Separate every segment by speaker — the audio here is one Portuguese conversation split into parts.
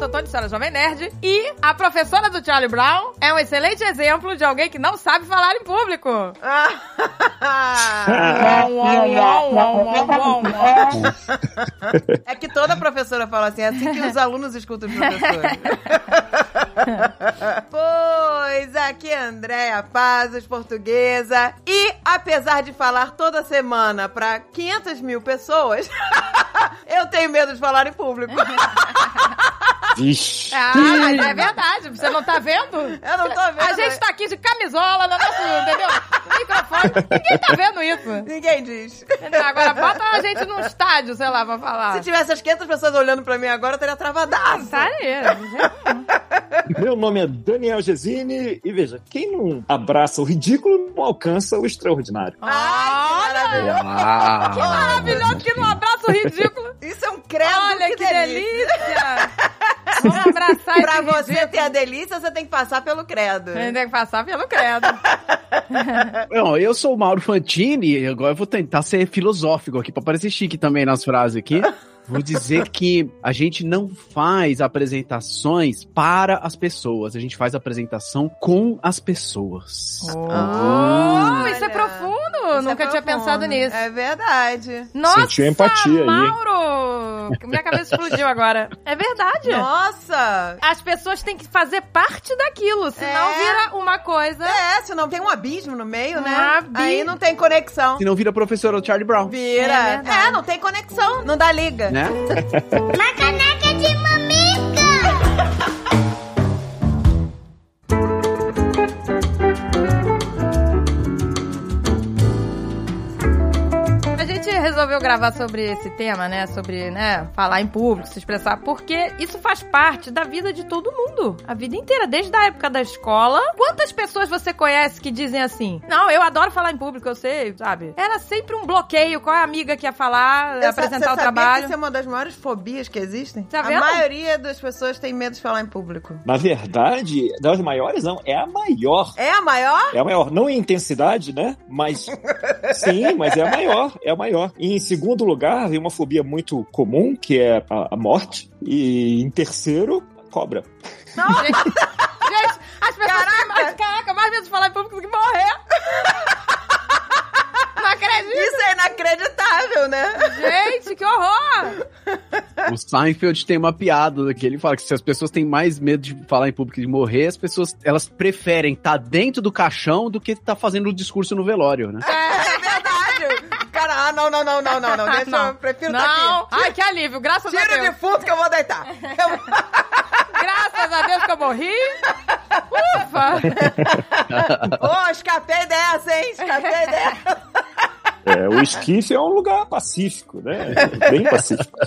Speaker 1: Santo Antônio, senhora Jovem Nerd. E a professora do Charlie Brown é um excelente exemplo de alguém que não sabe falar em público.
Speaker 2: é que toda professora fala assim, é assim que os alunos escutam os professores. pois, aqui é Andréa Pazos, portuguesa. E, apesar de falar toda semana para 500 mil pessoas, eu tenho medo de falar em público.
Speaker 3: Vixe.
Speaker 1: Ah, mas é verdade. Você não tá vendo?
Speaker 2: Eu não tô vendo.
Speaker 1: A gente tá aqui de camisola no nosso, entendeu? Microfone. Ninguém tá vendo isso.
Speaker 2: Ninguém diz.
Speaker 1: Entendeu? Agora bota a gente num estádio, sei lá, pra falar.
Speaker 2: Se tivesse as 500 pessoas olhando pra mim agora, eu teria travadaço.
Speaker 1: Tá aí.
Speaker 3: Meu nome é Daniel Gesine e veja, quem não abraça o ridículo não alcança o extraordinário.
Speaker 2: Ai, que maravilhoso.
Speaker 4: Ah,
Speaker 1: Que maravilhoso que não abraça o ridículo.
Speaker 2: Isso é um credo,
Speaker 1: Olha que, delícia. Vamos abraçar
Speaker 2: Pra você ter a delícia, você tem que passar pelo credo.
Speaker 1: A gente tem que passar pelo credo.
Speaker 4: Não, eu sou o Mauro Fantini e agora eu vou tentar ser filosófico aqui, pra parecer chique também nas frases aqui. Vou dizer que a gente não faz apresentações para as pessoas, a gente faz apresentação com as pessoas.
Speaker 1: Oh, isso é profundo.
Speaker 2: Isso
Speaker 1: Nunca
Speaker 2: é
Speaker 1: tinha pensado nisso.
Speaker 2: É verdade.
Speaker 1: Nossa,
Speaker 3: Sentiu empatia aí?
Speaker 1: Mauro! Minha cabeça explodiu agora. É verdade.
Speaker 2: Nossa!
Speaker 1: As pessoas têm que fazer parte daquilo, senão
Speaker 2: É.
Speaker 1: vira uma coisa.
Speaker 2: É, se não tem um abismo no meio,
Speaker 1: Um
Speaker 2: né?
Speaker 1: abismo.
Speaker 2: Aí não tem conexão.
Speaker 4: Se não vira professora do Charlie Brown,
Speaker 2: Vira.
Speaker 1: É.
Speaker 2: É, não tem conexão. Não dá liga.
Speaker 4: né?
Speaker 5: Uma caneca de mamica!
Speaker 1: Resolveu gravar sobre esse tema, né? Sobre, né, falar em público, se expressar, porque isso faz parte da vida de todo mundo. A vida inteira, desde a época da escola. Quantas pessoas você conhece que dizem assim: Não, eu adoro falar em público, eu sei, sabe? Era sempre um bloqueio. Qual é a amiga que ia falar,
Speaker 2: Eu
Speaker 1: apresentar
Speaker 2: você
Speaker 1: o
Speaker 2: sabia
Speaker 1: trabalho?
Speaker 2: que isso é uma das maiores fobias que existem?
Speaker 1: Tá
Speaker 2: a
Speaker 1: vendo?
Speaker 2: maioria das pessoas tem medo de falar em público.
Speaker 3: Na verdade, das maiores não, é a maior.
Speaker 2: É a maior?
Speaker 3: É a maior, não em intensidade, né? Mas sim, mas é a maior, é a maior. E em segundo lugar, vem uma fobia muito comum, que é a, a morte. E em terceiro, a cobra.
Speaker 1: Gente, gente, as pessoas
Speaker 2: Caraca!
Speaker 1: têm mais, caraca, mais medo de falar em público do que morrer. Não acredito.
Speaker 2: Isso é inacreditável, né?
Speaker 1: Gente, que horror!
Speaker 4: O Seinfeld tem uma piada que ele fala que se as pessoas têm mais medo de falar em público e de morrer, as pessoas elas preferem estar dentro do caixão do que estar fazendo o discurso no velório, né?
Speaker 2: É. Cara, ah, não, não, não, não, não, não. Deixa
Speaker 1: Não.
Speaker 2: eu prefiro estar
Speaker 1: Não.
Speaker 2: aqui.
Speaker 1: Ai, que alívio, graças a
Speaker 2: Tira
Speaker 1: Deus.
Speaker 2: o defunto que eu vou deitar. Eu-
Speaker 1: Graças a Deus que eu morri. Ufa!
Speaker 2: Ô, escapei dessa, hein? Escapei dessa.
Speaker 3: É, o esquife é um lugar pacífico, né? Bem pacífico.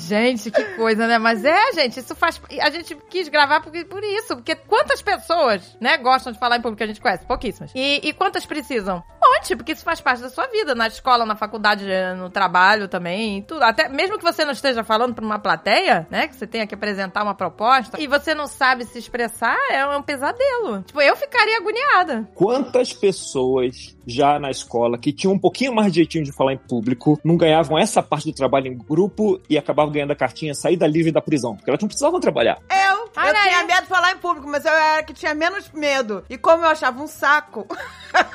Speaker 1: Gente, que coisa, né? Mas é, gente, isso faz. A gente quis gravar por, por isso, porque quantas pessoas, né, gostam de falar em público que a gente conhece? Pouquíssimas. E, e quantas precisam? Um monte, porque isso faz parte da sua vida, na escola, na faculdade, no trabalho também, tudo. Até mesmo que você não esteja falando pra uma plateia, né, que você tenha que apresentar uma proposta, e você não sabe se expressar, é um pesadelo. Tipo, eu ficaria agoniada.
Speaker 3: Quantas pessoas já na escola que tinham um pouquinho mais de jeitinho de falar em público não ganhavam essa parte do trabalho em grupo e acabavam ganhando a cartinha saída livre da prisão? Porque elas não precisavam trabalhar.
Speaker 2: Eu, eu
Speaker 1: Olha
Speaker 2: tinha medo de falar em público, mas eu era que tinha menos medo. E como eu achava um saco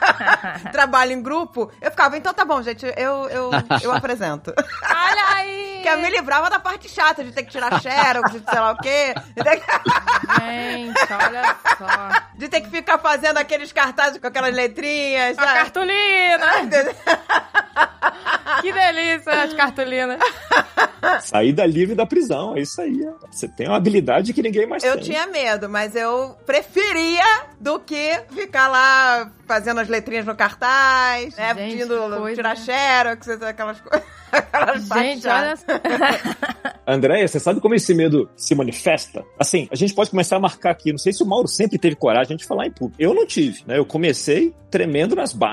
Speaker 2: trabalho em grupo, eu ficava, então tá bom, gente, eu, eu, eu apresento.
Speaker 1: Olha aí!
Speaker 2: que eu me livrava da parte chata de ter que tirar xerox, de sei lá o quê, que,
Speaker 1: Gente, olha só.
Speaker 2: de ter que ficar fazendo aqueles cartazes com aquelas letrinhas,
Speaker 1: A
Speaker 2: sabe?
Speaker 1: Cartolina! Que delícia as cartolinas.
Speaker 3: Saída livre da prisão, é isso aí. Você tem uma habilidade que ninguém mais
Speaker 2: Eu
Speaker 3: tem.
Speaker 2: tinha medo, mas eu preferia do que ficar lá fazendo as letrinhas no cartaz, né?
Speaker 1: Gente,
Speaker 2: pedindo
Speaker 1: que coisa,
Speaker 2: tirar
Speaker 1: né?
Speaker 2: xerox, aquelas coisas. Aquelas
Speaker 1: Gente, olha.
Speaker 3: Andréia, você sabe como esse medo se manifesta? Assim, a gente pode começar a marcar aqui. Não sei se o Mauro sempre teve coragem de falar em público. Eu não tive, né? Eu comecei tremendo nas bases.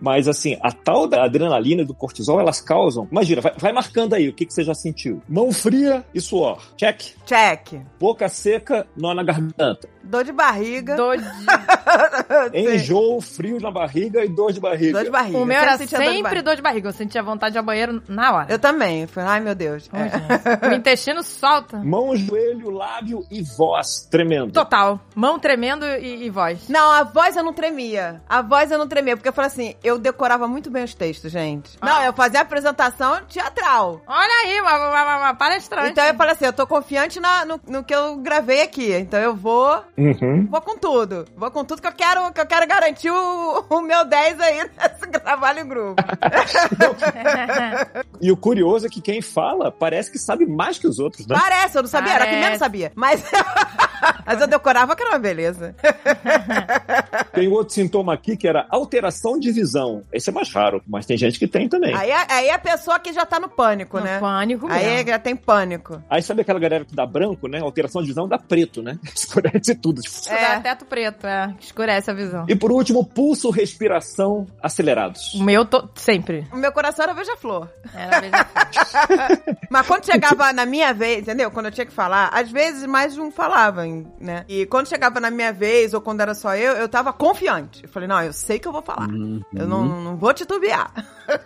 Speaker 3: Mas, assim, a tal da adrenalina e do cortisol, elas causam. Imagina, vai, vai marcando aí o que, que você já sentiu. Mão fria e suor. Check.
Speaker 2: Check.
Speaker 3: Boca seca, nó na garganta.
Speaker 2: Dor de barriga.
Speaker 1: Doidinho.
Speaker 3: Enjoo, frio na barriga e dor de barriga.
Speaker 2: Dor de barriga.
Speaker 1: O meu
Speaker 2: Eu
Speaker 1: era
Speaker 2: sentia dor de
Speaker 1: sempre
Speaker 2: barriga.
Speaker 1: dor de barriga. Eu sentia vontade de ir ao banheiro na hora.
Speaker 2: Eu também. Falei, ai meu Deus. É.
Speaker 1: gente. O intestino solta.
Speaker 3: Mão, joelho, lábio e voz tremendo.
Speaker 1: Total. Mão tremendo e, e voz.
Speaker 2: Não, a voz eu não tremia. A voz eu não tremia, porque eu falei assim, eu decorava muito bem os textos, gente.
Speaker 1: Ah.
Speaker 2: Não, eu fazia apresentação teatral.
Speaker 1: Olha aí, uma, uma, uma- uma palestrante.
Speaker 2: Então eu falei assim, eu tô confiante na- no, no que eu gravei aqui. Então eu vou,
Speaker 3: Uhum.
Speaker 2: vou com tudo. Vou com tudo que eu quero, que eu quero garantir o, o meu 10 aí nesse trabalho em grupo.
Speaker 3: E o curioso é que quem fala parece que sabe mais que os outros, né?
Speaker 2: Parece, eu não sabia, era que
Speaker 1: Parece.
Speaker 2: menos sabia. Mas, mas eu decorava que era uma beleza.
Speaker 3: Tem outro sintoma aqui que era alteração de visão. Esse é mais raro, mas tem gente que tem também.
Speaker 2: Aí, aí a pessoa que já tá no pânico,
Speaker 1: No
Speaker 2: né?
Speaker 1: pânico
Speaker 2: Aí
Speaker 1: mesmo.
Speaker 2: já tem pânico.
Speaker 3: Aí sabe aquela galera que dá branco, né? Alteração de visão dá preto, né? Escurece tudo.
Speaker 1: Dá
Speaker 2: É.
Speaker 1: teto preto, é. Escurece a visão.
Speaker 3: E por último, pulso, respiração acelerados.
Speaker 1: O meu, tô, sempre.
Speaker 2: O meu coração era beija-flor.
Speaker 1: Era beija-flor.
Speaker 2: Mas quando chegava na minha vez, entendeu? Quando eu tinha que falar, às vezes mais de um falava, né? E quando chegava na minha vez, ou quando era só eu, eu tava confiante. Eu falei, não, eu sei que eu vou falar.
Speaker 4: Uhum.
Speaker 2: Eu não, não vou titubear.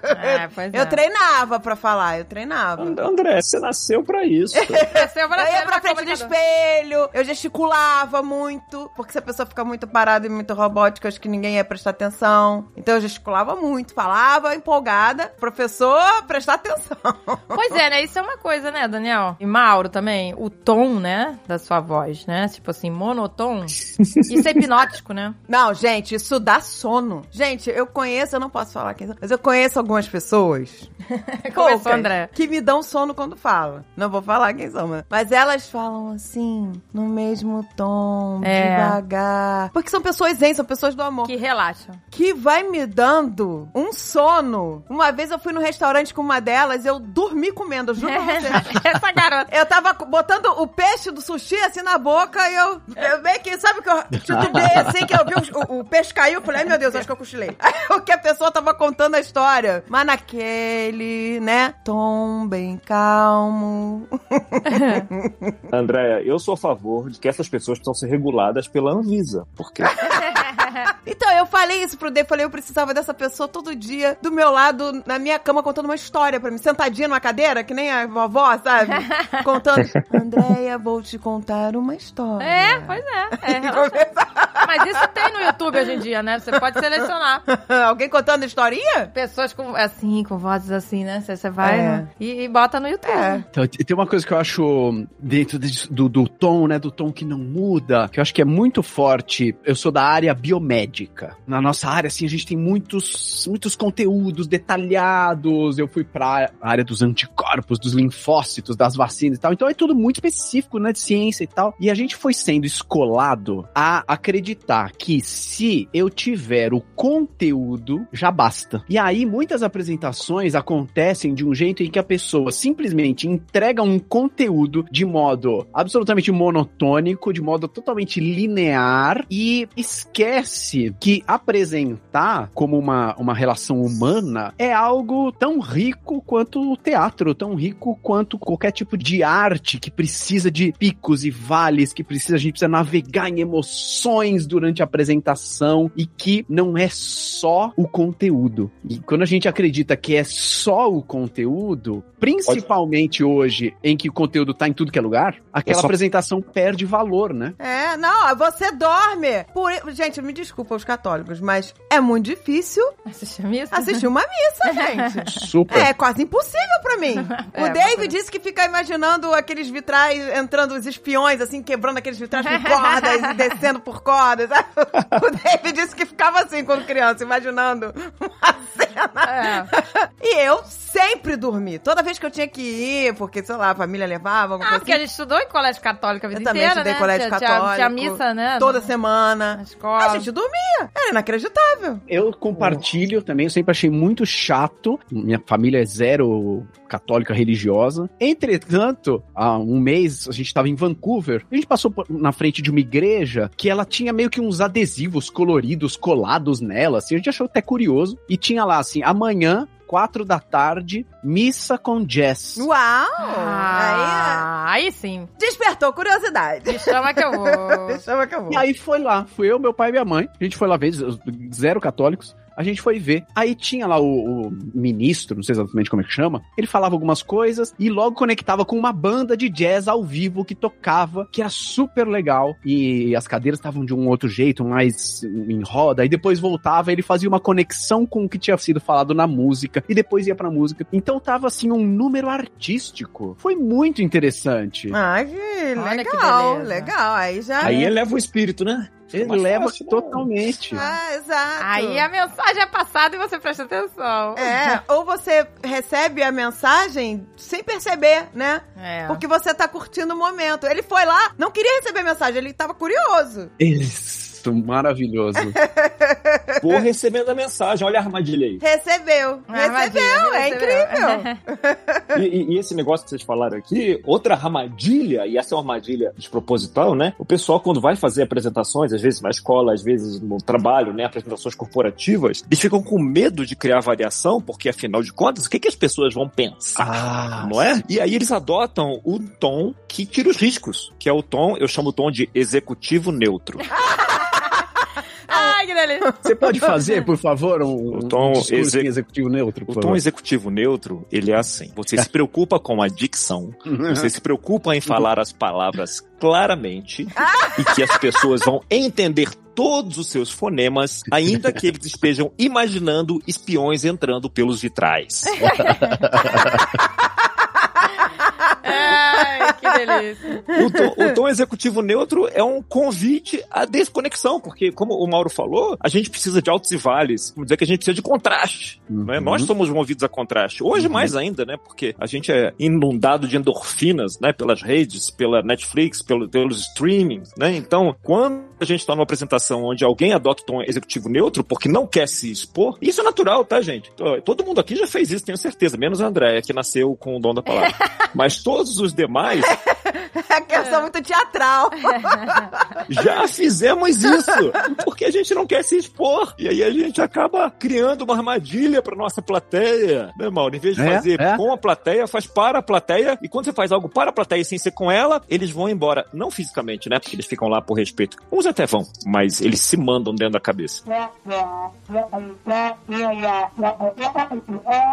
Speaker 1: É, pois é.
Speaker 2: Eu treinava pra falar, eu treinava.
Speaker 3: And- André, você nasceu pra isso.
Speaker 1: Cresceu pra
Speaker 2: Eu ia pra frente do espelho, eu gesticulava muito, porque se a pessoa ficar muito parada e muito robótica, acho que ninguém ia prestar atenção. Então eu gesticulava muito, falava empolgada, professor, prestar atenção.
Speaker 1: Pois é, né? Isso é uma coisa, né, Daniel? E Mauro também. O tom, né, da sua voz, né? Tipo assim, monotom. Isso é hipnótico, né?
Speaker 2: Não, gente, isso dá sono. Gente, eu conheço, eu não posso falar quem são, mas eu conheço algumas pessoas.
Speaker 1: Começou,
Speaker 2: poucas,
Speaker 1: André.
Speaker 2: Que me dão sono quando falam. Não vou falar quem são, mas- mas elas falam assim, no mesmo tom,
Speaker 1: É.
Speaker 2: devagar. Porque são pessoas zen, são pessoas do amor.
Speaker 1: Que relaxa.
Speaker 2: que vai me dando um sono. Uma vez eu fui no restaurante com uma delas, eu dormi comendo, eu juro pra você.
Speaker 1: Essa garota.
Speaker 2: Eu tava botando o peixe do sushi assim na boca eu, eu meio que, sabe que eu titubei assim, que eu vi o, o peixe caiu, falei, ai meu Deus, acho que eu cochilei. Aí o que a pessoa tava contando a história. Mas naquele, né, tom bem calmo.
Speaker 3: Andréia, eu sou a favor de que essas pessoas precisam ser reguladas pela Anvisa. Porque
Speaker 2: Então, eu falei isso pro D, falei, eu precisava dessa pessoa todo dia do meu lado, na minha cama, contando uma história pra mim, sentadinha numa cadeira, que nem a vovó, sabe? Contando. Andréia, vou te contar uma história.
Speaker 1: É, pois é. é relaxante. Mas isso tem no YouTube hoje em dia, né? Você pode selecionar.
Speaker 2: Alguém contando historinha?
Speaker 1: Pessoas com, assim, com vozes assim, né? Você, você vai
Speaker 2: É.
Speaker 1: e, e bota no YouTube.
Speaker 2: É.
Speaker 4: Então, tem uma coisa que eu acho dentro do, do tom, né? Do tom que não muda, que eu acho que é muito forte. Eu sou da área biomédica. Na nossa área, assim, a gente tem muitos, muitos conteúdos detalhados. Eu fui pra área dos anticorpos, dos linfócitos, das vacinas e tal. Então é tudo muito específico, né? De ciência e tal. E a gente foi sendo escolado a acreditar que se eu tiver o conteúdo, já basta. E aí, muitas apresentações acontecem de um jeito em que a pessoa simplesmente entrega um conteúdo de modo absolutamente monotônico, de modo totalmente linear e esquece que apresentar como uma, uma relação humana é algo tão rico quanto o teatro, tão rico quanto qualquer tipo de arte que precisa de picos e vales, que precisa, a gente precisa navegar em emoções durante a apresentação e que não é só o conteúdo. E quando a gente acredita que é só o conteúdo, principalmente hoje em que o conteúdo tá em tudo que é lugar, aquela
Speaker 3: É só-
Speaker 4: apresentação perde valor, né?
Speaker 2: É, não, você dorme. Por... Gente, me desculpa os católicos, mas é muito difícil
Speaker 1: Assistiu isso?
Speaker 2: assistir uma missa, gente.
Speaker 4: Super.
Speaker 2: É quase impossível pra mim. O
Speaker 1: É,
Speaker 2: Dave
Speaker 1: uma
Speaker 2: disse que fica imaginando aqueles vitrais entrando, os espiões, assim, quebrando aqueles vitrais com cordas e descendo por cordas. O Dave disse que ficava assim quando criança, imaginando uma cena.
Speaker 1: É.
Speaker 2: E eu sempre dormi. Toda vez que eu tinha que ir, porque, sei lá, a família levava, alguma
Speaker 1: Ah,
Speaker 2: coisa
Speaker 1: porque a gente estudou em colégio católico a vida
Speaker 2: Eu também
Speaker 1: inteira,
Speaker 2: estudei
Speaker 1: né?
Speaker 2: em colégio
Speaker 1: Tinha-
Speaker 2: católico.
Speaker 1: Tinha, tinha missa, né?
Speaker 2: Toda semana.
Speaker 1: Na escola.
Speaker 2: A gente dormia. Era inacreditável.
Speaker 4: Eu compartilho também, eu sempre achei muito chato. Minha família é zero católica religiosa. Entretanto, há um mês a gente estava em Vancouver. A gente passou na frente de uma igreja que ela tinha meio que uns adesivos coloridos colados nela. Assim, a gente achou até curioso. E tinha lá assim: amanhã, quatro da tarde, missa com jazz.
Speaker 2: Uau!
Speaker 1: Ah, aí sim.
Speaker 2: Aí despertou curiosidade.
Speaker 1: Me chama que eu vou.
Speaker 2: Chama que eu vou.
Speaker 4: E aí foi lá, fui eu, meu pai e minha mãe. A gente foi lá ver, zero católicos. A gente foi ver. Aí tinha lá o, o ministro, não sei exatamente como é que chama, ele falava algumas coisas e logo conectava com uma banda de jazz ao vivo que tocava, que era super legal. E as cadeiras estavam de um outro jeito, mais em roda, e depois voltava, ele fazia uma conexão com o que tinha sido falado na música, e depois ia pra música. Então tava assim um número artístico. Foi muito interessante.
Speaker 2: Ah, que
Speaker 1: Olha que
Speaker 2: legal, legal. Aí já.
Speaker 3: Aí eleva o espírito, né?
Speaker 4: Ele
Speaker 3: mais
Speaker 4: leva
Speaker 3: fácil, né?
Speaker 4: totalmente.
Speaker 2: Ah, exato.
Speaker 1: Aí a mensagem é passada e você presta atenção.
Speaker 2: É, ou você recebe a mensagem sem perceber, né?
Speaker 1: É.
Speaker 2: Porque você tá curtindo o momento. Ele foi lá, não queria receber a mensagem, ele tava curioso.
Speaker 4: Isso, maravilhoso.
Speaker 3: Vou recebendo a mensagem. Olha a armadilha aí.
Speaker 2: Recebeu.
Speaker 1: Armadilha,
Speaker 2: recebeu, é incrível.
Speaker 3: E, e- e esse negócio que vocês falaram aqui, outra armadilha, e essa é uma armadilha desproposital, né? O pessoal, quando vai fazer apresentações, às vezes na escola, às vezes no trabalho, né? Apresentações corporativas, eles ficam com medo de criar variação, porque afinal de contas, o que, que as pessoas vão pensar?
Speaker 4: Ah,
Speaker 3: não é? E aí eles adotam o tom que tira os riscos, que é o tom, eu chamo o tom de executivo neutro.
Speaker 4: Você pode fazer, por favor, um,
Speaker 3: O tom
Speaker 4: um em executivo neutro, por
Speaker 3: O tom
Speaker 4: favor?
Speaker 3: executivo neutro, ele é assim. Você se preocupa com a dicção, você se preocupa em falar as palavras claramente e que as pessoas vão entender todos os seus fonemas, ainda que eles estejam imaginando espiões entrando pelos vitrais.
Speaker 1: Ai, que delícia.
Speaker 3: O tom, o tom executivo neutro é um convite à desconexão, porque, como o Mauro falou, a gente precisa de altos e vales. Vamos dizer que a gente precisa de contraste. né?
Speaker 4: Uhum.
Speaker 3: Nós somos movidos a contraste. Hoje, mais ainda, né? Porque a gente é inundado de endorfinas, né? Pelas redes, pela Netflix, pelo, pelos streamings, né? Então, quando a gente está numa apresentação onde alguém adota o tom executivo neutro porque não quer se expor, isso é natural, tá, gente? Todo mundo aqui já fez isso, tenho certeza. Menos a Andréia, que nasceu com o dom da palavra. Mas todos os demais
Speaker 2: É que eu sou muito teatral.
Speaker 3: já fizemos isso, porque a gente não quer se expor. E aí a gente acaba criando uma armadilha para nossa plateia, né, Mauro? Em vez de
Speaker 4: É,
Speaker 3: fazer
Speaker 4: é.
Speaker 3: com a plateia, faz para a plateia. E quando você faz algo para a plateia sem ser com ela, eles vão embora. Não fisicamente, né? Porque eles ficam lá por respeito. Uns até vão, mas eles se mandam dentro da cabeça.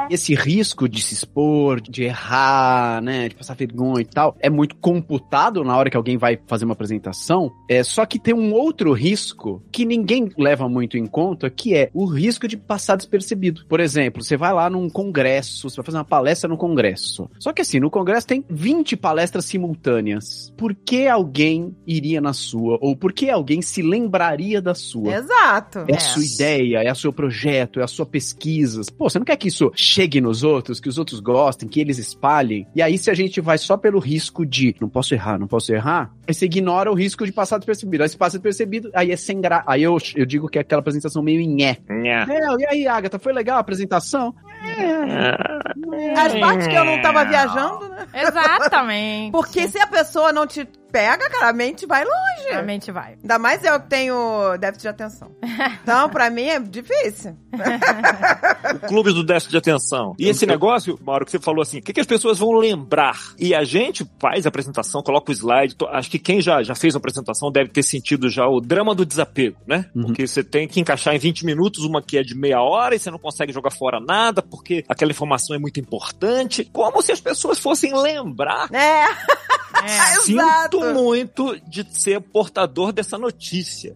Speaker 4: Esse risco de se expor, de errar, né, de passar vergonha e tal, é muito computado na hora que alguém vai fazer uma apresentação. É só que tem um outro risco que ninguém leva muito em conta, que é o risco de passar despercebido. Por exemplo, você vai lá num congresso, você vai fazer uma palestra no congresso. Só que assim, no congresso tem 20 palestras simultâneas. Por que alguém iria na sua? Ou por que alguém se lembraria da sua?
Speaker 2: Exato.
Speaker 4: É
Speaker 1: É.
Speaker 4: a sua ideia, é o seu projeto, é a sua pesquisa. Pô, você não quer que isso chegue nos outros, que os outros gostem, que eles espalhem? E aí, se a gente vai só pelo risco de não posso errar, não posso errar, aí você ignora o risco de passar despercebido. Aí se passa despercebido, aí é sem graça. Aí eu, eu digo que é aquela apresentação meio nhé.
Speaker 3: Nha.
Speaker 4: É, e aí, Agatha, foi legal a apresentação?
Speaker 2: As partes que eu não tava viajando, né?
Speaker 1: Exatamente.
Speaker 2: Porque se a pessoa não te pega, cara, a mente vai longe.
Speaker 1: A mente vai.
Speaker 2: Ainda mais eu que tenho déficit de atenção. Então, pra mim é difícil.
Speaker 3: o clube do déficit de atenção. E esse negócio, Mauro, que você falou assim, o que, que as pessoas vão lembrar? E a gente faz a apresentação, coloca o slide. Acho que quem já, já fez uma apresentação deve ter sentido já o drama do desapego, né?
Speaker 4: Uhum.
Speaker 3: Porque você tem que encaixar em 20 minutos uma que é de meia hora e você não consegue jogar fora nada porque aquela informação é muito importante. Como se as pessoas fossem lembrar.
Speaker 2: É,
Speaker 1: É.
Speaker 3: Sinto
Speaker 2: exato.
Speaker 3: muito de ser portador dessa notícia.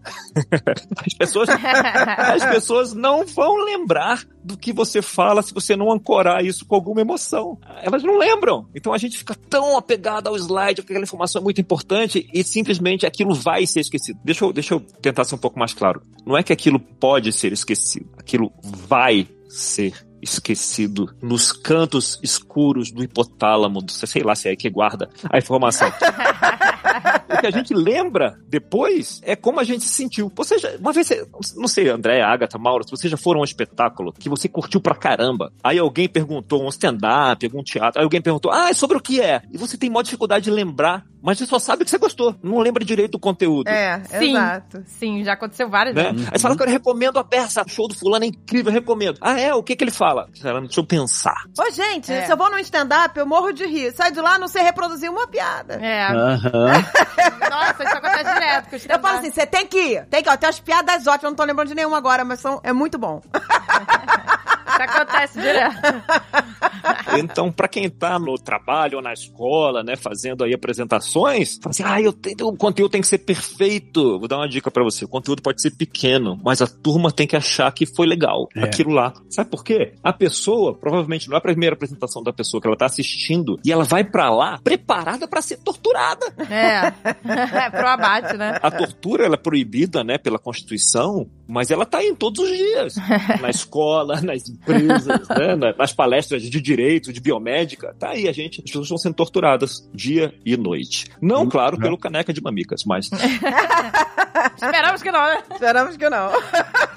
Speaker 3: As pessoas as pessoas não vão lembrar do que você fala se você não ancorar isso com alguma emoção. Elas não lembram. Então a gente fica tão apegado ao slide, porque aquela informação é muito importante e simplesmente aquilo vai ser esquecido. Deixa eu, deixa eu tentar ser um pouco mais claro. Não é que aquilo pode ser esquecido, aquilo vai ser esquecido nos cantos escuros do hipotálamo, sei lá se é que guarda a informação. O que a gente lembra depois é como a gente se sentiu. Você já, uma vez, você- não sei, André, Agatha, Mauro, se você já foram a um espetáculo que você curtiu pra caramba, aí alguém perguntou, um stand-up, algum teatro, aí alguém perguntou, ah, é sobre o que é? E você tem maior dificuldade de lembrar, mas você só sabe que você gostou, não lembra direito do conteúdo.
Speaker 2: É,
Speaker 1: Sim.
Speaker 2: exato.
Speaker 1: Sim, já aconteceu várias
Speaker 3: Né?
Speaker 1: vezes.
Speaker 3: Aí você fala que eu recomendo a peça, show do fulano é incrível, eu recomendo. Ah, é? O que que ele fala? Deixa eu pensar.
Speaker 2: Ô, gente,
Speaker 1: É.
Speaker 2: se eu vou num stand-up, eu morro de rir. Sai de lá, não sei reproduzir uma piada.
Speaker 1: É.
Speaker 4: Aham.
Speaker 1: Nossa, isso acontece direto.
Speaker 2: Eu falo assim, você tem que ir. Tem que ir. Tem umas piadas ótimas, eu não tô lembrando de nenhuma agora, mas são, é muito bom.
Speaker 1: Isso acontece direto.
Speaker 3: Então, pra quem tá no trabalho ou na escola, né, fazendo aí apresentações, fala assim, ah, eu tenho, o conteúdo tem que ser perfeito. Vou dar uma dica pra você, o conteúdo pode ser pequeno, mas a turma tem que achar que foi legal,
Speaker 4: É.
Speaker 3: aquilo lá. Sabe por quê? A pessoa, provavelmente, não é a primeira apresentação da pessoa que ela tá assistindo, e ela vai pra lá preparada pra ser torturada.
Speaker 1: É. É pro abate, né?
Speaker 3: A tortura, ela é proibida, né, pela Constituição, mas ela tá aí todos os dias. Na escola, nas empresas, né, na- nas palestras de direito, de biomédica. Tá aí, a gente, as pessoas estão sendo torturadas dia e noite. Não,
Speaker 4: Hum,
Speaker 3: claro,
Speaker 4: é.
Speaker 3: pelo caneca de mamicas, mas
Speaker 1: Esperamos que não, né?
Speaker 2: Esperamos que não.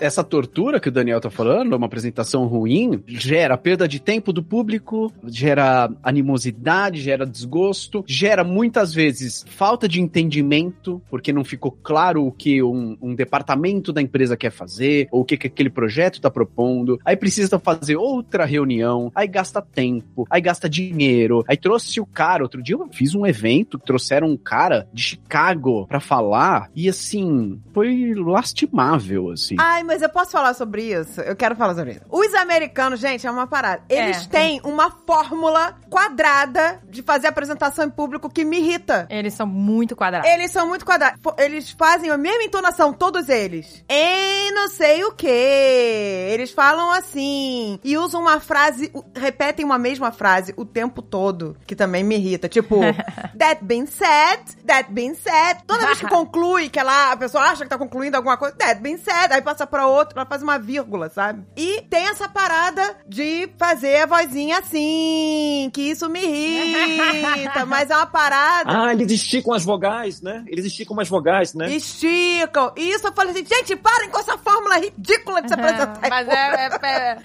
Speaker 4: Essa tortura que o Daniel tá falando, uma apresentação ruim, gera perda de tempo do público, gera animosidade, gera desgosto, gera muitas vezes falta de entendimento, porque não ficou claro o que um, um departamento da empresa quer fazer, ou o que, que aquele projeto tá propondo. Aí precisa fazer outra reunião, aí gasta tempo, aí gasta dinheiro, aí trouxe o cara. Outro dia eu fiz um evento, trouxeram um cara de Chicago pra falar, e assim, foi lastimável, assim.
Speaker 2: Ai, mas eu posso falar sobre isso? Eu quero falar sobre isso. Os americanos, gente, é uma parada. Eles
Speaker 1: É.
Speaker 2: têm uma fórmula quadrada de fazer apresentação em público que me irrita.
Speaker 1: Eles são muito quadrados.
Speaker 2: Eles são muito quadrados. Eles fazem a mesma entonação, todos eles. Em não sei o que. Eles falam assim. E usam uma frase, repetem uma mesma frase o tempo todo, que também me irrita. Tipo, that being said, that being said. Toda vez que conclui, que ela, a pessoa acha que tá concluindo alguma coisa, that being said. Aí passa pra outro, ela faz uma vírgula, sabe? E tem essa parada de fazer a vozinha assim, que isso me irrita, mas é uma parada.
Speaker 3: Ah, eles esticam as vogais, né? Eles esticam as vogais, né?
Speaker 2: Esticam. E isso eu falei assim, gente, parem com essa fórmula ridícula de se apresentar.
Speaker 1: Mas é, é- é-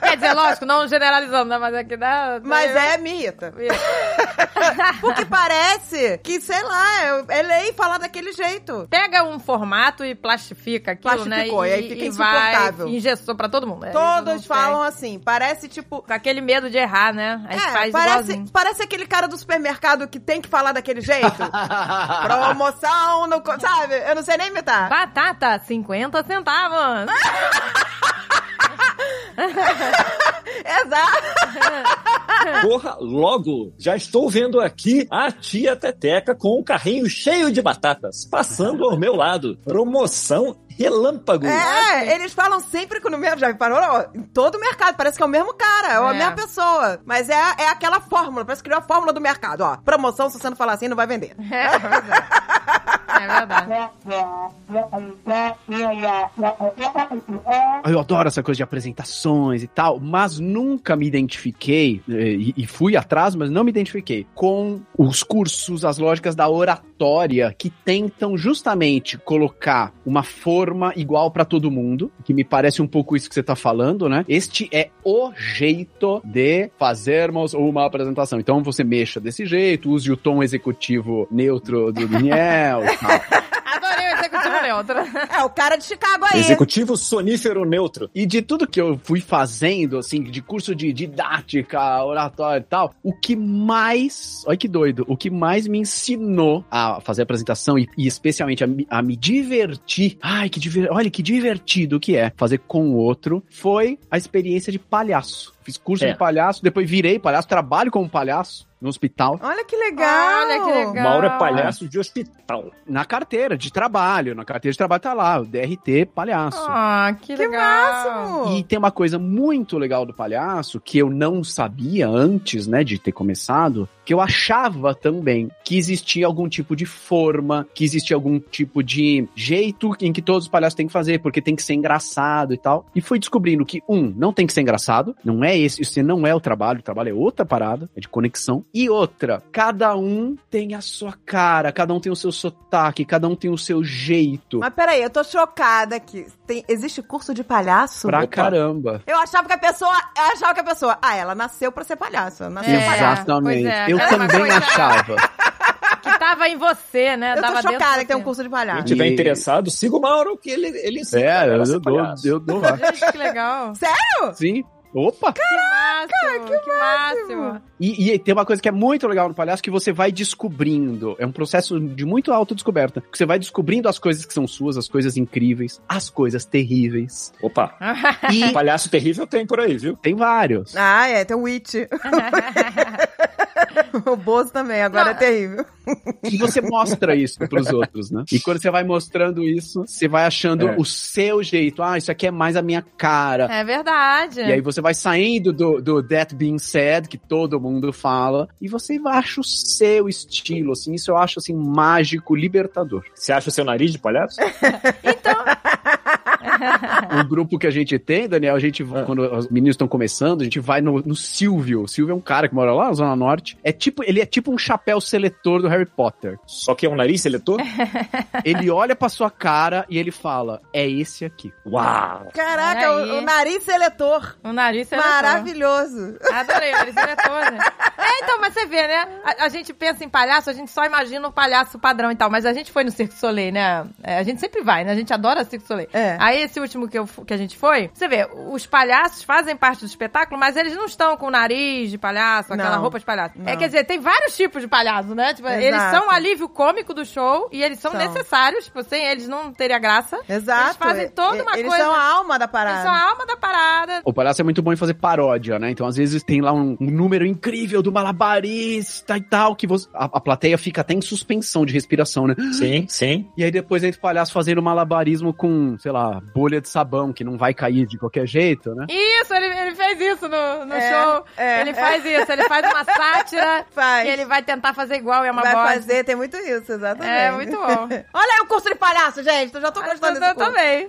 Speaker 1: Quer dizer, lógico, não generalizando, né? Mas é que dá.
Speaker 2: Mas é, me irrita. Porque parece que, sei lá, é- é lei falar daquele jeito.
Speaker 1: Pega um formato e plastifica aquilo,
Speaker 2: Plastificou,
Speaker 1: né?
Speaker 2: e aí fica insuportável.
Speaker 1: vai, engessou pra todo mundo. É,
Speaker 2: Todos falam assim, parece tipo...
Speaker 1: Com aquele medo de errar, né? Aí
Speaker 2: É,
Speaker 1: faz
Speaker 2: parece,
Speaker 1: igualzinho.
Speaker 2: parece aquele cara do supermercado que tem que falar daquele jeito. Promoção no... Sabe? Eu não sei nem imitar.
Speaker 1: Batata, 50 centavos.
Speaker 2: Exato.
Speaker 3: Porra, logo, já estou vendo aqui a tia Teteca com um carrinho cheio de batatas, passando ao meu lado. Promoção relâmpago.
Speaker 2: É, eles falam sempre com o mesmo. Já parou? Não, Em todo o mercado, parece que é o mesmo cara, é a
Speaker 1: É.
Speaker 2: mesma pessoa. Mas é, é aquela fórmula, parece que criou a fórmula do mercado. Ó, promoção, se você não falar assim, não vai vender.
Speaker 1: É. É.
Speaker 4: Eu adoro essa coisa de apresentações e tal, mas nunca me identifiquei, eh, e, e fui atrás, mas não me identifiquei com os cursos, as lógicas da oratória que tentam justamente colocar uma forma igual pra todo mundo, que me parece um pouco isso que você tá falando, né? Este é o jeito de fazermos uma apresentação. Então você mexa desse jeito, use o tom executivo neutro do Daniel e tal.
Speaker 1: Adorei o executivo neutro.
Speaker 2: É, o cara de Chicago aí.
Speaker 3: Executivo sonífero neutro.
Speaker 4: E de tudo que eu fui fazendo, assim, de curso de didática, oratória e tal, o que mais. Olha que doido. O que mais me ensinou a fazer apresentação e, e especialmente a, me- a me divertir. Ai, que diver... olha que divertido que é fazer com o outro foi a experiência de palhaço. Fiz curso
Speaker 3: É.
Speaker 4: de palhaço, depois virei palhaço, trabalho como palhaço no hospital.
Speaker 2: Olha que legal.
Speaker 1: Olha que legal.
Speaker 3: Mauro é palhaço de hospital.
Speaker 4: Na carteira de trabalho. Na carteira de trabalho tá lá, o DRT palhaço.
Speaker 1: Ah, que,
Speaker 2: Que
Speaker 1: legal.
Speaker 2: máximo.
Speaker 4: E tem uma coisa muito legal do palhaço que eu não sabia antes, né, de ter começado, que eu achava também que existia algum tipo de forma, que existia algum tipo de jeito em que todos os palhaços têm que fazer, porque tem que ser engraçado e tal. E fui descobrindo que, um, não tem que ser engraçado, não é esse, isso não é o trabalho, o trabalho é outra parada, é de conexão. E outra, cada um tem a sua cara, cada um tem o seu sotaque, cada um tem o seu jeito.
Speaker 2: Mas peraí, eu tô chocada aqui. Tem, existe curso de palhaço?
Speaker 4: Pra
Speaker 3: Opa.
Speaker 4: caramba.
Speaker 2: Eu achava que a pessoa. Eu achava que a pessoa. Ah, ela nasceu pra ser palhaço. ela Nasceu
Speaker 1: É,
Speaker 2: palhaço.
Speaker 4: Exatamente.
Speaker 1: pois é,
Speaker 4: eu
Speaker 1: aquela
Speaker 4: também
Speaker 1: coisa-
Speaker 4: achava.
Speaker 1: Que tava em você, né?
Speaker 2: Eu tô
Speaker 1: Tava dentro
Speaker 2: chocada que tem um curso de
Speaker 3: Quem
Speaker 2: palhaço.
Speaker 3: tiver
Speaker 4: E-
Speaker 3: interessado, siga o Mauro, que ele, ele ensina.
Speaker 4: É, eu, eu dou, eu dou lá.
Speaker 1: Gente, que legal.
Speaker 4: Sim. Opa!
Speaker 1: Que máximo, que, máximo.
Speaker 4: E, e tem uma coisa que é muito legal no palhaço que você vai descobrindo. É um processo de muito autodescoberta. Que você vai descobrindo as coisas que são suas, as coisas incríveis, as coisas terríveis.
Speaker 3: Opa,
Speaker 4: E
Speaker 3: palhaço terrível tem por aí, viu?
Speaker 4: tem vários.
Speaker 2: Ah, é, tem o Witch. o Bozo também, agora
Speaker 1: Não.
Speaker 2: é terrível.
Speaker 4: E você mostra isso pros outros, né? E quando você vai mostrando isso, você vai achando
Speaker 3: É.
Speaker 4: o seu jeito. Ah, isso aqui é mais a minha cara.
Speaker 1: É verdade.
Speaker 4: E aí você vai saindo do, do That Being Said, que todo mundo fala, e você acha o seu estilo, assim, isso eu acho, assim, mágico, libertador.
Speaker 3: Você acha o seu nariz de palhaço?
Speaker 1: Então,
Speaker 4: O grupo que a gente tem, Daniel, a gente,
Speaker 3: Ah.
Speaker 4: quando os meninos estão começando, a gente vai no, no Silvio. O Silvio é um cara que mora lá na Zona Norte. É tipo, ele é tipo um chapéu seletor do Harry Potter.
Speaker 3: Só que é um nariz seletor?
Speaker 4: Ele olha pra sua cara e ele fala, é esse aqui.
Speaker 3: Uau!
Speaker 2: Caraca, o, o nariz seletor.
Speaker 1: o nariz seletor.
Speaker 2: Maravilhoso.
Speaker 1: Adorei, o nariz seletor, né? É, então, mas você vê, né? A, a gente pensa em palhaço, a gente só imagina o palhaço padrão e tal, mas a gente foi no Cirque Soleil, né? É, a gente sempre vai, né? A gente adora Cirque Soleil.
Speaker 2: É.
Speaker 1: Aí esse último que, eu, que a gente foi, você vê, os palhaços fazem parte do espetáculo, mas eles não estão com o nariz de palhaço, aquela
Speaker 2: Não.
Speaker 1: roupa de palhaço. É,
Speaker 2: Não.
Speaker 1: quer dizer, tem vários tipos de palhaço, né? Tipo, eles
Speaker 2: Exato.
Speaker 1: são o alívio cômico do show e eles são,
Speaker 2: São.
Speaker 1: necessários, tipo, sem eles não teria graça.
Speaker 2: Exato.
Speaker 1: Eles fazem toda uma
Speaker 2: Eles
Speaker 1: coisa.
Speaker 2: são a alma da
Speaker 1: Eles
Speaker 2: parada.
Speaker 1: são a alma da parada.
Speaker 4: O palhaço é muito bom em fazer paródia, né? Então, às vezes, tem lá um, um número incrível do malabarista e tal, que você- a, a plateia fica até em suspensão de respiração, né?
Speaker 3: Sim, sim.
Speaker 4: E aí depois entra o palhaço fazendo malabarismo com, sei lá, bolha de sabão, que não vai cair de qualquer jeito, né?
Speaker 1: Isso, ele, ele fez isso no, no
Speaker 2: É,
Speaker 1: show.
Speaker 2: é,
Speaker 1: ele faz isso, ele faz uma sátira
Speaker 2: Faz.
Speaker 1: e ele vai tentar fazer igual e é uma
Speaker 2: Vai
Speaker 1: bosta.
Speaker 2: fazer, tem muito isso, exatamente.
Speaker 1: É, muito bom.
Speaker 2: Olha aí o curso de palhaço, gente. Eu já tô
Speaker 1: Mas
Speaker 2: gostando desse
Speaker 1: eu
Speaker 2: curso.
Speaker 1: também.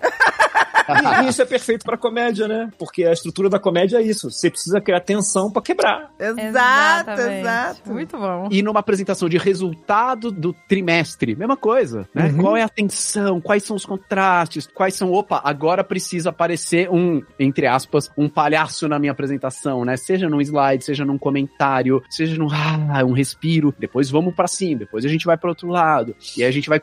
Speaker 3: E isso é perfeito pra comédia, né? Porque a estrutura da comédia é isso. Você precisa criar tensão pra quebrar.
Speaker 2: Exato, exato.
Speaker 1: Muito bom.
Speaker 4: E numa apresentação de resultado do trimestre, mesma coisa, né?
Speaker 3: Uhum.
Speaker 4: Qual é a tensão? Quais são os contrastes? Quais são, opa, agora precisa aparecer um, entre aspas, um palhaço na minha apresentação, né? Seja num slide, seja num comentário, seja num, ah, um respiro. Depois vamos pra cima, depois a gente vai para outro lado. E aí a gente vai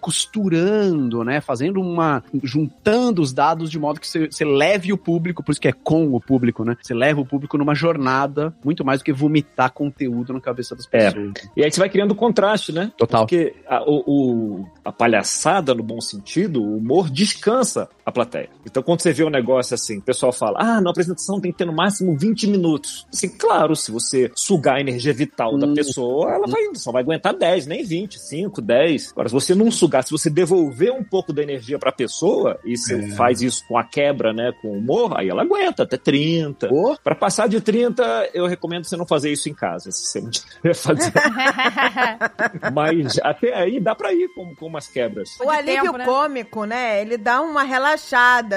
Speaker 4: costurando, né? Fazendo uma, juntando os dados de modo que você leve o público, por isso que é com o público, né? Você leva o público numa jornada, muito mais do que vomitar conteúdo na cabeça das
Speaker 3: É.
Speaker 4: pessoas.
Speaker 3: E aí você vai criando contraste, né?
Speaker 4: Total.
Speaker 3: Porque a, o, o- a palhaçada, no bom sentido, o humor descansa a plateia. Então, quando você vê um negócio assim, o pessoal fala, ah, na apresentação tem que ter no máximo 20 minutos. Assim, claro, se você sugar a energia vital da
Speaker 4: Hum.
Speaker 3: pessoa, ela vai, só vai aguentar 10, nem 20, 5, 10. Agora, se você não sugar, se você devolver um pouco da energia pra pessoa, e você
Speaker 4: É.
Speaker 3: faz isso com a quebra, né, com o humor, aí ela aguenta até 30.
Speaker 4: Oh.
Speaker 3: Pra passar de 30, eu recomendo você não fazer isso em casa, se você não tiver fazer. Mas até aí dá pra ir com, com umas quebras.
Speaker 2: O alívio
Speaker 1: tempo, né?
Speaker 2: cômico, né? Ele dá uma relaxada,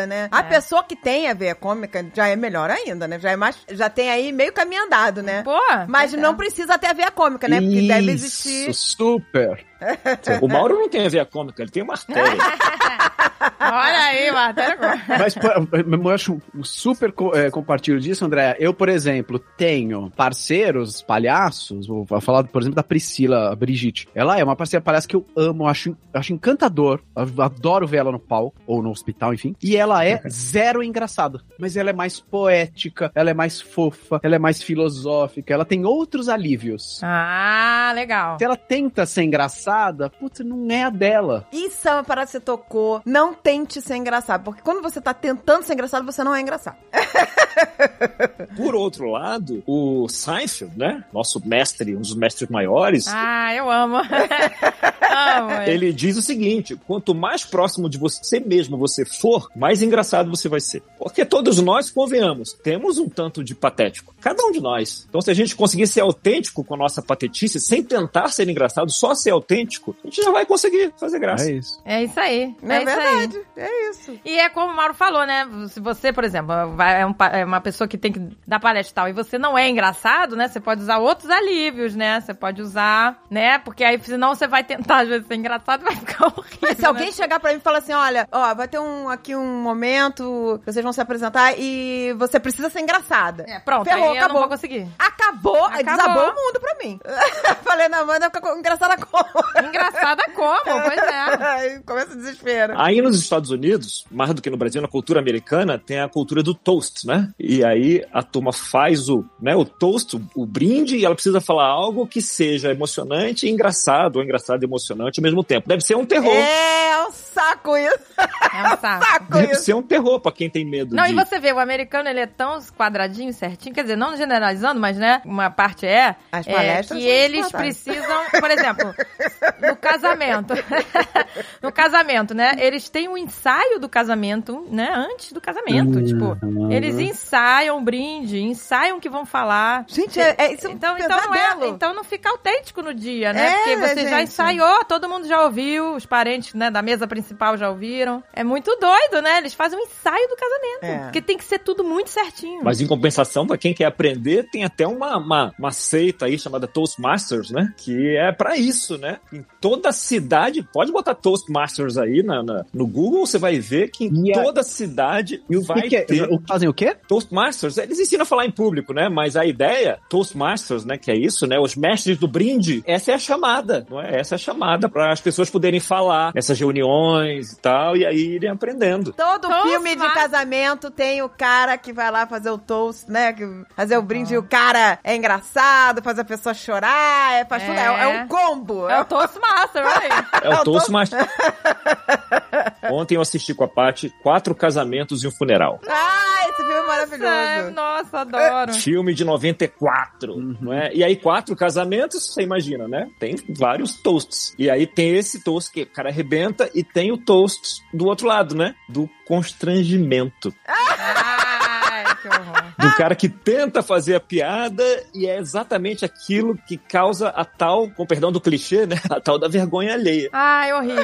Speaker 2: né? A
Speaker 1: É.
Speaker 2: pessoa que tem a veia cômica já é melhor ainda, né? Já é mais, já tem aí meio caminho andado, né?
Speaker 1: Pô,
Speaker 2: Mas
Speaker 1: é.
Speaker 2: não precisa ter a veia cômica, né? Porque deve existir.
Speaker 4: Isso, super.
Speaker 3: O Mauro não tem a veia cômica, ele tem uma artéria.
Speaker 1: Olha aí, matéria agora.
Speaker 4: Mas eu acho super é, compartilho disso, André. Eu, por exemplo, tenho parceiros, palhaços, vou falar, por exemplo, da Priscila a Brigitte. Ela é uma parceira palhaça que eu amo, acho, acho encantador. Eu adoro ver ela no palco, ou no hospital, enfim. E ela é zero engraçada. Mas ela é mais poética, ela é mais fofa, ela é mais filosófica, ela tem outros alívios.
Speaker 1: Ah, legal.
Speaker 4: Se ela tenta ser engraçada, putz, não é a dela.
Speaker 2: Isso é uma parada que você tocou. Não tente ser engraçado. Porque quando você tá tentando ser engraçado, você não é engraçado.
Speaker 3: Por outro lado, o Seinfeld, né? Nosso mestre, um dos mestres maiores,
Speaker 1: Ah, eu amo. amo.
Speaker 3: ele diz o seguinte: quanto mais próximo de você mesmo você for, mais engraçado você vai ser. Porque todos nós, convenhamos, temos um tanto de patético. Cada um de nós. Então, se a gente conseguir ser autêntico com a nossa patetice, sem tentar ser engraçado, só ser autêntico, a gente já vai conseguir fazer graça.
Speaker 4: É isso.
Speaker 1: É isso aí.
Speaker 2: É,
Speaker 1: é isso aí.
Speaker 2: verdade. É isso.
Speaker 1: E é como o Mauro falou, né? Se você, por exemplo, vai, é, um é uma pessoa que tem que dar palestra e tal, e você não é engraçado, né? Você pode usar outros alívios, né? Você pode usar, né? Porque aí, senão você vai tentar, às vezes, ser engraçado e vai ficar horrível.
Speaker 2: Mas se
Speaker 1: né?
Speaker 2: alguém chegar pra mim e falar assim, olha, ó, vai ter um aqui um momento, vocês vão se apresentar e você precisa ser engraçada.
Speaker 1: É, pronto,
Speaker 2: Ferrou,
Speaker 1: aí eu não
Speaker 2: acabou.
Speaker 1: vou conseguir.
Speaker 2: Acabou,
Speaker 1: Acabou.
Speaker 2: desabou o mundo pra mim. Falei, não, manda ficar engraçada como?
Speaker 1: Engraçada como? Pois é.
Speaker 2: Aí começa o desespero.
Speaker 3: Aí nos Estados Unidos, mais do que no Brasil, na cultura americana, tem a cultura do toast, né? E aí a turma faz o, né, o toast, o, o brinde, e ela precisa falar algo que seja emocionante e engraçado, ou engraçado e emocionante ao mesmo tempo. Deve ser um terror.
Speaker 2: É, é um saco isso.
Speaker 1: É um saco.
Speaker 2: Saco
Speaker 3: Deve
Speaker 2: isso.
Speaker 3: ser um terror pra quem tem medo
Speaker 1: Não,
Speaker 3: de...
Speaker 1: e você vê, o americano, ele é tão quadradinho, certinho, quer dizer, não generalizando, mas, né, uma parte é,
Speaker 2: As
Speaker 1: é
Speaker 2: palestras
Speaker 1: que
Speaker 2: são
Speaker 1: eles precisam, por exemplo, no casamento, no casamento, né, eles têm um ensaio do casamento, né, antes do casamento,
Speaker 4: Uhum.
Speaker 1: tipo, eles ensaiam o brinde, ensaiam o que vão falar.
Speaker 2: Gente, é, é, isso é um
Speaker 1: Então, então, não é, então não fica autêntico no dia, né?
Speaker 2: É,
Speaker 1: Porque você já ensaiou, todo mundo já ouviu, os parentes né, da mesa principal já ouviram. É muito doido, né? Eles fazem um ensaio do casamento.
Speaker 2: É.
Speaker 1: Porque tem que ser tudo muito certinho.
Speaker 3: Mas em compensação, pra quem quer aprender, tem até uma, uma, uma seita aí chamada Toastmasters, né? Que é pra isso, né? Em toda cidade, pode botar Toastmasters aí na, na- no Google, você vai ver que em
Speaker 4: E a-
Speaker 3: toda cidade
Speaker 4: E o
Speaker 3: vai
Speaker 4: que que é?
Speaker 3: ter
Speaker 4: O- Fazem o quê?
Speaker 3: Toastmasters, eles ensinam a falar em público, né? Mas a ideia, Toastmasters, né? Que é isso, né? Os mestres do brinde, essa é a chamada, não é? Essa é a chamada para as pessoas poderem falar nessas reuniões e tal, e aí irem aprendendo.
Speaker 2: Todo
Speaker 1: Toast
Speaker 2: filme de casamento tem o cara que vai lá fazer o toast, né? Fazer o brinde e o cara é engraçado, faz a pessoa chorar, é, faz tudo. É, é um combo.
Speaker 1: É o Toastmaster, aí.
Speaker 3: É o Toastmasters. Ontem eu assisti com a Paty quatro casamentos e um funeral.
Speaker 2: Ah, esse filme é
Speaker 1: É,
Speaker 2: maravilhoso.
Speaker 1: Nossa, adoro.
Speaker 3: Filme de 94, não é? E aí, quatro casamentos, você imagina, né? Tem vários toasts. E aí tem esse toast que o cara arrebenta e tem o toast do outro lado, né? Do constrangimento.
Speaker 1: Ai, que horror.
Speaker 3: Do cara que tenta fazer a piada e é exatamente aquilo que causa a tal, com perdão do clichê, né? A tal da vergonha alheia.
Speaker 1: Ai, horrível.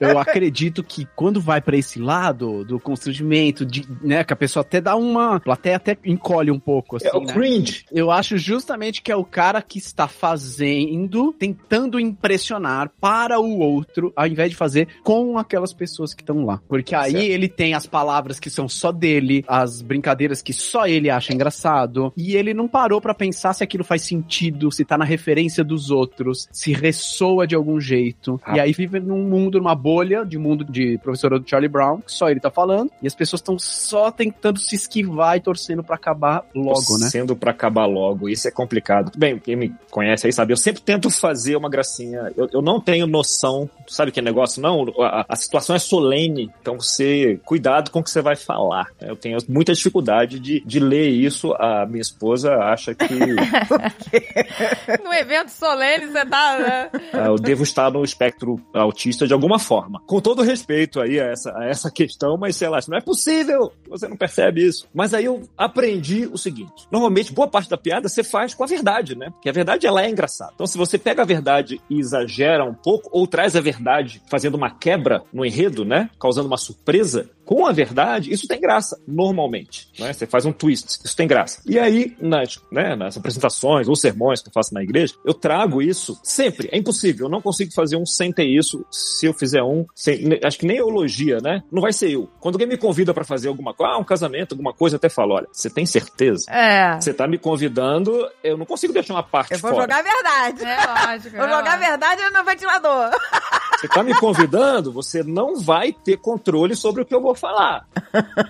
Speaker 4: Eu acredito que quando vai pra esse lado do constrangimento, de, né, que a pessoa até dá uma. A plateia até encolhe um pouco, assim,
Speaker 3: É o
Speaker 4: né?
Speaker 3: cringe.
Speaker 4: Eu acho justamente que é o cara que está fazendo, tentando impressionar para o outro, ao invés de fazer com aquelas pessoas que estão lá. Porque aí
Speaker 3: Certo.
Speaker 4: ele tem as palavras que são só dele, as brincadeiras que só ele acha engraçado, e ele não parou pra pensar se aquilo faz sentido, se tá na referência dos outros, se ressoa de algum jeito.
Speaker 3: Ah.
Speaker 4: E aí vive num mundo, numa bolha de mundo de professora do Charlie Brown, que só ele tá falando, e as pessoas estão só tentando se esquivar e torcendo pra acabar logo, né?
Speaker 3: Sendo pra acabar logo. Isso é complicado. Bem, quem me conhece aí sabe, eu sempre tento fazer uma gracinha. Eu, eu não tenho noção, sabe que negócio? Não, a, a situação é solene, então você, cuidado com o que você vai falar. Eu tenho muita dificuldade de, de ler isso. A minha esposa acha que
Speaker 1: No evento solene, você tá. Né?
Speaker 3: ah, eu devo estar no espectro autista de alguma forma. Com todo respeito aí a essa, a essa questão, mas sei lá, não é possível, você não percebe isso. Mas aí eu aprendi o seguinte: normalmente, boa parte da piada você faz com a verdade, né? Porque a verdade ela é engraçada. Então, se você pega a verdade e exagera um pouco, ou traz a verdade fazendo uma quebra no enredo, né? Causando uma surpresa, com a verdade, isso tem graça, normalmente. Né? Você faz um twist, isso tem graça. E aí, nas, né, nas apresentações ou sermões que eu faço na igreja, eu trago isso sempre. É impossível, eu não consigo fazer um sem ter isso. Se eu fizer um, sem, acho que nem elogia, né? Não vai ser eu. Quando alguém me convida pra fazer alguma coisa, ah, um casamento, alguma coisa, eu até falo: olha, você tem certeza?
Speaker 1: É.
Speaker 3: Você tá me convidando, eu não consigo deixar uma parte
Speaker 2: Eu vou
Speaker 3: fora.
Speaker 2: jogar a verdade.
Speaker 1: É lógico.
Speaker 2: Vou
Speaker 1: é
Speaker 2: jogar a verdade no ventilador.
Speaker 3: Você tá me convidando, você não vai ter controle sobre o que eu vou falar.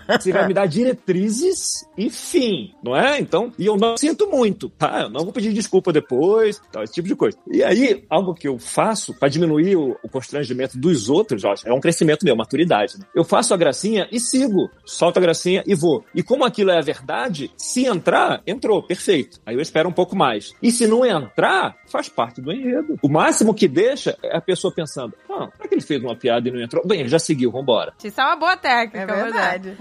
Speaker 3: Você vai me dar diretrizes e fim, não é? Então, e eu não sinto muito, tá? Eu não vou pedir desculpa depois, tal, esse tipo de coisa. E aí, algo que eu faço para diminuir o, o constrangimento dos outros, ó, é um crescimento meu, maturidade. Né? Eu faço a gracinha e sigo, solto a gracinha e vou. E como aquilo é a verdade, se entrar, entrou, perfeito. Aí eu espero um pouco mais. E se não entrar, faz parte do enredo. O máximo que deixa é a pessoa pensando, ah, será que ele fez uma piada e não entrou? Bem, ele já seguiu, vambora.
Speaker 1: Isso é uma boa técnica.
Speaker 2: É
Speaker 1: pois
Speaker 2: verdade.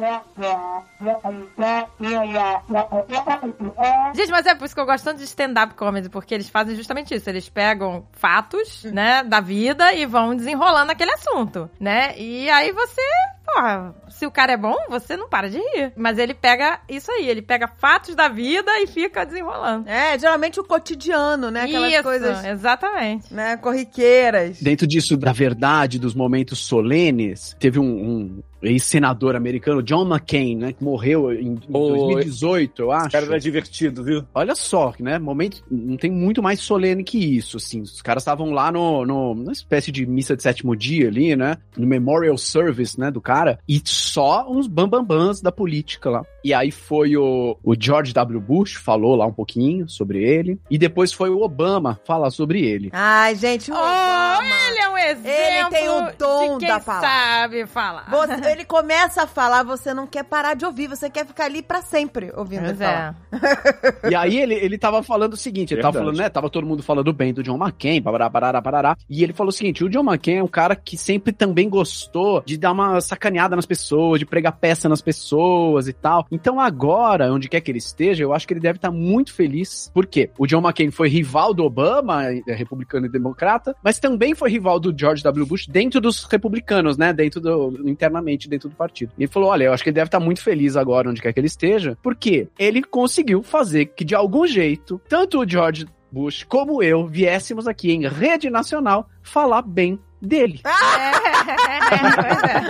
Speaker 1: Gente, mas é por isso que eu gosto tanto de stand-up comedy, porque eles fazem justamente isso. Eles pegam fatos, né, da vida e vão desenrolando aquele assunto, né? E aí você, porra, se o cara é bom, você não para de rir. Mas ele pega isso aí, ele pega fatos da vida e fica desenrolando.
Speaker 2: É, geralmente o cotidiano, né? Aquelas
Speaker 1: isso,
Speaker 2: coisas,
Speaker 1: exatamente.
Speaker 2: né, corriqueiras.
Speaker 4: Dentro disso, da verdade, dos momentos solenes, teve um, um ex-senador americano, John McCain, né? Que morreu em, em
Speaker 3: O-
Speaker 4: 2018, eu acho.
Speaker 3: Esse cara era divertido, viu?
Speaker 4: Olha só, né? Momento, não tem muito mais solene que isso, assim. Os caras estavam lá no, no, numa espécie de missa de sétimo dia ali, né? No memorial service, né, do cara. E só uns bambambãs da política lá. E aí foi o, o George W. Bush, falou lá um pouquinho sobre ele. E depois foi o Obama falar sobre ele.
Speaker 2: Ai, gente, o
Speaker 1: Oh,
Speaker 2: Obama.
Speaker 1: ele é um exemplo
Speaker 2: Ele tem o dom
Speaker 1: de quem
Speaker 2: da palavra.
Speaker 1: sabe falar.
Speaker 2: Você- ele começa a falar, você não quer parar de ouvir, você quer ficar ali pra sempre ouvindo ele
Speaker 1: Pois
Speaker 2: falar.
Speaker 1: é.
Speaker 4: E aí ele, ele tava falando o seguinte, ele tava
Speaker 3: Verdade.
Speaker 4: falando, né? Tava todo mundo falando bem do John McCain, parará, parará, parará. E ele falou o seguinte: o John McCain é um cara que sempre também gostou de dar uma sacaneada nas pessoas, de pregar peça nas pessoas e tal. Então agora, onde quer que ele esteja, eu acho que ele deve estar muito feliz. Por quê? O John McCain foi rival do Obama, é republicano e democrata, mas também foi rival do George W. Bush dentro dos republicanos, né? Dentro do. internamente, dentro do partido. E ele falou: olha, eu acho que ele deve estar muito feliz agora, onde quer que ele esteja, porque ele conseguiu fazer que, de algum jeito, tanto o George Bush como eu viéssemos aqui em rede nacional falar bem dele.
Speaker 1: É,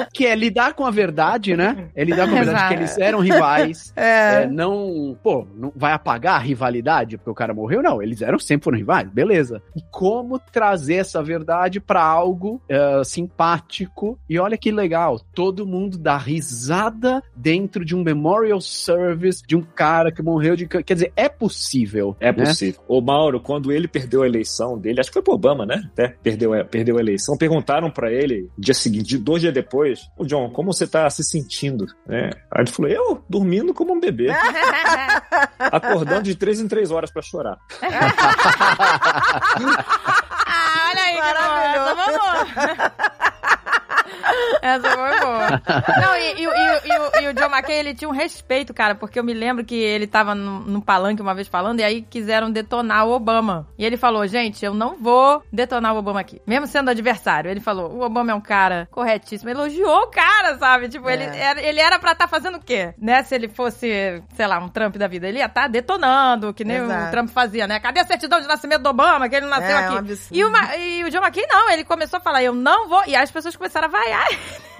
Speaker 4: Que é lidar com a verdade, né? É lidar com a verdade
Speaker 1: Exato.
Speaker 4: que eles eram rivais.
Speaker 2: É.
Speaker 4: É, não, pô, não vai apagar a rivalidade porque o cara morreu? Não, eles eram sempre foram rivais, beleza. E como trazer essa verdade pra algo é, simpático? E olha que legal, todo mundo dá risada dentro de um memorial service de um cara que morreu de. Quer dizer, é possível.
Speaker 3: É
Speaker 4: né?
Speaker 3: possível. O Mauro, quando ele perdeu a eleição dele, acho que foi pro Obama, né? Até perdeu, perdeu a eleição, perguntaram pra ele, dia seguinte, dois dias depois, ô John, como você tá se sentindo? Né? Aí ele falou, eu dormindo como um bebê, acordando de três em três horas pra chorar.
Speaker 1: Ah, olha aí, que
Speaker 2: Maravilhoso.
Speaker 1: boa. Essa foi boa. Não, e, e- e- e o- o John McCain, ele tinha um respeito, cara, porque eu me lembro que ele tava num, num palanque uma vez falando, e aí quiseram detonar o Obama. E ele falou, gente, eu não vou detonar o Obama aqui. Mesmo sendo adversário. Ele falou, o Obama é um cara corretíssimo. Elogiou o cara, sabe? Tipo, ele,
Speaker 2: É.
Speaker 1: era, ele era pra estar fazendo o quê? Né? Se ele fosse, sei lá, um Trump da vida. Ele ia estar detonando, que nem
Speaker 2: Exato.
Speaker 1: o Trump fazia, né? Cadê a certidão de nascimento do Obama, que ele nasceu
Speaker 2: É,
Speaker 1: aqui?
Speaker 2: um.
Speaker 1: E, uma, e o John McCain não, ele começou a falar, eu não vou. E aí as pessoas começaram a vaiar.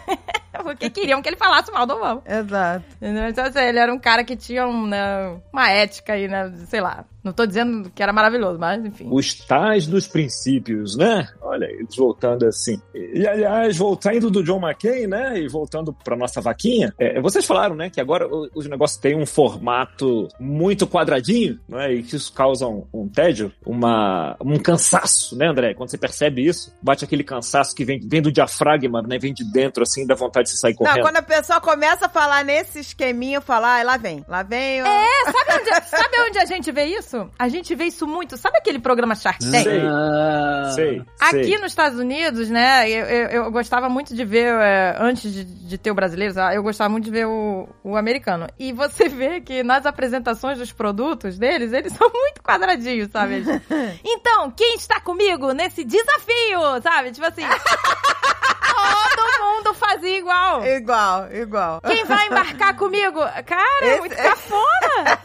Speaker 1: Porque queriam que ele falasse mal do Obama.
Speaker 2: Exato.
Speaker 1: Então, assim, ele era um cara que tinha um, né, uma ética aí, né? Sei lá. Não tô dizendo que era maravilhoso, mas enfim.
Speaker 3: Os tais dos princípios, né? Olha, eles voltando assim. E, aliás, voltando do John McCain, né? E voltando pra nossa vaquinha, é, vocês falaram, né? Que agora o- os negócios têm um formato muito quadradinho, né? E que isso causa um, um tédio, uma, um cansaço, né, André? Quando você percebe isso, bate aquele cansaço que vem, vem do diafragma, né? Vem de dentro, assim, dá vontade de você sair
Speaker 2: Não,
Speaker 3: correndo.
Speaker 2: quando a pessoa começa a falar nesse esqueminho, falar, ah, lá vem, lá vem. ó.
Speaker 1: É, sabe onde, sabe onde a gente vê isso? A gente vê isso muito. Sabe aquele programa Shark Tank?
Speaker 3: Sei.
Speaker 4: Ah,
Speaker 3: Sei,
Speaker 1: Aqui
Speaker 3: sei.
Speaker 1: nos Estados Unidos, né, eu, eu, eu gostava muito de ver, é, antes de, de ter o brasileiro, eu gostava muito de ver o, o americano. E você vê que nas apresentações dos produtos deles, eles são muito quadradinhos, sabe? Então, quem está comigo nesse desafio, sabe? Tipo assim, todo mundo fazia igual.
Speaker 2: Igual, igual.
Speaker 1: Quem vai embarcar comigo? Cara, é
Speaker 2: Esse-
Speaker 1: muito cafona.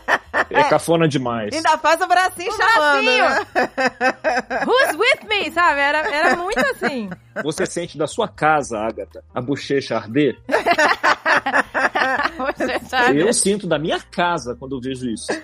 Speaker 3: É cafona demais.
Speaker 2: Ainda faz o bracinho
Speaker 1: O
Speaker 2: chamando.
Speaker 1: bracinho.
Speaker 2: né?
Speaker 1: Who's with me, sabe? Era, era muito assim.
Speaker 3: Você sente da sua casa, Agatha, a bochecha arder?
Speaker 1: Você sabe?
Speaker 3: Eu sinto da minha casa quando eu vejo isso.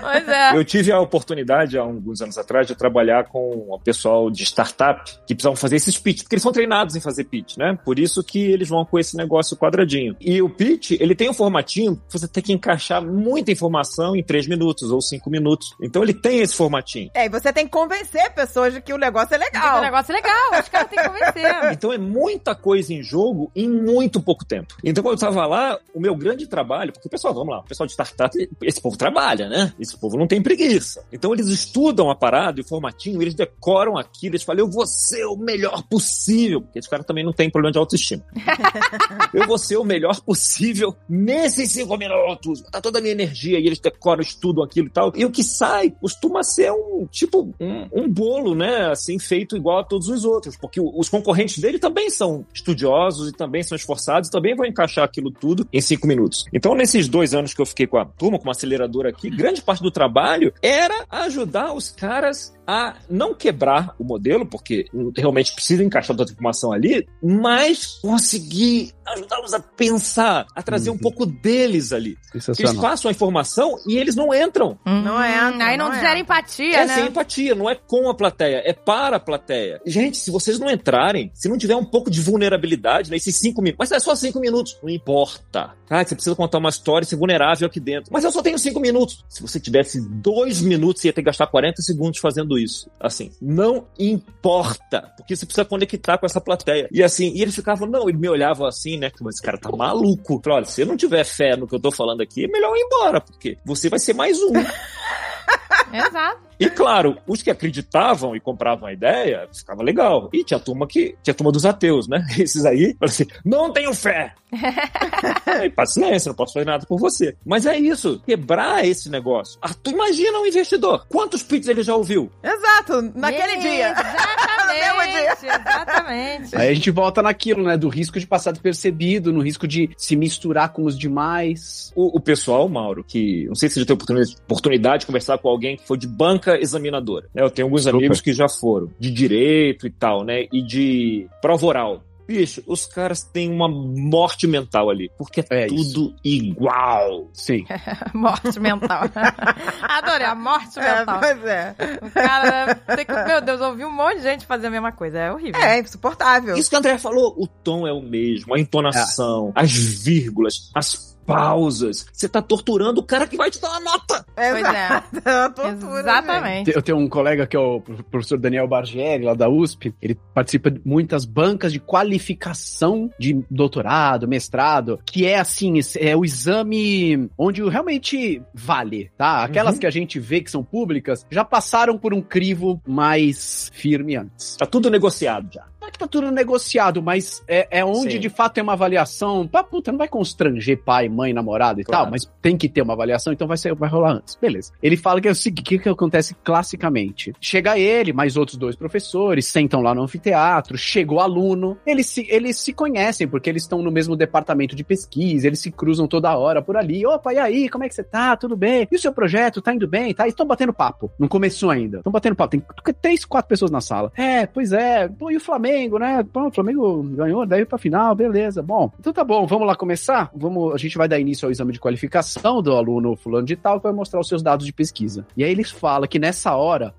Speaker 1: Pois é.
Speaker 3: Eu tive a oportunidade, há alguns anos atrás, de trabalhar com o pessoal de startup que precisavam fazer esses pitch, porque eles são treinados em fazer pitch, né? Por isso que eles vão com esse negócio quadradinho. E o pitch, ele tem um formatinho, que você tem que encaixar muita informação em três minutos ou cinco minutos. Então ele tem esse formatinho.
Speaker 2: É, e você tem que convencer pessoas de que o negócio é
Speaker 1: O
Speaker 2: legal.
Speaker 1: negócio é legal, os caras têm que convencer.
Speaker 3: Então é muita coisa em jogo em muito pouco tempo. Então quando eu tava lá, o meu grande trabalho, porque o pessoal, vamos lá, o pessoal de startup, esse povo trabalha, né? Esse povo não tem preguiça. Então eles estudam a parada e o formatinho, eles decoram aquilo, eles falam, eu vou ser o melhor possível, porque esse cara também não tem problema de autoestima. eu vou ser o melhor possível nesses cinco minutos, botar toda a minha energia e eles decoram, estudam aquilo e tal. E o que sai costuma ser um, tipo, um, um bolo, né? Assim, feito igual a todos os outros, porque os concorrentes dele também são estudiosos e também são esforçados e também vão encaixar aquilo tudo em cinco minutos. Então, nesses dois anos que eu fiquei com a turma, com uma aceleradora aqui, grande parte do trabalho era ajudar os caras a não quebrar o modelo, porque realmente precisa encaixar toda a informação ali, mas conseguir ajudá-los a pensar, a trazer um
Speaker 4: Uhum.
Speaker 3: pouco deles ali. Eles passam a informação e eles não entram.
Speaker 2: Não é,
Speaker 1: Hum, Aí não,
Speaker 2: não é.
Speaker 1: gera empatia,
Speaker 3: É
Speaker 1: né?
Speaker 3: sem empatia, não é com a plateia, é para a plateia. Gente, se vocês não entrarem, se não tiver um pouco de vulnerabilidade nesses cinco minutos, mas é só cinco minutos, não importa. Cara, você precisa contar uma história e ser vulnerável aqui dentro. Mas eu só tenho cinco minutos. Se você tivesse dois minutos, você ia ter que gastar 40 segundos fazendo isso. Assim, não importa, porque você precisa conectar com essa plateia. E assim, e eles ficavam, não, ele me olhava assim, né? Mas esse cara tá maluco. Eu Falei, olha, se você não tiver fé no que eu tô falando aqui, é melhor ir embora, porque você vai ser mais um.
Speaker 1: Exato.
Speaker 3: E claro, os que acreditavam e compravam a ideia, ficava legal. E tinha a turma que. Tinha a turma dos ateus, né? Esses aí, falaram assim, não tenho fé. e paciência, não posso fazer nada por você. Mas é isso, quebrar esse negócio. Ah, tu imagina um investidor. Quantos pits ele já ouviu?
Speaker 2: Exato, naquele dia. No mesmo dia.
Speaker 1: Exatamente, exatamente.
Speaker 4: Aí a gente volta naquilo, né? Do risco de passar despercebido, no risco de se misturar com os demais.
Speaker 3: O, o pessoal, Mauro, que não sei se você já teve oportunidade, oportunidade de conversar com alguém que foi de banca examinadora. né? Eu tenho alguns
Speaker 4: Super.
Speaker 3: amigos que já foram, de direito e tal, né? E de prova oral. Bicho, os caras têm uma morte mental ali, porque é,
Speaker 4: É
Speaker 3: tudo igual.
Speaker 4: Sim.
Speaker 1: Morte mental. Adorei, a morte
Speaker 2: É,
Speaker 1: mental.
Speaker 2: pois é.
Speaker 1: O cara tem que, meu Deus, ouvi um monte de gente fazer a mesma coisa. É horrível.
Speaker 2: É insuportável.
Speaker 3: Isso que o André falou, o tom é o mesmo, a entonação, as vírgulas, as pausas. Você tá torturando o cara que vai te dar uma nota.
Speaker 1: Pois é.
Speaker 2: Exato. É uma tortura,
Speaker 1: Exatamente.
Speaker 4: Eu tenho um colega que é o professor Daniel Bargieri, lá da USP. Ele participa de muitas bancas de qualificação de doutorado, mestrado, que é assim, é o exame onde realmente vale, tá? Aquelas
Speaker 3: Uhum.
Speaker 4: que a gente vê que são públicas já passaram por um crivo mais firme antes.
Speaker 3: Tá tudo negociado já.
Speaker 4: Que tá tudo negociado, mas é, é onde
Speaker 3: Sim.
Speaker 4: de fato tem uma avaliação. Pá, puta, não vai constranger pai, mãe, namorado e
Speaker 3: Claro.
Speaker 4: tal, mas tem que ter uma avaliação, então vai, ser, vai rolar antes. Beleza. Ele fala que é o seguinte: o que, que acontece classicamente? Chega ele, mais outros dois professores, sentam lá no anfiteatro, chega o aluno, eles se, eles se conhecem, porque eles estão no mesmo departamento de pesquisa, eles se cruzam toda hora por ali. Opa, e aí, como é que você tá? Tudo bem? E o seu projeto? Tá indo bem? Tá? Estão batendo papo. Não começou ainda. Estão batendo papo. Tem três, quatro pessoas na sala. É, pois é. Pô, e o Flamengo, né? Pô, o Flamengo ganhou, daí pra final, beleza. Bom, então tá bom, vamos lá começar? Vamos, a gente vai dar início ao exame de qualificação do aluno fulano de tal, que vai mostrar os seus dados de pesquisa. E aí eles falam que nessa hora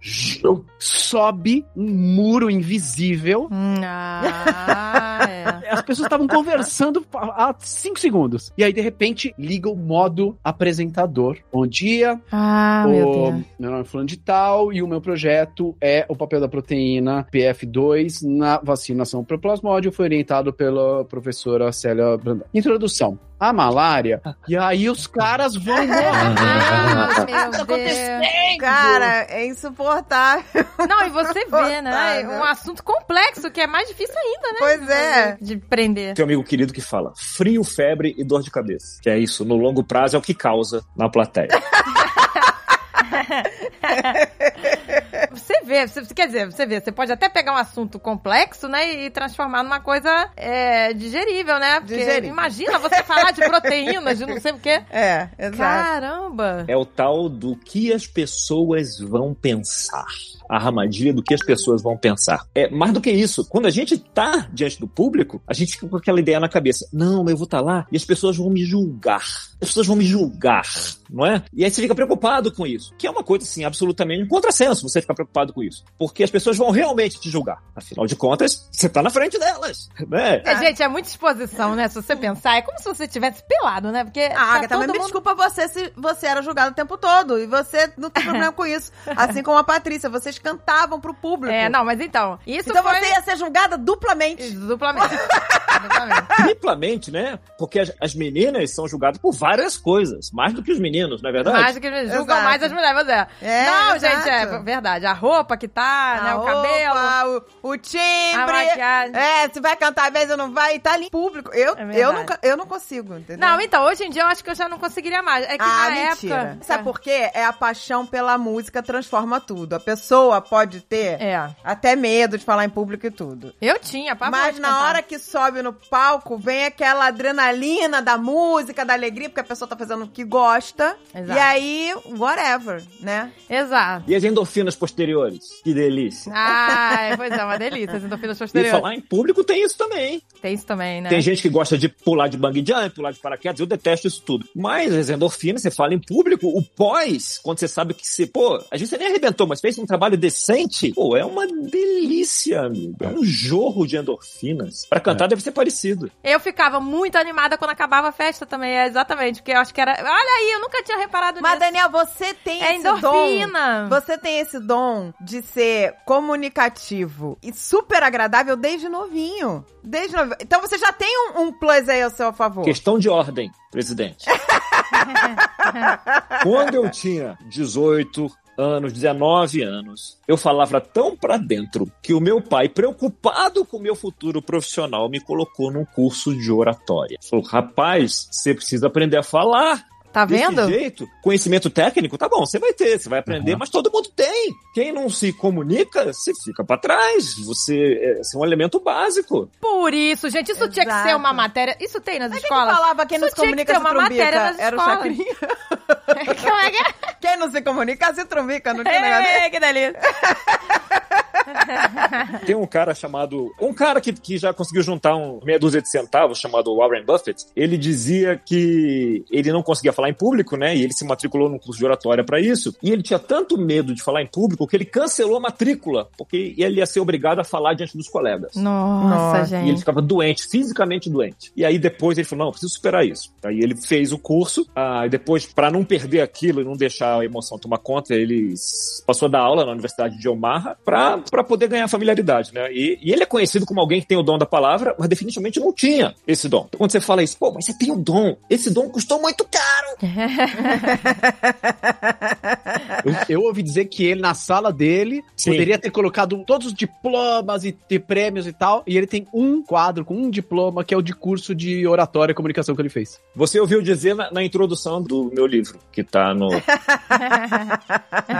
Speaker 4: sobe um muro invisível
Speaker 1: Ah, é.
Speaker 4: as pessoas estavam conversando há cinco segundos. E aí, de repente, liga o modo apresentador. Bom dia,
Speaker 1: Ah, meu
Speaker 4: o
Speaker 1: Deus.
Speaker 4: meu nome é fulano de tal e o meu projeto é o papel da proteína PF2 na vacinação pro plasmódio. Foi orientado pela professora Célia Brandão. Introdução. A malária. E aí os caras vão morrer.
Speaker 1: Ah, meu Deus.
Speaker 2: Cara, é insuportável.
Speaker 1: Não, e você vê, né?
Speaker 2: Insuportável.
Speaker 1: Um assunto complexo que é mais difícil ainda, né?
Speaker 2: Pois é.
Speaker 1: De prender.
Speaker 3: Tem um amigo querido que fala frio, febre e dor de cabeça. Que é isso, no longo prazo é o que causa na plateia.
Speaker 1: Você vê, você, quer dizer, você vê, você pode até pegar um assunto complexo, né, e transformar numa coisa é, digerível, né? Porque
Speaker 2: Digerível.
Speaker 1: imagina você falar de proteínas, de não sei o quê.
Speaker 2: É, exato.
Speaker 1: Caramba!
Speaker 3: É o tal do que as pessoas vão pensar. A armadilha do que as pessoas vão pensar. É mais do que isso. Quando a gente tá diante do público, a gente fica com aquela ideia na cabeça. Não, eu vou estar lá e as pessoas vão me julgar. As pessoas vão me julgar, não é? E aí você fica preocupado com isso. Que é uma coisa, assim, absolutamente um contrassenso você ficar preocupado com isso. Porque as pessoas vão realmente te julgar. Afinal de contas, você tá na frente delas, né?
Speaker 1: É, gente, é muita exposição, né? Se você pensar, é como se você tivesse pelado, né? Porque
Speaker 2: Ah,
Speaker 1: tá
Speaker 2: Agatha, mas
Speaker 1: todo
Speaker 2: me
Speaker 1: mundo...
Speaker 2: desculpa você se você era julgado o tempo todo. E você não tem problema com isso. Assim como a Patrícia, vocês cantavam pro público.
Speaker 1: É, não, mas então, isso
Speaker 2: Então
Speaker 1: foi...
Speaker 2: você ia ser julgada duplamente.
Speaker 1: Duplamente. Duplamente.
Speaker 3: Triplamente, né? Porque as, as meninas são julgadas por várias coisas. Mais do que os meninos, não é verdade?
Speaker 1: Mais do que eles julgam
Speaker 2: Exato.
Speaker 1: mais as mulheres, mas é.
Speaker 2: É,
Speaker 1: não,
Speaker 2: exato.
Speaker 1: gente, é verdade. A roupa que tá, né?
Speaker 2: A
Speaker 1: O cabelo.
Speaker 2: roupa, o, o timbre.
Speaker 1: A maquiagem.
Speaker 2: É, se vai cantar às vezes ou não vai, e tá ali em público. Eu,
Speaker 1: É
Speaker 2: eu, não, eu não consigo, entendeu?
Speaker 1: Não, então, hoje em dia eu acho que eu já não conseguiria mais. É que
Speaker 2: ah,
Speaker 1: na
Speaker 2: mentira.
Speaker 1: época.
Speaker 2: Sabe por quê? É a paixão pela música transforma tudo. A pessoa pode ter
Speaker 1: É.
Speaker 2: até medo de falar em público e tudo.
Speaker 1: Eu tinha, pavor
Speaker 2: Mas na
Speaker 1: cantar.
Speaker 2: hora que sobe no palco, vem aquela adrenalina da música, da alegria, porque a pessoa tá fazendo o que gosta.
Speaker 1: Exato.
Speaker 2: E aí, whatever, né?
Speaker 1: Exato.
Speaker 3: E as endorfinas posteriores? Que delícia.
Speaker 1: Ai, pois é, uma delícia. As endorfinas
Speaker 3: E
Speaker 1: posteriores.
Speaker 3: falar em público tem isso também.
Speaker 1: Tem isso também, né?
Speaker 3: Tem gente que gosta de pular de bang jump, pular de paraquedas, eu detesto isso tudo. Mas as endorfinas, você fala em público, o pós, quando você sabe que você, pô, a gente nem arrebentou, mas fez um trabalho decente, pô, é uma delícia, amigo. É um jorro de endorfinas. Pra cantar deve ser parecido.
Speaker 1: Eu ficava muito animada quando acabava a festa também, é exatamente, porque eu acho que era... Olha aí, eu nunca tinha reparado
Speaker 2: Mas,
Speaker 1: nisso.
Speaker 2: Daniel, você tem
Speaker 1: É
Speaker 2: esse
Speaker 1: endorfina.
Speaker 2: dom. Você tem esse dom de ser comunicativo e super agradável desde novinho. Desde novinho. Então você já tem um, um plus aí ao seu favor.
Speaker 3: Questão de ordem, presidente. Quando eu tinha 18 anos, 19 anos, eu falava tão pra dentro que o meu pai, preocupado com o meu futuro profissional, me colocou num curso de oratória. Falou: rapaz, você precisa aprender a falar.
Speaker 1: Tá vendo?
Speaker 3: Desse jeito, conhecimento técnico, tá bom, você vai ter, você vai aprender,
Speaker 4: Uhum.
Speaker 3: mas todo mundo tem. Quem não se comunica, você fica pra trás. Você é, você é um elemento básico.
Speaker 1: Por isso, gente, isso tinha que
Speaker 2: Exato.
Speaker 1: ser uma matéria. Isso tem nas
Speaker 2: Quem que
Speaker 1: escolas?
Speaker 2: falava quem não
Speaker 1: Isso que
Speaker 2: comunica
Speaker 1: ter
Speaker 2: se
Speaker 1: uma
Speaker 2: trumbica? Era o
Speaker 1: escolas.
Speaker 2: Chacrinha.
Speaker 1: Como é que é?
Speaker 2: Quem não se comunica se trumbica, não tinha negócio desse?
Speaker 1: Ei, que delícia.
Speaker 3: Tem um cara chamado. Um cara que, que já conseguiu juntar um meia dúzia de centavos, chamado Warren Buffett. Ele dizia que ele não conseguia falar em público, né? E ele se matriculou num curso de oratória para isso. E ele tinha tanto medo de falar em público que ele cancelou a matrícula, porque ele ia ser obrigado a falar diante dos colegas.
Speaker 1: Nossa,
Speaker 2: Nossa.
Speaker 3: E ele
Speaker 1: gente.
Speaker 3: ficava doente, fisicamente doente. E aí depois ele falou: não, eu preciso superar isso. Aí ele fez o curso, ah, e depois, para não perder aquilo e não deixar a emoção tomar conta, ele passou a dar aula na Universidade de Omaha para poder ganhar familiaridade, né? E, e ele é conhecido como alguém que tem o dom da palavra, mas definitivamente não tinha esse dom. Então, quando você fala isso, pô, mas você tem o dom, esse dom custou muito caro.
Speaker 4: Eu, eu ouvi dizer que ele, na sala dele,
Speaker 3: Sim.
Speaker 4: poderia ter colocado todos os diplomas e ter prêmios e tal. E ele tem um quadro com um diploma, que é o de curso de oratória e comunicação que ele fez.
Speaker 3: Você ouviu dizer na, na introdução do meu livro, que tá no.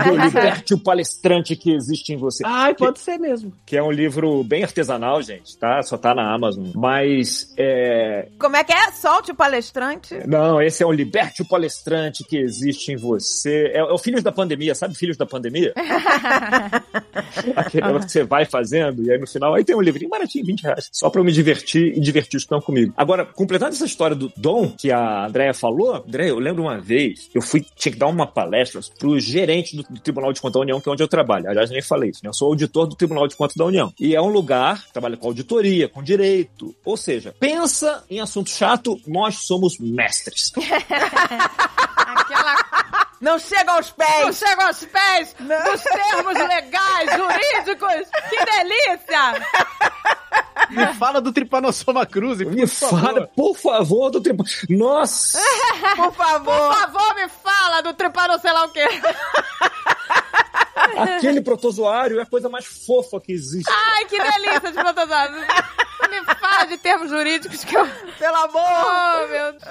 Speaker 3: do Liberte o palestrante que existe em você.
Speaker 4: Ai, pode ser mesmo.
Speaker 3: Que é um livro bem artesanal, gente, tá? Só tá na Amazon. Mas é.
Speaker 2: Como é que é? Solte o palestrante.
Speaker 3: Não, esse é o Liberte o palestrante que existe em você. É, é o Filhos da Pandemia, sabe Filhos da Pandemia? Aquele negócio que você vai fazendo, e aí no final, aí tem um livrinho baratinho, 20 reais. Só pra eu me divertir e divertir os que estão comigo. Agora, completando essa história do dom que a Andrea falou, Andrea, eu lembro uma vez, eu fui, tinha que dar uma palestra pro gerente do, do Tribunal de Contas da União, que é onde eu trabalho. Aliás, nem falei isso, né? Eu sou auditor do Tribunal de Contas da União. E é um lugar, que trabalha com auditoria, com direito. Ou seja, pensa em assunto chato, nós somos mestres.
Speaker 1: Aquela
Speaker 2: Não chega aos
Speaker 1: não
Speaker 2: pés.
Speaker 1: chega aos pés dos termos legais, jurídicos. Que delícia!
Speaker 4: Me fala do Tripanossoma Cruzi,
Speaker 3: Me fala, por favor, do tribunal. Nossa!
Speaker 2: Por
Speaker 1: Por
Speaker 2: favor.
Speaker 1: favor, me fala do tripano sei lá o quê.
Speaker 3: Aquele protozoário é a coisa mais fofa que existe.
Speaker 1: Ai, que delícia de protozoário. Me fala de termos jurídicos que eu...
Speaker 2: Pelo amor.
Speaker 1: Oh, meu Deus.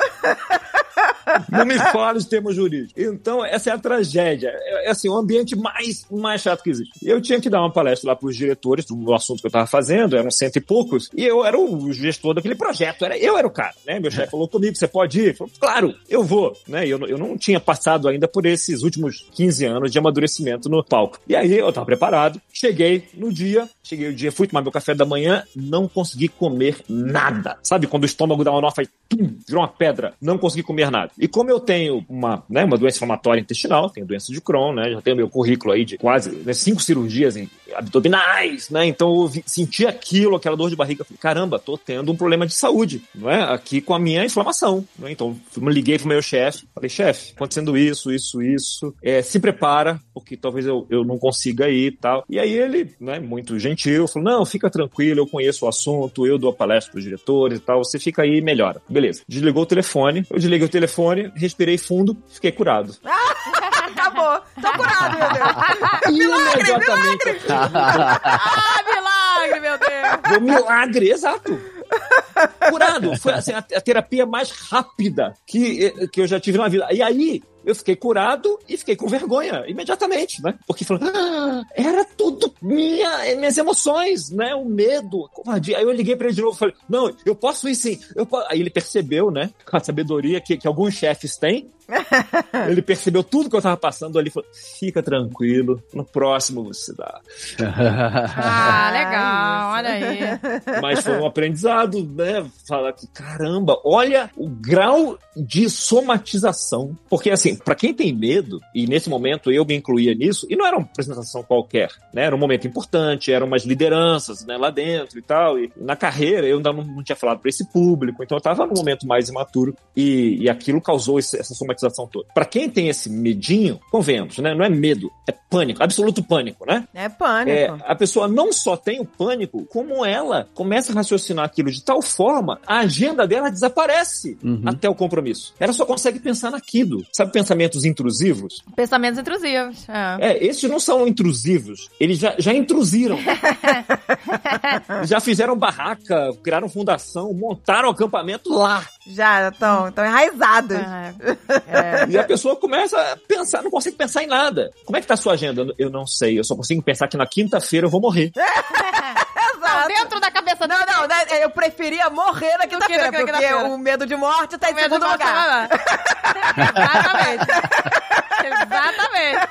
Speaker 3: Não me fale de termos jurídicos. Então, essa é a tragédia. É, é assim, o ambiente mais, mais chato que existe. Eu tinha que dar uma palestra lá para os diretores do assunto que eu estava fazendo, eram cento e poucos, e eu era o gestor daquele projeto. Era, eu era o cara, né? Meu chefe falou comigo, você pode ir? Eu falei, claro, eu vou. Né? Eu, não- eu não tinha passado ainda por esses últimos 15 anos de amadurecimento no palco. E aí eu estava preparado, cheguei no dia, cheguei o dia, fui tomar meu café da manhã, não consegui comer nada. Sabe quando o estômago dá uma nova e pum, virou uma pedra? Não consegui comer nada. E como eu tenho uma, né, uma doença inflamatória intestinal, tenho doença de Crohn, né? Já tenho meu currículo aí de quase né, cinco cirurgias em abdominais, né? Então eu senti aquilo, aquela dor de barriga. Falei, caramba, tô tendo um problema de saúde, não é? Aqui com a minha inflamação. Né? Então liguei pro meu chefe, falei, chefe, acontecendo isso, isso, isso. É, se prepara, porque talvez eu, eu não consiga ir e tal. E aí ele, né, muito gentil, falou: não, fica tranquilo, eu conheço o assunto, eu dou a palestra pros diretores e tal, você fica aí e melhora. Beleza. Desligou o telefone, eu desliguei o telefone, respirei fundo, fiquei curado.
Speaker 2: Acabou. Tô curado, meu Deus.
Speaker 3: Imediatamente.
Speaker 1: Ah, milagre, meu Deus.
Speaker 3: Um milagre, exato. Curado. Foi assim, a, a terapia mais rápida que, que eu já tive na vida. E aí, eu fiquei curado e fiquei com vergonha imediatamente, né? Porque falou, ah, era tudo minha, minhas emoções, né? O medo, a covardia. Aí eu liguei pra ele de novo e falei, não, eu posso ir sim. Eu po-" Aí ele percebeu, né? Com a sabedoria que, que alguns chefes têm. ele percebeu tudo que eu tava passando ali e falou: fica tranquilo, no próximo você dá.
Speaker 1: Ah, legal, olha aí.
Speaker 3: Mas foi um aprendizado, né? Falar que, caramba, olha o grau de somatização. Porque, assim, pra quem tem medo, e nesse momento eu me incluía nisso, e não era uma apresentação qualquer, né? Era um momento importante, eram umas lideranças, né, lá dentro e tal. E na carreira eu ainda não, não tinha falado pra esse público, então eu tava num momento mais imaturo e, e aquilo causou esse- essa somatização toda. Pra quem tem esse medinho, convenhamos, né? Não é medo, é pânico, absoluto pânico, né?
Speaker 2: É pânico.
Speaker 3: É, a pessoa não só tem o pânico, como ela começa a raciocinar aquilo de tal forma, a agenda dela desaparece
Speaker 4: Uhum.
Speaker 3: até o compromisso. Ela só consegue pensar naquilo. Sabe pensamentos intrusivos?
Speaker 1: Pensamentos intrusivos. É.
Speaker 3: É, esses não são intrusivos. Eles já, já intrusiram. já fizeram barraca, criaram fundação, montaram acampamento lá.
Speaker 2: Já estão tão enraizados.
Speaker 1: É. É.
Speaker 3: E a pessoa começa a pensar, não consegue pensar em nada. Como é que tá a sua agenda? Eu não sei, eu só consigo pensar que na quinta-feira eu vou morrer.
Speaker 1: Não,
Speaker 2: Exato.
Speaker 1: dentro da cabeça
Speaker 2: Não, não, né, eu preferia morrer na quinta-feira,
Speaker 1: na
Speaker 2: porque
Speaker 1: quinta-feira.
Speaker 2: o medo de morte tá em
Speaker 1: Medo de
Speaker 2: segundo
Speaker 1: morte
Speaker 2: lugar.
Speaker 1: Exatamente. Exatamente.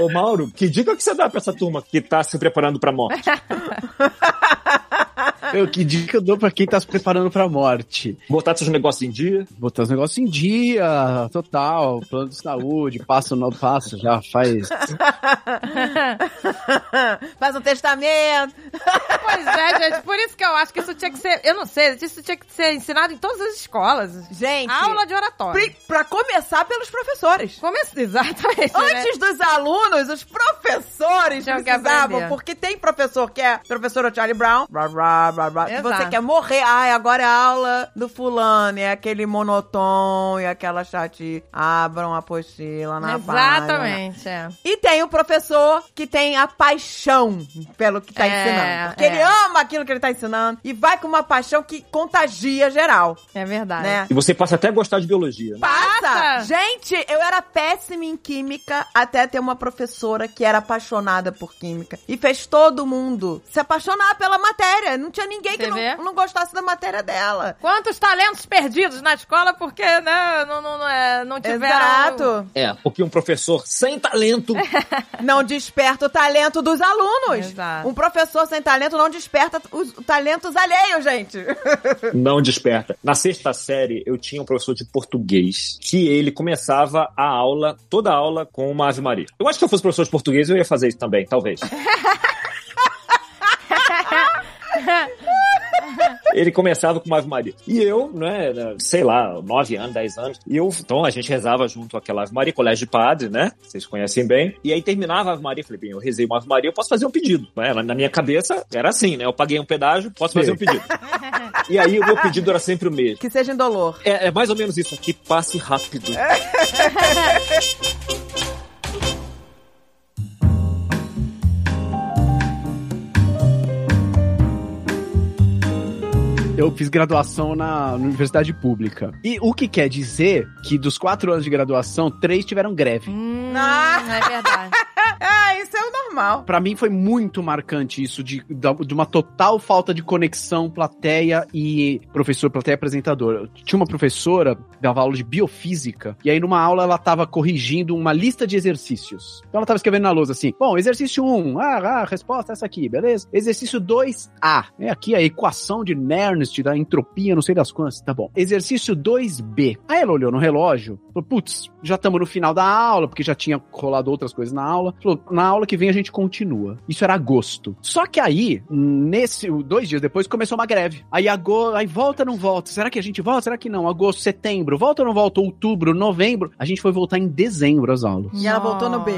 Speaker 3: Ô Mauro, que dica que você dá pra essa turma que tá se preparando pra morte?
Speaker 4: Eu, que dica eu dou pra quem tá se preparando pra morte?
Speaker 3: Botar seus negócios em dia?
Speaker 4: Botar os negócios em dia, total, plano de saúde, passo no passo, já faz.
Speaker 2: Faz um testamento.
Speaker 1: Pois é, gente. Por isso que eu acho que isso tinha que ser. Eu não sei, isso tinha que ser ensinado em todas as escolas.
Speaker 2: Gente,
Speaker 1: Aula de oratório.
Speaker 2: pra começar pelos professores.
Speaker 1: Começa exatamente. né?
Speaker 2: Antes dos alunos, os professores
Speaker 1: Tinham que
Speaker 2: precisavam, porque tem professor que é professor Charlie Brown, blá, blá, blá, blá,
Speaker 1: Exato.
Speaker 2: você quer morrer. Ai, agora é a aula do fulano, é aquele monotom e aquela chate. Abram a apostila na página.
Speaker 1: Exatamente, é.
Speaker 2: E tem o professor que tem a paixão pelo que tá
Speaker 1: É,
Speaker 2: ensinando. Porque
Speaker 1: é.
Speaker 2: ele ama aquilo que ele tá ensinando e vai com uma paixão que contagia geral,
Speaker 1: É verdade.
Speaker 2: né?
Speaker 3: E você passa até a gostar de biologia. Né?
Speaker 2: Passa!
Speaker 1: Passa!
Speaker 2: Gente, eu era péssima em química até ter uma professora que era apaixonada por química. E fez todo mundo se apaixonar pela matéria. Não tinha ninguém que não, não gostasse da matéria dela.
Speaker 1: Quantos talentos perdidos na escola porque, né, não, não, não, é, não tiveram...
Speaker 2: Exato.
Speaker 3: É, porque um professor sem talento
Speaker 2: Não desperta o talento dos alunos.
Speaker 1: Exato.
Speaker 2: Um professor sem talento não desperta os talentos alheios, gente.
Speaker 3: não desperta. Na sexta série, eu tinha um professor de português que ele começava a aula, toda a aula, com uma Ave Maria. Eu acho que se eu fosse professor de português, eu ia fazer isso também, talvez. Ele começava com uma Ave Maria. E eu, né, sei lá, 9 anos, 10 anos, e eu, então a gente rezava junto àquela Ave Maria, colégio de padre, né? Vocês conhecem bem. E aí terminava a Ave Maria, falei, bem, eu rezei uma Ave Maria, eu posso fazer um pedido. Né? Na minha cabeça era assim, né? Eu paguei um pedágio, posso fazer um pedido. E aí o meu pedido era sempre o mesmo.
Speaker 2: Que seja indolor.
Speaker 3: É, é mais ou menos isso aqui, passe rápido.
Speaker 4: Eu fiz graduação na universidade pública. E o que quer dizer que dos quatro anos de graduação, três tiveram greve.
Speaker 1: Hum,
Speaker 2: Ah.
Speaker 1: é verdade.
Speaker 2: Ah, isso é o normal.
Speaker 4: Pra mim foi muito marcante isso de, de uma total falta de conexão plateia e professor, plateia apresentador. Tinha uma professora dava aula de biofísica e aí numa aula ela tava corrigindo uma lista de exercícios. Então ela tava escrevendo na lousa assim: "Bom, exercício 1, ah, ah, resposta é essa aqui, beleza? Exercício 2A, é aqui a equação de Nernst da entropia, não sei das quantas, tá bom. Exercício 2B. Aí ela olhou no relógio, falou: "Putz, já estamos no final da aula, porque já tinha rolado outras coisas na aula. Falou, na aula que vem a gente continua. Isso era agosto. Só que aí, nesse, dois dias depois, começou uma greve. Aí, agora, aí volta ou não volta? Será que a gente volta? Será que não? Agosto, setembro, volta ou não volta? Outubro, novembro. A gente foi voltar em dezembro as aulas.
Speaker 2: E ela voltou no B.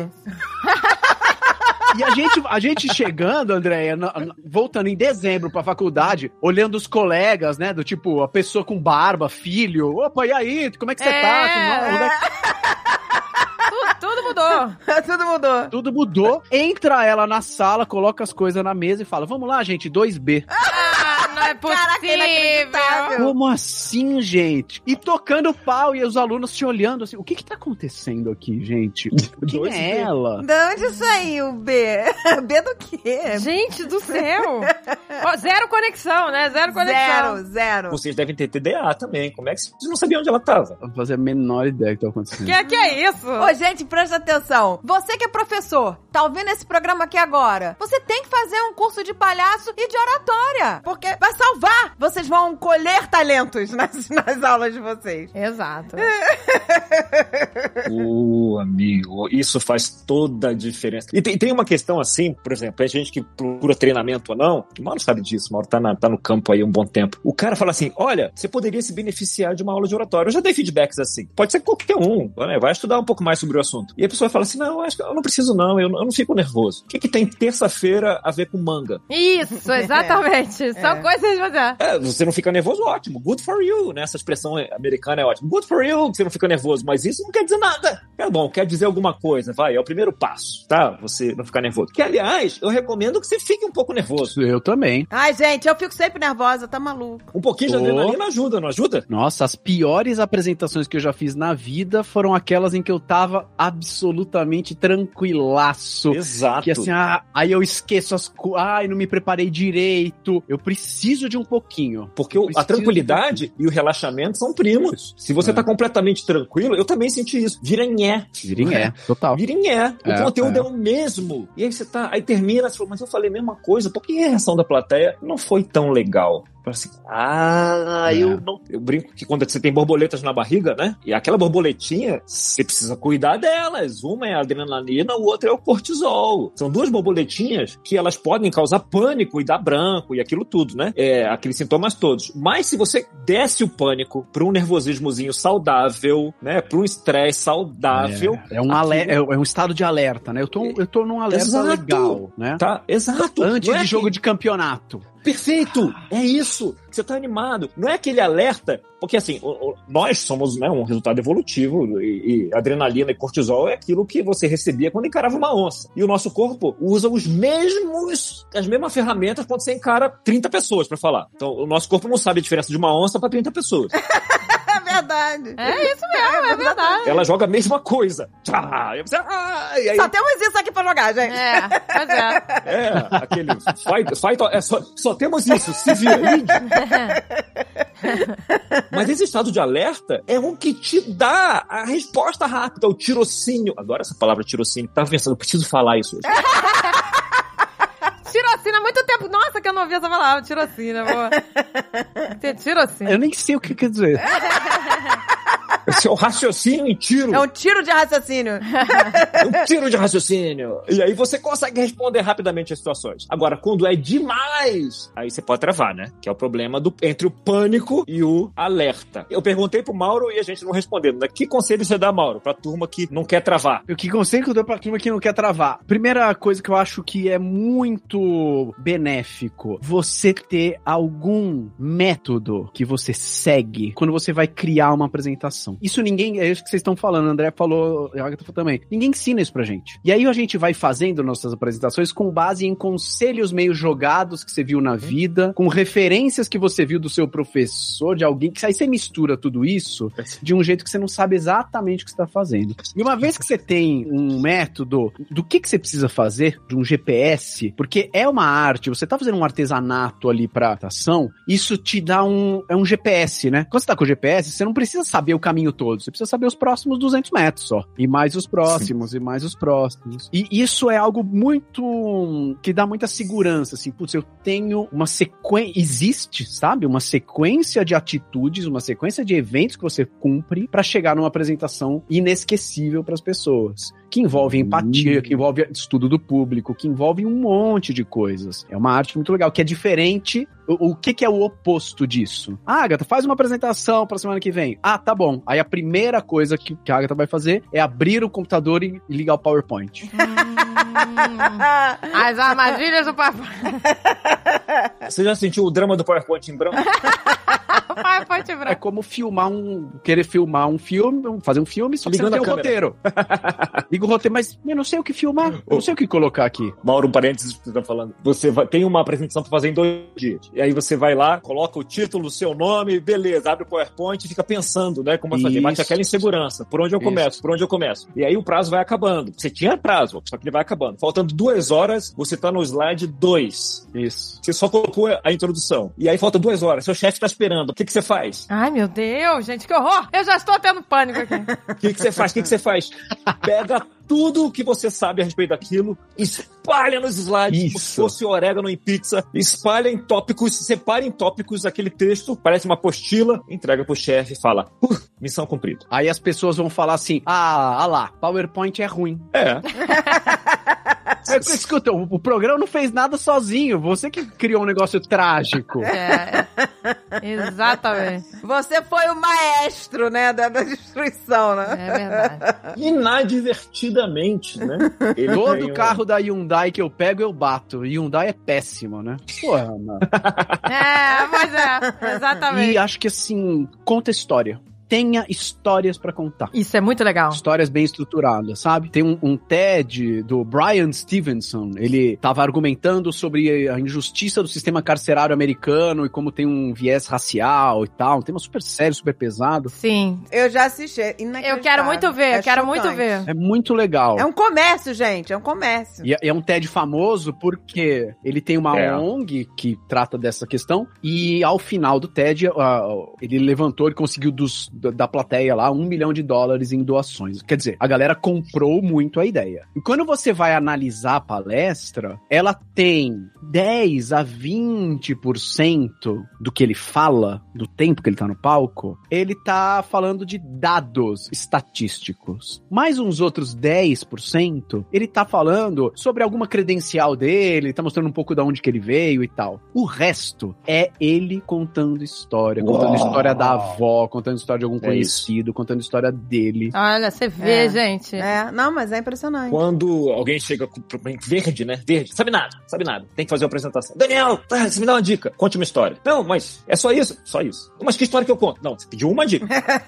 Speaker 4: E a gente, a gente chegando, Andréia, voltando em dezembro pra faculdade, olhando os colegas, né? Do tipo, a pessoa com barba, filho. Opa, e aí? Como é que você
Speaker 1: É,
Speaker 4: tá?
Speaker 1: Mudou.
Speaker 2: Tudo mudou.
Speaker 4: Tudo mudou. Entra ela na sala, coloca as coisas na mesa e fala: Vamos lá, gente, 2B.
Speaker 1: Ah, não é possível.
Speaker 2: Caraca.
Speaker 4: Como assim, gente? E tocando pau e os alunos se olhando assim. O que que tá acontecendo aqui, gente? Quem
Speaker 3: Dois
Speaker 4: é
Speaker 3: B.
Speaker 4: ela?
Speaker 2: De onde saiu o B? B do quê?
Speaker 1: Gente do céu. Ó, zero conexão, né? Zero conexão.
Speaker 2: Zero, zero.
Speaker 3: Vocês devem ter TDA também. Como é que vocês não sabiam onde ela tava?
Speaker 4: Não fazer a menor ideia do que tá acontecendo.
Speaker 1: Que, que é isso?
Speaker 2: Ô, gente, presta atenção. Você que é professor, tá ouvindo esse programa aqui agora? Você tem que fazer um curso de palhaço e de oratória. Porque vai salvar. Vocês vão colher talentos nas, nas aulas de vocês.
Speaker 1: Exato.
Speaker 3: Ô, amigo, isso faz toda a diferença. E tem, tem uma questão assim, por exemplo, a gente que procura treinamento ou não, o Mauro sabe disso, o Mauro tá, na- tá no campo aí um bom tempo. O cara fala assim: olha, você poderia se beneficiar de uma aula de oratório. Eu já dei feedbacks assim. Pode ser qualquer um, né? vai estudar um pouco mais sobre o assunto. E a pessoa fala assim: não, acho que eu não preciso, não, eu, não- eu não fico nervoso. O que, que tem terça-feira a ver com manga?
Speaker 1: Isso, exatamente. São
Speaker 2: É.
Speaker 1: coisas de você.
Speaker 3: É, você não fica nervoso, ótimo. Good for you, né? Essa expressão americana é ótima. Good for you, você não fica nervoso. Mas isso não quer dizer nada. É bom, quer dizer alguma coisa. Vai, é o primeiro passo, tá? Você não ficar nervoso. Que, aliás, eu recomendo que você fique um pouco nervoso.
Speaker 4: Eu também.
Speaker 2: Ai, gente, eu fico sempre nervosa, tá maluco.
Speaker 3: Um pouquinho de
Speaker 4: Ô.
Speaker 3: adrenalina ajuda, não ajuda?
Speaker 4: Nossa, as piores apresentações que eu já fiz na vida foram aquelas em que eu tava absolutamente tranquilaço.
Speaker 3: Exato.
Speaker 4: Que assim, ah, aí eu esqueço as coisas. Ai, não me preparei direito. Eu preciso de um pouquinho.
Speaker 3: Porque o- a
Speaker 4: Preciso
Speaker 3: tranquilidade e o relaxamento são primos. Se você
Speaker 4: É.
Speaker 3: tá completamente tranquilo, eu também senti isso. Vira nhé.
Speaker 4: Virinhé, total.
Speaker 3: Vira nhé. O
Speaker 4: É,
Speaker 3: conteúdo é.
Speaker 4: é.
Speaker 3: o mesmo. E aí você tá. Aí termina, você fala, mas eu falei a mesma coisa. Por que a reação da plateia não foi tão legal? Fala Assim, ah,
Speaker 4: É.
Speaker 3: eu não. Eu brinco que quando você tem borboletas na barriga, né? E aquela borboletinha, você precisa cuidar delas. Uma é a adrenalina, o outro é o cortisol. São duas borboletinhas que elas podem causar pânico e dar branco e aquilo tudo, né? É, aqueles sintomas todos. Mas se você desce o pânico para um nervosismozinho saudável, né? Para um estresse saudável,
Speaker 4: É, é um ale- é, é um estado de alerta, né? Eu tô, eu tô num alerta
Speaker 3: Exato.
Speaker 4: legal, né?
Speaker 3: tá? Exato.
Speaker 4: Antes
Speaker 3: é
Speaker 4: de jogo
Speaker 3: que-
Speaker 4: de campeonato.
Speaker 3: Perfeito! É isso! Você tá animado. Não é aquele alerta, porque assim, o- o- nós somos né, um resultado evolutivo e, e adrenalina e cortisol é aquilo que você recebia quando encarava uma onça. E o nosso corpo usa os mesmos, as mesmas ferramentas quando você encara 30 pessoas pra falar. Então, o nosso corpo não sabe a diferença de uma onça pra 30 pessoas.
Speaker 2: É verdade.
Speaker 1: É isso mesmo, é verdade.
Speaker 3: Ela joga a mesma coisa. Tchá! E você, ah, e aí,
Speaker 2: Só temos isso aqui pra jogar, gente.
Speaker 1: É, pois é.
Speaker 3: é, aquele fight, fight é, só, só temos isso, se vira. Mas esse estado de alerta é um que te dá a resposta rápida, o tirocínio. Adoro essa palavra tirocínio. Tava pensando, eu preciso falar isso hoje.
Speaker 1: Tirocina há muito tempo. Nossa, que eu não ouvi essa palavra. Tirocina, boa. Tirocina.
Speaker 4: Eu nem sei o que quer dizer.
Speaker 3: Esse é o raciocínio em tiro.
Speaker 2: É um tiro de raciocínio.
Speaker 3: É um tiro de raciocínio. E aí você consegue responder rapidamente as situações. Agora, quando é demais, aí você pode travar, né? Que é o problema do, entre o pânico e o alerta. Eu perguntei pro Mauro e a gente não respondeu. Né? Que conselho você dá, Mauro, pra turma que não quer travar?
Speaker 4: O que conselho que eu dou pra turma que não quer travar? Primeira coisa que eu acho que é muito benéfico, você ter algum método que você segue quando você vai criar uma apresentação. Isso ninguém, é isso que vocês estão falando, o André falou, a Agatha falou também. Ninguém ensina isso pra gente. E aí a gente vai fazendo nossas apresentações com base em conselhos meio jogados que você viu na vida, com referências que você viu do seu professor, de alguém, que aí você mistura tudo isso de um jeito que você não sabe exatamente o que você está fazendo. E uma vez que você tem um método do que, que você precisa fazer, de um GPS, porque é uma arte, você tá fazendo um artesanato ali pra ação, isso te dá um, é um GPS, né? Quando você tá com o GPS, você não precisa saber o caminho todo, você precisa saber os próximos 200 metros só. E mais os próximos, e mais os próximos. E isso é algo muito, que dá muita segurança, assim, putz, eu tenho uma sequência, existe, sabe? Uma sequência de atitudes, uma sequência de eventos que você cumpre pra chegar numa apresentação inesquecível pras pessoas. Que envolve empatia, que envolve estudo do público, que envolve um monte de coisas. É uma arte muito legal, que é diferente. O, o que, que é o oposto disso? Ah, Agatha, faz uma apresentação pra semana que vem. Ah, tá bom. Aí a primeira coisa que, que a Agatha vai fazer é abrir o computador e ligar o PowerPoint.
Speaker 1: Hum, as armadilhas do papai.
Speaker 3: Você já sentiu o drama do PowerPoint em branco?
Speaker 1: PowerPoint
Speaker 4: É
Speaker 1: branco.
Speaker 4: como filmar um. Querer filmar um filme, fazer um filme, só que você não tem o roteiro. Liga o roteiro, mas eu não sei o que filmar, eu não sei o que colocar aqui.
Speaker 3: Mauro, um parênteses que você tá falando. Você vai, tem uma apresentação pra fazer em dois dias. E aí você vai lá, coloca o título, o seu nome, beleza, abre o PowerPoint e fica pensando, né, como vai fazer. Bate
Speaker 4: Isso.
Speaker 3: aquela insegurança. Por onde eu
Speaker 4: Isso.
Speaker 3: começo? Por onde eu começo? E aí o prazo vai acabando. Você tinha prazo, só que ele vai acabando. Faltando duas horas, você tá no slide 2.
Speaker 4: Isso.
Speaker 3: Você só colocou a introdução. E aí falta duas horas, seu chefe tá esperando. O que, que você faz?
Speaker 1: Ai, meu Deus, gente, que horror! Eu já estou tendo pânico aqui.
Speaker 3: O que, que você faz? O que, que você faz? Pega tudo que você sabe a respeito daquilo, espalha nos slides, como se
Speaker 4: Isso.
Speaker 3: fosse orégano em pizza, espalha em tópicos, separa em tópicos aquele texto, parece uma apostila, entrega pro chefe e fala, "Uh, missão cumprida.
Speaker 4: Aí as pessoas vão falar assim: ah, ah lá, PowerPoint é ruim.
Speaker 3: É,
Speaker 4: Mas, Escuta, o, o programa não fez nada sozinho. Você que criou um negócio trágico.
Speaker 1: É, exatamente.
Speaker 2: Você foi o maestro, né, da, da destruição, né?
Speaker 1: É verdade.
Speaker 3: inadvertidamente, né? Ele
Speaker 4: Todo
Speaker 3: um-
Speaker 4: carro da Hyundai que eu pego, eu bato. Hyundai é péssimo, né? Porra, mano.
Speaker 1: É, pois é, exatamente.
Speaker 4: E acho que assim, conta história. Tenha histórias pra contar.
Speaker 1: Isso é muito legal.
Speaker 4: Histórias bem estruturadas, sabe? Tem um, um TED do Brian Stevenson. Ele tava argumentando sobre a injustiça do sistema carcerário americano e como tem um viés racial e tal. Um tema super sério, super pesado.
Speaker 1: Sim.
Speaker 2: Eu já assisti. é
Speaker 1: Eu quero muito ver,
Speaker 2: É
Speaker 1: eu quero muito
Speaker 2: chocante.
Speaker 1: ver.
Speaker 4: É muito legal.
Speaker 2: É um comércio, gente, é um comércio.
Speaker 4: E é- é um TED famoso porque ele tem uma
Speaker 3: É.
Speaker 4: ONG que trata dessa questão e ao final do TED ele levantou, ele conseguiu dos, da, plateia lá um milhão de dólares em doações. Quer dizer, a galera comprou muito a ideia. E quando você vai analisar a palestra, ela tem 10 a 20% do que ele fala, do tempo que ele tá no palco, ele tá falando de dados estatísticos. Mais uns outros 10%, ele tá falando sobre alguma credencial dele, tá mostrando um pouco da onde que ele veio e tal. O resto é ele contando história, contando
Speaker 3: Uau.
Speaker 4: história da avó, contando história de algum
Speaker 3: É
Speaker 4: conhecido, contando história dele.
Speaker 1: Olha, você vê,
Speaker 2: É.
Speaker 1: gente.
Speaker 2: É, não, mas é impressionante.
Speaker 3: Quando alguém chega com verde, né? Verde, sabe nada, sabe nada. Tem que fazer uma apresentação. Daniel, ah, você me dá uma dica. Conte uma história. Não, mas é só isso? Só isso. Mas que história que eu conto? Não, você pediu uma dica.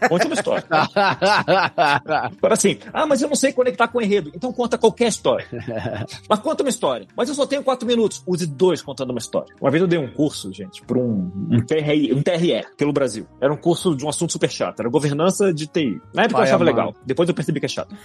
Speaker 3: Conte uma história. Agora assim, ah, mas eu não sei conectar com o enredo. Então conta qualquer história. mas conta uma história. Mas eu só tenho quatro minutos. Use dois contando uma história. Uma vez eu dei um curso, gente, por um, um, TRI, um TRE pelo Brasil. Era um curso de um assunto super chato. Era governança de TI. Na época
Speaker 4: Vai,
Speaker 3: eu achava legal. Depois eu percebi que é chato.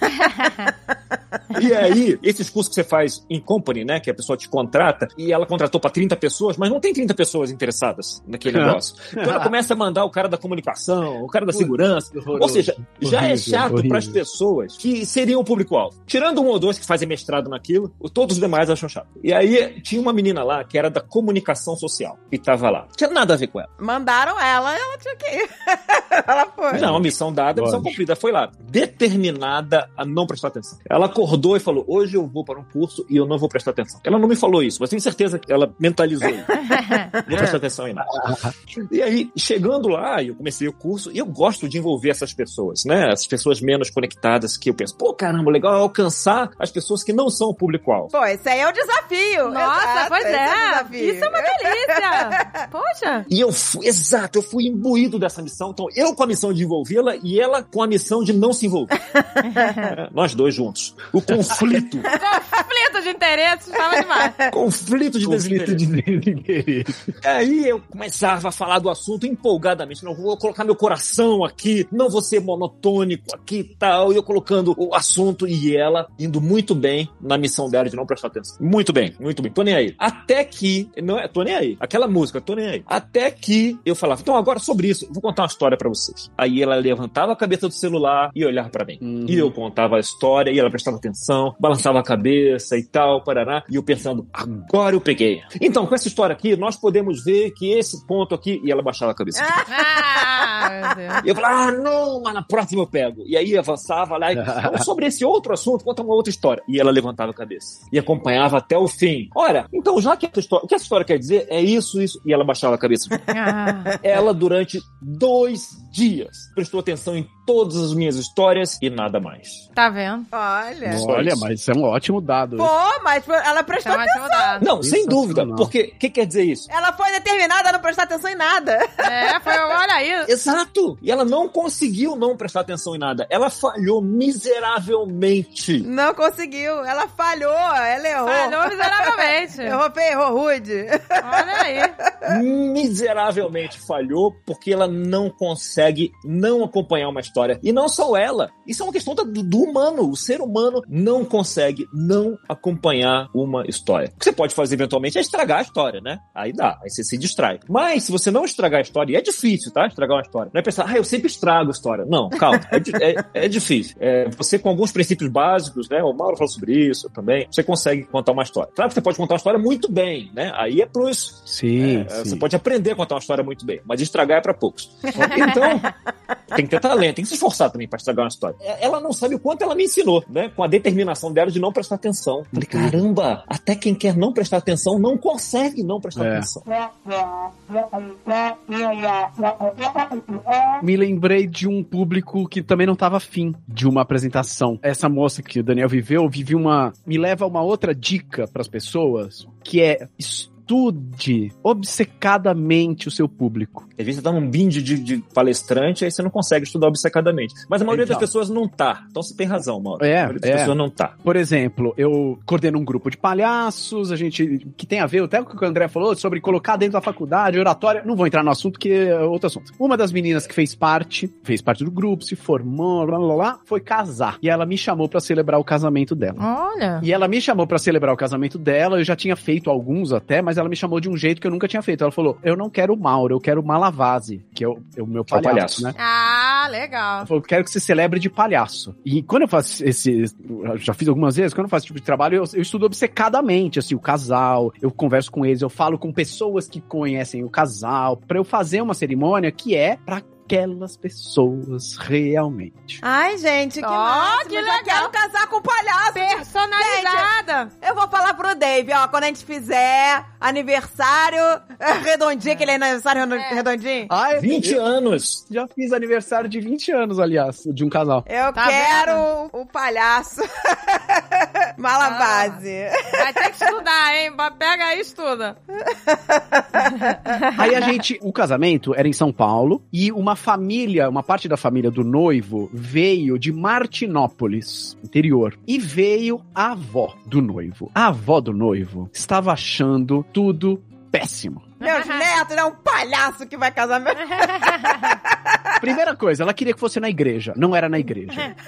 Speaker 3: E aí, esses cursos que você faz em company, né? Que a pessoa te contrata e ela contratou pra 30 pessoas, mas não tem 30 pessoas interessadas naquele negócio. Então ela começa a mandar o cara da comunicação, o cara da segurança. Ou seja, já é chato para as pessoas que seriam o público-alvo. Tirando um ou dois que fazem mestrado naquilo, todos os demais acham chato. E aí tinha uma menina lá que era da comunicação social e tava lá. Não tinha nada a ver com ela.
Speaker 2: Mandaram ela, ela tinha que ir. ela foi.
Speaker 3: Não, a missão dada, a missão cumprida. Foi lá, determinada a não prestar atenção. Ela acordou e falou: Hoje eu vou para um curso e eu não vou prestar atenção. Ela não me falou isso, mas tenho certeza que ela mentalizou. Não vou prestar atenção em nada. E aí, chegando lá, eu comecei o curso e eu gosto de envolver essas pessoas, né? As pessoas menos conectadas que eu penso, pô, caramba, legal é alcançar as pessoas que não são o público-alvo.
Speaker 2: Pô, esse aí é o desafio.
Speaker 1: Nossa,
Speaker 2: Exato,
Speaker 1: pois é.
Speaker 2: desafio.
Speaker 1: Isso é uma delícia. Poxa.
Speaker 3: E eu fui, exato, eu fui imbuído dessa missão. Então, eu com a missão de envolvê-la e ela com a missão de não se envolver. É, nós dois juntos. O conflito,
Speaker 1: Conflito de interesses, estava demais.
Speaker 3: conflito de
Speaker 4: Conflito
Speaker 3: desinteresse.
Speaker 4: de.
Speaker 3: Aí eu começava a falar do assunto empolgadamente. Não vou colocar meu coração aqui, não vou ser monotônico aqui e tal. E eu colocando o assunto e ela indo muito bem na missão dela de não prestar atenção. Muito bem, muito bem. Tô nem aí. Até que. Não é, tô nem aí. Aquela música, tô nem aí. Até que eu falava, então agora sobre isso, eu vou contar uma história pra vocês. Aí ela levantava a cabeça do celular e olhava pra mim.
Speaker 4: Uhum.
Speaker 3: E eu contava a história e ela prestava atenção, balançava a cabeça e tal, parará. E eu pensando, agora eu peguei. Então, com essa história aqui, nós podemos ver que esse ponto aqui. E ela baixava a cabeça.
Speaker 1: Ah.
Speaker 3: E eu falava, ah, não, mas na próxima eu pego. E aí avançava lá e "Então, sobre esse outro assunto, conta uma outra história. E ela levantava a cabeça e acompanhava até o fim. Olha, então já que essa história, o que essa história quer dizer é isso, isso. E ela baixava a cabeça.
Speaker 1: Ah,
Speaker 3: Ela, durante dois dias. Prestou atenção em todas as minhas histórias e nada mais.
Speaker 1: Tá vendo?
Speaker 2: Olha.
Speaker 4: Olha,
Speaker 3: isso.
Speaker 4: mas isso é um ótimo dado.
Speaker 2: Pô, mas ela prestou
Speaker 1: Então vai
Speaker 2: atenção.
Speaker 1: te mudar.
Speaker 3: Não, sem
Speaker 4: Sensacional.
Speaker 3: dúvida. Porque o que quer dizer isso?
Speaker 2: Ela foi determinada a não prestar atenção em nada.
Speaker 1: É, foi, olha aí.
Speaker 3: Exato! E ela não conseguiu não prestar atenção em nada. Ela falhou miseravelmente.
Speaker 2: Não conseguiu. Ela falhou. Ela errou.
Speaker 1: Falhou miseravelmente.
Speaker 2: Errou feio, errou rude.
Speaker 1: Olha aí.
Speaker 3: Miseravelmente falhou porque ela não consegue não acompanhar uma história. E não só ela. Isso é uma questão do, do humano. O ser humano não consegue não acompanhar uma história. O que você pode fazer eventualmente é estragar a história, né? Aí dá, aí você se distrai. Mas se você não estragar a história, e é difícil, tá? Estragar uma história. Não é pensar, ah, eu sempre estrago a história. Não, calma. É, é- é difícil. É, você com alguns princípios básicos, né? O Mauro falou sobre isso também. Você consegue contar uma história. Claro que você pode contar uma história muito bem, né? Aí é plus.
Speaker 4: Sim,
Speaker 3: É,
Speaker 4: sim.
Speaker 3: Você pode aprender a contar uma história muito bem, mas estragar é pra poucos. Então, tem que ter talento, tem que se esforçar também pra estragar uma história. É, Ela não sabe o quanto ela me ensinou, né? Com a determinação dela de não prestar atenção. Falei, caramba, até quem quer não prestar atenção não consegue não prestar
Speaker 4: É.
Speaker 3: atenção.
Speaker 4: Me lembrei de um público que também não estava afim de uma apresentação. Essa moça que o Daniel viveu, vive uma. Me leva a uma outra dica para as pessoas, que é estude obcecadamente o seu público.
Speaker 3: Às vezes você tá num binge de, de palestrante, aí você não consegue estudar obcecadamente. Mas a maioria
Speaker 4: Então.
Speaker 3: das pessoas não tá. Então você tem razão, Mauro.
Speaker 4: É,
Speaker 3: a maioria das
Speaker 4: é.
Speaker 3: pessoas não tá.
Speaker 4: Por exemplo, eu coordeno um grupo de palhaços, a gente que tem a ver até com o que o André falou sobre colocar dentro da faculdade, oratória. Não vou entrar no assunto que é outro assunto. Uma das meninas que fez parte, fez parte do grupo, se formou, blá blá blá, foi casar. E ela me chamou pra celebrar o casamento dela.
Speaker 1: Olha.
Speaker 4: E ela me chamou pra celebrar o casamento dela, eu já tinha feito alguns até, mas ela me chamou de um jeito que eu nunca tinha feito. Ela falou: "Eu não quero o Mauro, eu quero o Malavase, que é o, é o meu
Speaker 3: Que é o
Speaker 4: palhaço,
Speaker 3: palhaço.
Speaker 4: né?"
Speaker 1: Ah, legal.
Speaker 4: Ela falou, quero que você celebre de palhaço. E quando eu faço esse. eu Já fiz algumas vezes, quando eu faço esse tipo de trabalho, eu, eu estudo obcecadamente, assim, o casal, eu converso com eles, eu falo com pessoas que conhecem o casal, pra eu fazer uma cerimônia que é pra aquelas pessoas realmente.
Speaker 2: Ai, gente, que
Speaker 1: Ó,
Speaker 2: máximo.
Speaker 1: que
Speaker 2: Já
Speaker 1: legal.
Speaker 2: quero casar com palhaço.
Speaker 1: Personalizada.
Speaker 2: Eu vou falar pro Dave, ó, quando a gente fizer aniversário é, redondinho, aquele aniversário redo-
Speaker 1: É.
Speaker 2: redondinho,
Speaker 4: Ai,
Speaker 3: 20
Speaker 4: eu
Speaker 3: anos!
Speaker 4: já fiz aniversário de 20 anos, aliás, de um casal.
Speaker 2: eu
Speaker 1: Tá
Speaker 2: quero o, o palhaço Malavase.
Speaker 1: Vai ter que estudar, hein? Pega aí e estuda.
Speaker 4: Aí a gente, o casamento era em São Paulo e uma família, uma parte da família do noivo veio de Martinópolis, interior, e veio a avó do noivo. A avó do noivo estava achando tudo péssimo.
Speaker 2: Meus netos, é um palhaço que vai casar meu...
Speaker 4: Primeira coisa, ela queria que fosse na igreja, não era na igreja.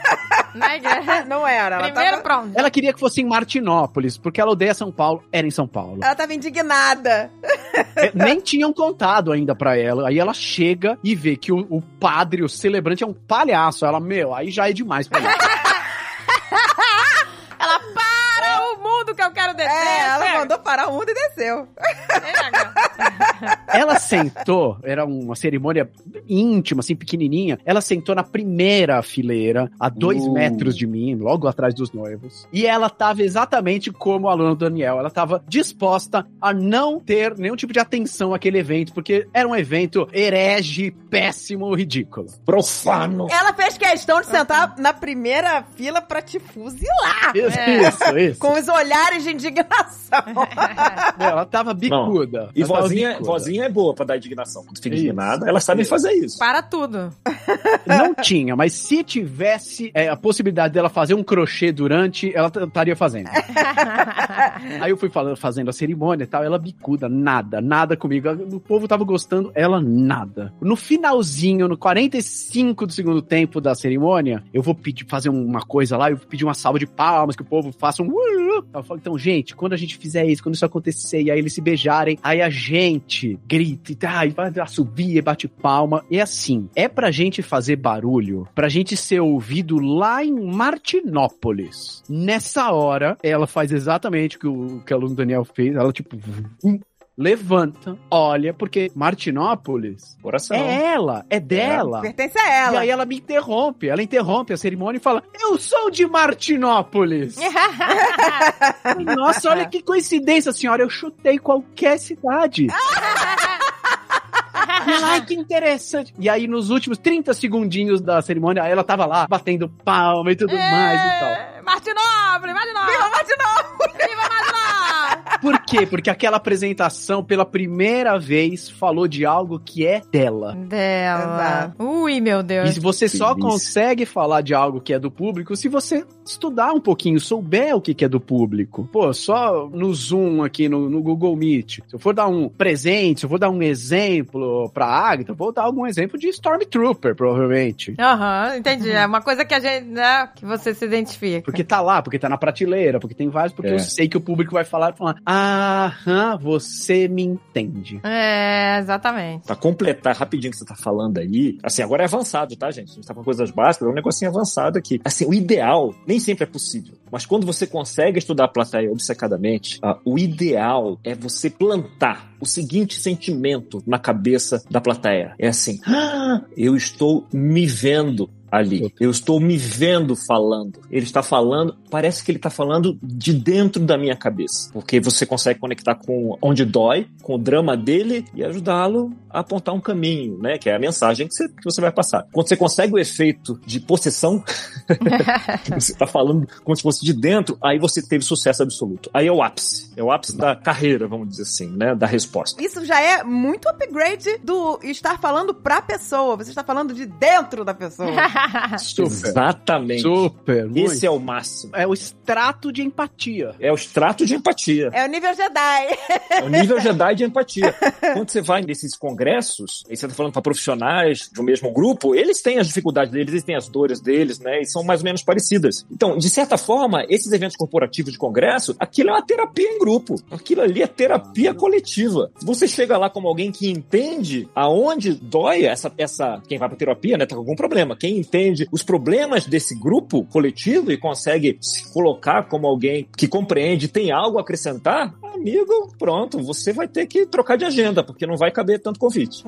Speaker 1: Na igreja.
Speaker 2: Não era, ela
Speaker 1: Primeiro,
Speaker 2: tava...
Speaker 1: pronto.
Speaker 4: Ela queria que fosse em Martinópolis, porque ela odeia São Paulo, era em São Paulo.
Speaker 2: Ela tava indignada.
Speaker 4: É, Nem tinham contado ainda pra ela. Aí ela chega e vê que o, o padre, o celebrante, é um palhaço. Ela, meu, aí já é demais pra mim.
Speaker 1: Ela
Speaker 2: É, ela
Speaker 1: chega.
Speaker 2: Mandou parar o mundo e desceu.
Speaker 4: Ela sentou, era uma cerimônia íntima, assim, pequenininha. Ela sentou na primeira fileira, a dois
Speaker 3: Uh.
Speaker 4: metros de mim, logo atrás dos noivos. E ela tava exatamente como o aluno Daniel. Ela tava disposta a não ter nenhum tipo de atenção àquele evento, porque era um evento herege, péssimo, ridículo.
Speaker 3: Profano!
Speaker 2: Ela fez questão de sentar na primeira fila pra te fuzilar.
Speaker 4: Isso,
Speaker 1: É.
Speaker 4: isso, isso.
Speaker 2: Com os olhares de indignação.
Speaker 4: Ela tava bicuda.
Speaker 3: E
Speaker 4: Ela
Speaker 3: vozinha,
Speaker 4: bicuda.
Speaker 3: vozinha é boa pra dar indignação. Quando fica indignada, elas sabem fazer isso.
Speaker 1: Para tudo.
Speaker 4: Não tinha, mas se tivesse é, a possibilidade dela fazer um crochê durante, ela estaria fazendo. Aí eu fui falando, fazendo a cerimônia e tal, ela bicuda, nada, nada comigo. O povo tava gostando, ela nada. No finalzinho, no 45 do segundo tempo da cerimônia, eu vou pedir, fazer uma coisa lá, eu vou pedir uma salva de palmas, que o povo faça um... Eu falo, então, gente, quando a gente fizer isso, quando isso acontecer, e aí eles se beijarem, aí a gente grita, e tá, e bate palma. E assim, é pra gente fazer barulho, pra gente ser ouvido lá em Martinópolis. Nessa hora, ela faz exatamente o que o que o aluno Daniel fez. Ela, tipo, levanta, olha, porque Martinópolis
Speaker 3: Coração.
Speaker 4: é ela, é dela.
Speaker 2: Pertence a
Speaker 4: E
Speaker 2: ela.
Speaker 4: aí ela me interrompe, ela interrompe a cerimônia e fala: Eu sou de Martinópolis. E, Nossa, olha que coincidência, senhora. Eu chutei qualquer cidade. E ai, que interessante. E aí, nos últimos 30 segundinhos da cerimônia, ela tava lá, batendo palma e tudo mais e tal.
Speaker 1: É, Martinobre, Martinobre!
Speaker 4: Quê? Porque aquela apresentação, pela primeira vez, falou de algo que é dela.
Speaker 1: Dela. Ui, meu Deus.
Speaker 4: E você só consegue falar de algo que é do público se você estudar um pouquinho, souber o que que é do público. Pô, só no Zoom aqui, no, no Google Meet. Se eu for dar um presente, se eu for dar um exemplo pra Agatha, vou dar algum exemplo de Stormtrooper, provavelmente.
Speaker 1: Aham, entendi. É uma coisa que a gente, né, que você se identifica.
Speaker 4: Porque tá lá, porque tá na prateleira, porque tem vários, porque
Speaker 3: É.
Speaker 4: eu sei que o público vai falar e falar, aham, você me entende.
Speaker 1: É, exatamente.
Speaker 3: Pra completar rapidinho o que você tá falando aí, assim, agora é avançado, tá, gente? A gente tá com coisas básicas, é um negocinho avançado aqui. Assim, o ideal nem sempre é possível, mas quando você consegue estudar a plateia obcecadamente, ah, o ideal é você plantar o seguinte sentimento na cabeça da plateia. É assim, "Ah, eu estou me vendo ali. Eu estou me vendo falando. Ele está falando, parece que ele está falando de dentro da minha cabeça. Porque você consegue conectar com onde dói, com o drama dele e ajudá-lo a apontar um caminho, né? Que é a mensagem que você, que você vai passar. Quando você consegue o efeito de possessão, você está falando como se fosse de dentro, aí você teve sucesso absoluto. Aí é o ápice. É o ápice da carreira, vamos dizer assim, né? Da resposta.
Speaker 2: Isso já é muito upgrade do estar falando pra pessoa. Você está falando de dentro da pessoa.
Speaker 4: Super.
Speaker 3: Exatamente.
Speaker 4: Super, muito.
Speaker 3: Esse é o máximo.
Speaker 4: é o extrato de empatia.
Speaker 3: É o extrato de empatia.
Speaker 2: É o nível Jedi.
Speaker 3: É o nível Jedi de empatia. Quando você vai nesses congressos, e você tá falando para profissionais do mesmo grupo, eles têm as dificuldades deles, eles têm as dores deles, né? E são mais ou menos parecidas. Então, de certa forma, esses eventos corporativos de congresso, aquilo é uma terapia em grupo. Aquilo ali é terapia coletiva. Você chega lá como alguém que entende aonde dói essa, essa quem vai para terapia, né? Tá com algum problema. Quem entende os problemas desse grupo coletivo e consegue se colocar como alguém que compreende, tem algo a acrescentar, amigo, pronto, você vai ter que trocar de agenda, porque não vai caber tanto convite.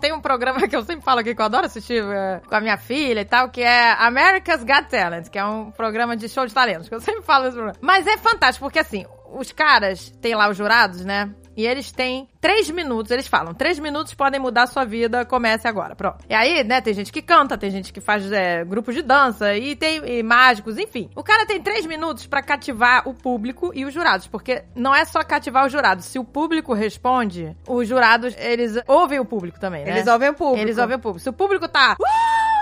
Speaker 1: Tem um programa que eu sempre falo aqui que eu adoro assistir é, com a minha filha e tal, que é America's Got Talent, que é um programa de show de talentos, que eu sempre falo programa. Mas é fantástico, porque assim, os caras têm lá os jurados, né? E eles têm três minutos, eles falam, três minutos podem mudar a sua vida, comece agora, pronto. E aí, né, tem gente que canta, tem gente que faz é, grupos de dança, e tem e mágicos, enfim. O cara tem três minutos pra cativar o público e os jurados, porque não é só cativar os jurados. Se o público responde, os jurados, eles ouvem o público também, né?
Speaker 2: Eles ouvem o público.
Speaker 1: Eles ouvem o público. Se o público tá. "Uau, que maravilha!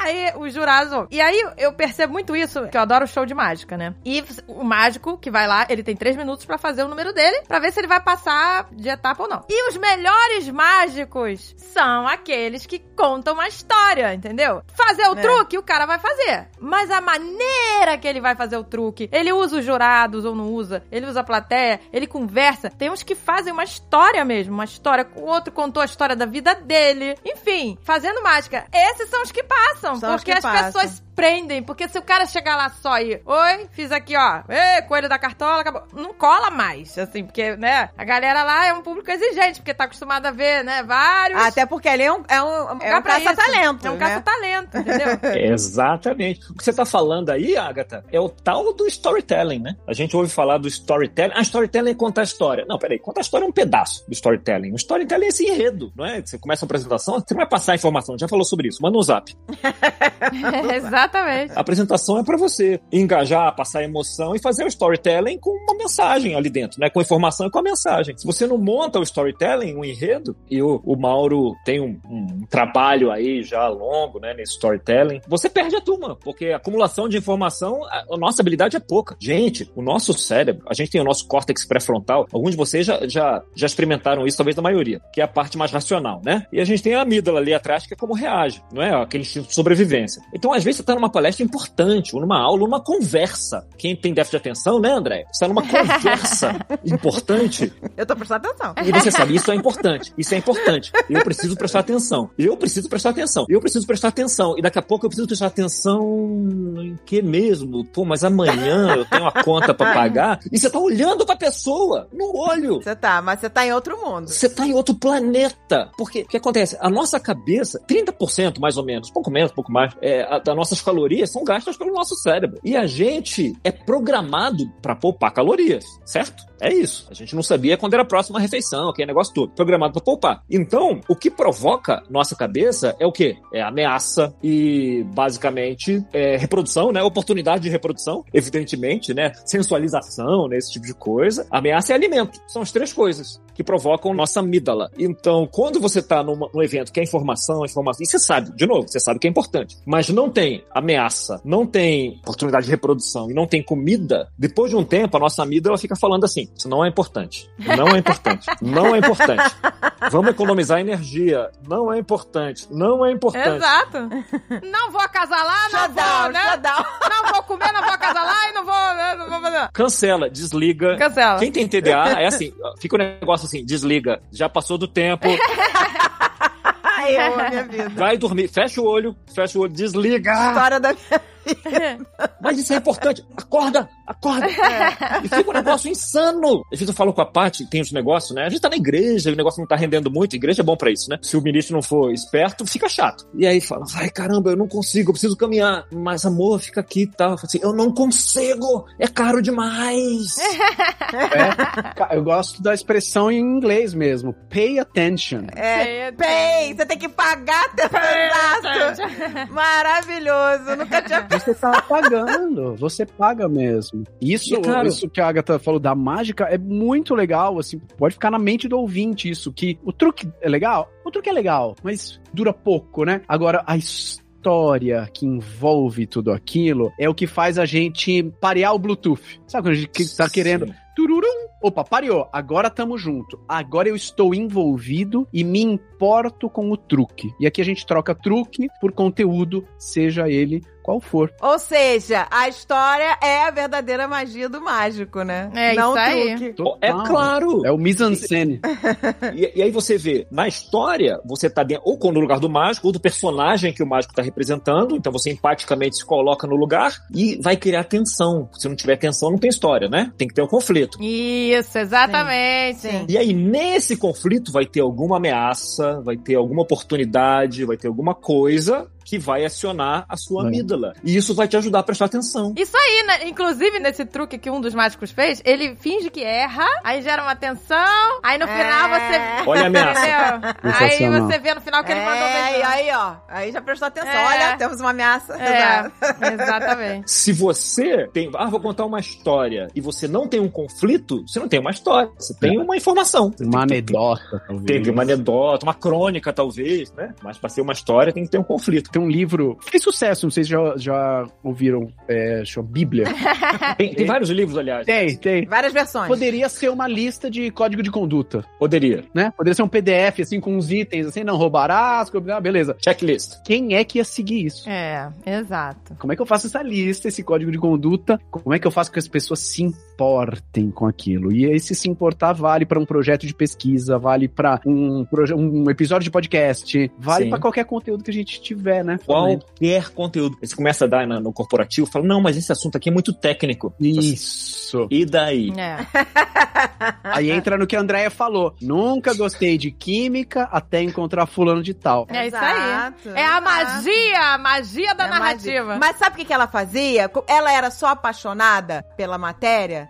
Speaker 1: Pô, né?" Aí os jurados. E aí eu percebo muito isso, que eu adoro show de mágica, né? E o mágico que vai lá, ele tem três minutos pra fazer o número dele, pra ver se ele vai passar de etapa ou não. E os melhores mágicos são aqueles que contam uma história, entendeu? Fazer o
Speaker 2: É.
Speaker 1: truque, o cara vai fazer. Mas a maneira que ele vai fazer o truque, ele usa os jurados ou não usa, ele usa a plateia, ele conversa. Tem uns que fazem uma história mesmo, uma história. O outro contou a história da vida dele. Enfim, fazendo mágica. Esses são os que passam, Porque
Speaker 2: que
Speaker 1: as
Speaker 2: passam.
Speaker 1: pessoas prendem. Porque se o cara chegar lá só e, oi, fiz aqui, ó, Ê, coelho da cartola, acabou. Não cola mais, assim, porque, né, a galera lá é um público exigente, porque tá acostumado a ver, né, vários.
Speaker 2: Até porque ali é um, é um, é um
Speaker 1: isso.
Speaker 2: caça-talento.
Speaker 1: É um
Speaker 2: né?
Speaker 1: caça-talento, entendeu?
Speaker 3: Exatamente. O que você tá falando aí, Agatha, é o tal do storytelling, né? A gente ouve falar do storytelling. Ah, storytelling é contar a história. Não, peraí, contar a história é um pedaço do storytelling. O storytelling é esse enredo, não é? Você começa a apresentação, você vai passar a informação, a gente já falou sobre isso. Manda um zap.
Speaker 1: Exatamente.
Speaker 3: A apresentação é para você engajar, passar emoção e fazer o storytelling com uma mensagem ali dentro, né? Com informação e com a mensagem. Se você não monta o storytelling, um enredo, e o, o Mauro tem um, um trabalho aí já longo, né, nesse storytelling, você perde a turma, porque a acumulação de informação, a, a nossa habilidade é pouca. Gente, o nosso cérebro, a gente tem o nosso córtex pré-frontal, alguns de vocês já, já, já experimentaram isso, talvez a maioria, que é a parte mais racional, né? E a gente tem a amígdala ali atrás, que é como reage, não é? Aquele instinto de sobrevivência. Então, às vezes, você tá numa palestra importante, ou numa aula, ou numa conversa. Quem tem déficit de atenção, né, André? Você tá numa conversa importante
Speaker 2: Eu tô prestando atenção.
Speaker 3: e você sabe, isso é importante. Isso é importante. Eu preciso prestar atenção. Eu preciso prestar atenção. Eu preciso prestar atenção. E daqui a pouco eu preciso prestar atenção em que mesmo? Pô, mas amanhã eu tenho uma conta pra pagar. E você tá olhando pra pessoa no olho.
Speaker 2: Você tá, mas você tá em outro mundo.
Speaker 3: Você tá em outro planeta. Porque o que acontece? A nossa cabeça, 30% mais ou menos, pouco menos, pouco mais, é, a- das calorias são gastas pelo nosso cérebro. E a gente é programado para poupar calorias, certo? É isso. A gente não sabia quando era a próxima refeição, aquele negócio todo. Programado para poupar. Então, o que provoca nossa cabeça é o quê? É ameaça e, basicamente, é reprodução, né? Oportunidade de reprodução, evidentemente, né? Sensualização, né? Esse tipo de coisa. Ameaça e alimento. São as três coisas que provocam nossa amígdala. Então, quando você tá numa, num evento que é informação, informação, e você sabe, de novo, você sabe que é importante, mas não tem ameaça, não tem oportunidade de reprodução e não tem comida, depois de um tempo, a nossa amígdala fica falando assim: isso não é importante, não é importante, não é importante. Vamos economizar energia, não é importante, não é importante.
Speaker 1: Exato. Não vou acasalar, não vou, né? Não vou comer, não vou acasalar e não vou, né? não vou fazer.
Speaker 3: Cancela, desliga.
Speaker 1: Cancela.
Speaker 3: Quem tem TDA é assim, fica o negócio assim, desliga, já passou do tempo,
Speaker 2: Ai, eu amo a minha vida.
Speaker 3: vai dormir, fecha o olho, fecha o olho, desliga.
Speaker 2: História da minha
Speaker 3: Mas isso é importante. Acorda, acorda. E fica um negócio insano. Às vezes eu falo com a Paty, tem os negócios, né? A gente tá na igreja, o negócio não tá rendendo muito. A igreja é bom pra isso, né? Se o ministro não for esperto, fica chato. E aí fala, ai caramba, eu não consigo, eu preciso caminhar. Mas amor, fica aqui e tal. Eu falo assim, eu não consigo, é caro demais.
Speaker 4: É, eu gosto da expressão em inglês mesmo. Pay attention.
Speaker 2: É, pay, você tem que pagar teu pedaço. Maravilhoso, nunca tinha
Speaker 4: Você tá pagando, você paga mesmo. Isso,
Speaker 3: E, cara-
Speaker 4: isso que a Agatha falou da mágica é muito legal, assim, pode ficar na mente do ouvinte isso, que o truque é legal, o truque é legal, mas dura pouco, né? Agora, a história que envolve tudo aquilo é o que faz a gente parear o Bluetooth. Sabe quando a gente tá querendo. Tururum. Opa, pareou. Agora tamo junto. Agora eu estou envolvido e me importo com o truque. E aqui a gente troca truque por conteúdo, seja ele qual for.
Speaker 2: Ou seja, a história é a verdadeira magia do mágico, né?
Speaker 1: É
Speaker 2: Não
Speaker 1: isso
Speaker 2: truque.
Speaker 3: É claro.
Speaker 4: É o mise-en-scène.
Speaker 3: E, e aí você vê, na história, você tá dentro, ou com- no lugar do mágico, ou do personagem que o mágico tá representando, então você empaticamente se coloca no lugar e vai criar tensão. Se não tiver tensão, não tem história, né? Tem que ter um conflito.
Speaker 1: Isso, exatamente.
Speaker 2: Sim.
Speaker 3: E aí, nesse conflito, vai ter alguma ameaça, vai ter alguma oportunidade, vai ter alguma coisa que vai acionar a sua
Speaker 4: É.
Speaker 3: amígdala. E isso vai te ajudar a prestar atenção.
Speaker 1: Isso aí, né? Inclusive, nesse truque que um dos mágicos fez, ele finge que erra, aí gera uma tensão, aí no
Speaker 2: É.
Speaker 1: final você.
Speaker 3: Olha a ameaça.
Speaker 1: Aí você vê no final que ele mandou
Speaker 2: É,
Speaker 1: beijar.
Speaker 2: e aí, ó. Aí já prestou atenção.
Speaker 1: É.
Speaker 2: Olha, temos uma ameaça.
Speaker 1: É, exatamente.
Speaker 3: Se você tem, ah, vou contar uma história e você não tem um conflito, você não tem uma história, você tem uma informação.
Speaker 4: Uma anedota, talvez.
Speaker 3: Teve uma anedota, uma crônica, talvez, né? Mas pra ser uma história tem que ter um conflito.
Speaker 4: Tem um livro, fez sucesso, não sei se já, já ouviram, é, chama Bíblia.
Speaker 3: Tem, tem vários livros, aliás.
Speaker 4: tem, tem.
Speaker 2: Várias versões.
Speaker 4: Poderia ser uma lista de código de conduta,
Speaker 3: Poderia.
Speaker 4: né? Poderia ser um PDF, assim, com uns itens, assim, não roubarás, ah, beleza.
Speaker 3: Checklist.
Speaker 4: Quem é que ia seguir isso?
Speaker 1: É, exato.
Speaker 4: Como é que eu faço essa lista, esse código de conduta? Como é que eu faço com que as pessoas se importem com aquilo? E esse se importar vale para um projeto de pesquisa, vale para um, um episódio de podcast, vale para qualquer conteúdo que a gente tiver, né?
Speaker 3: Qualquer conteúdo. Você começa a dar na- no corporativo, fala, não, mas esse assunto aqui é muito técnico.
Speaker 4: Isso.
Speaker 3: E daí?
Speaker 1: É.
Speaker 4: Aí entra no que a Andrea falou. Nunca gostei de química até encontrar fulano de tal.
Speaker 1: É isso aí.
Speaker 2: Exato,
Speaker 1: É a magia, a magia da
Speaker 2: É
Speaker 1: narrativa.
Speaker 2: magia. Mas sabe o que que ela fazia? Ela era só apaixonada pela matéria?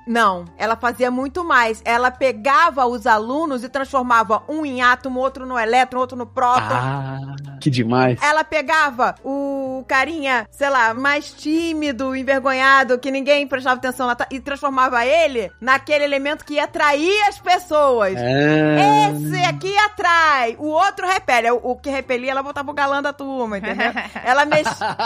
Speaker 2: Não. Ela fazia muito mais. Ela pegava os alunos e transformava um em átomo, outro no elétron, outro no próton.
Speaker 4: Ah, que demais.
Speaker 2: Ela pegava o carinha, sei lá, mais tímido, envergonhado, que ninguém prestava atenção lá, e transformava ele naquele elemento que ia atrair as pessoas.
Speaker 4: É.
Speaker 2: Esse aqui atrai, o outro repele. O, o que repelia, ela botava o galã da turma, entendeu? Ela mexia.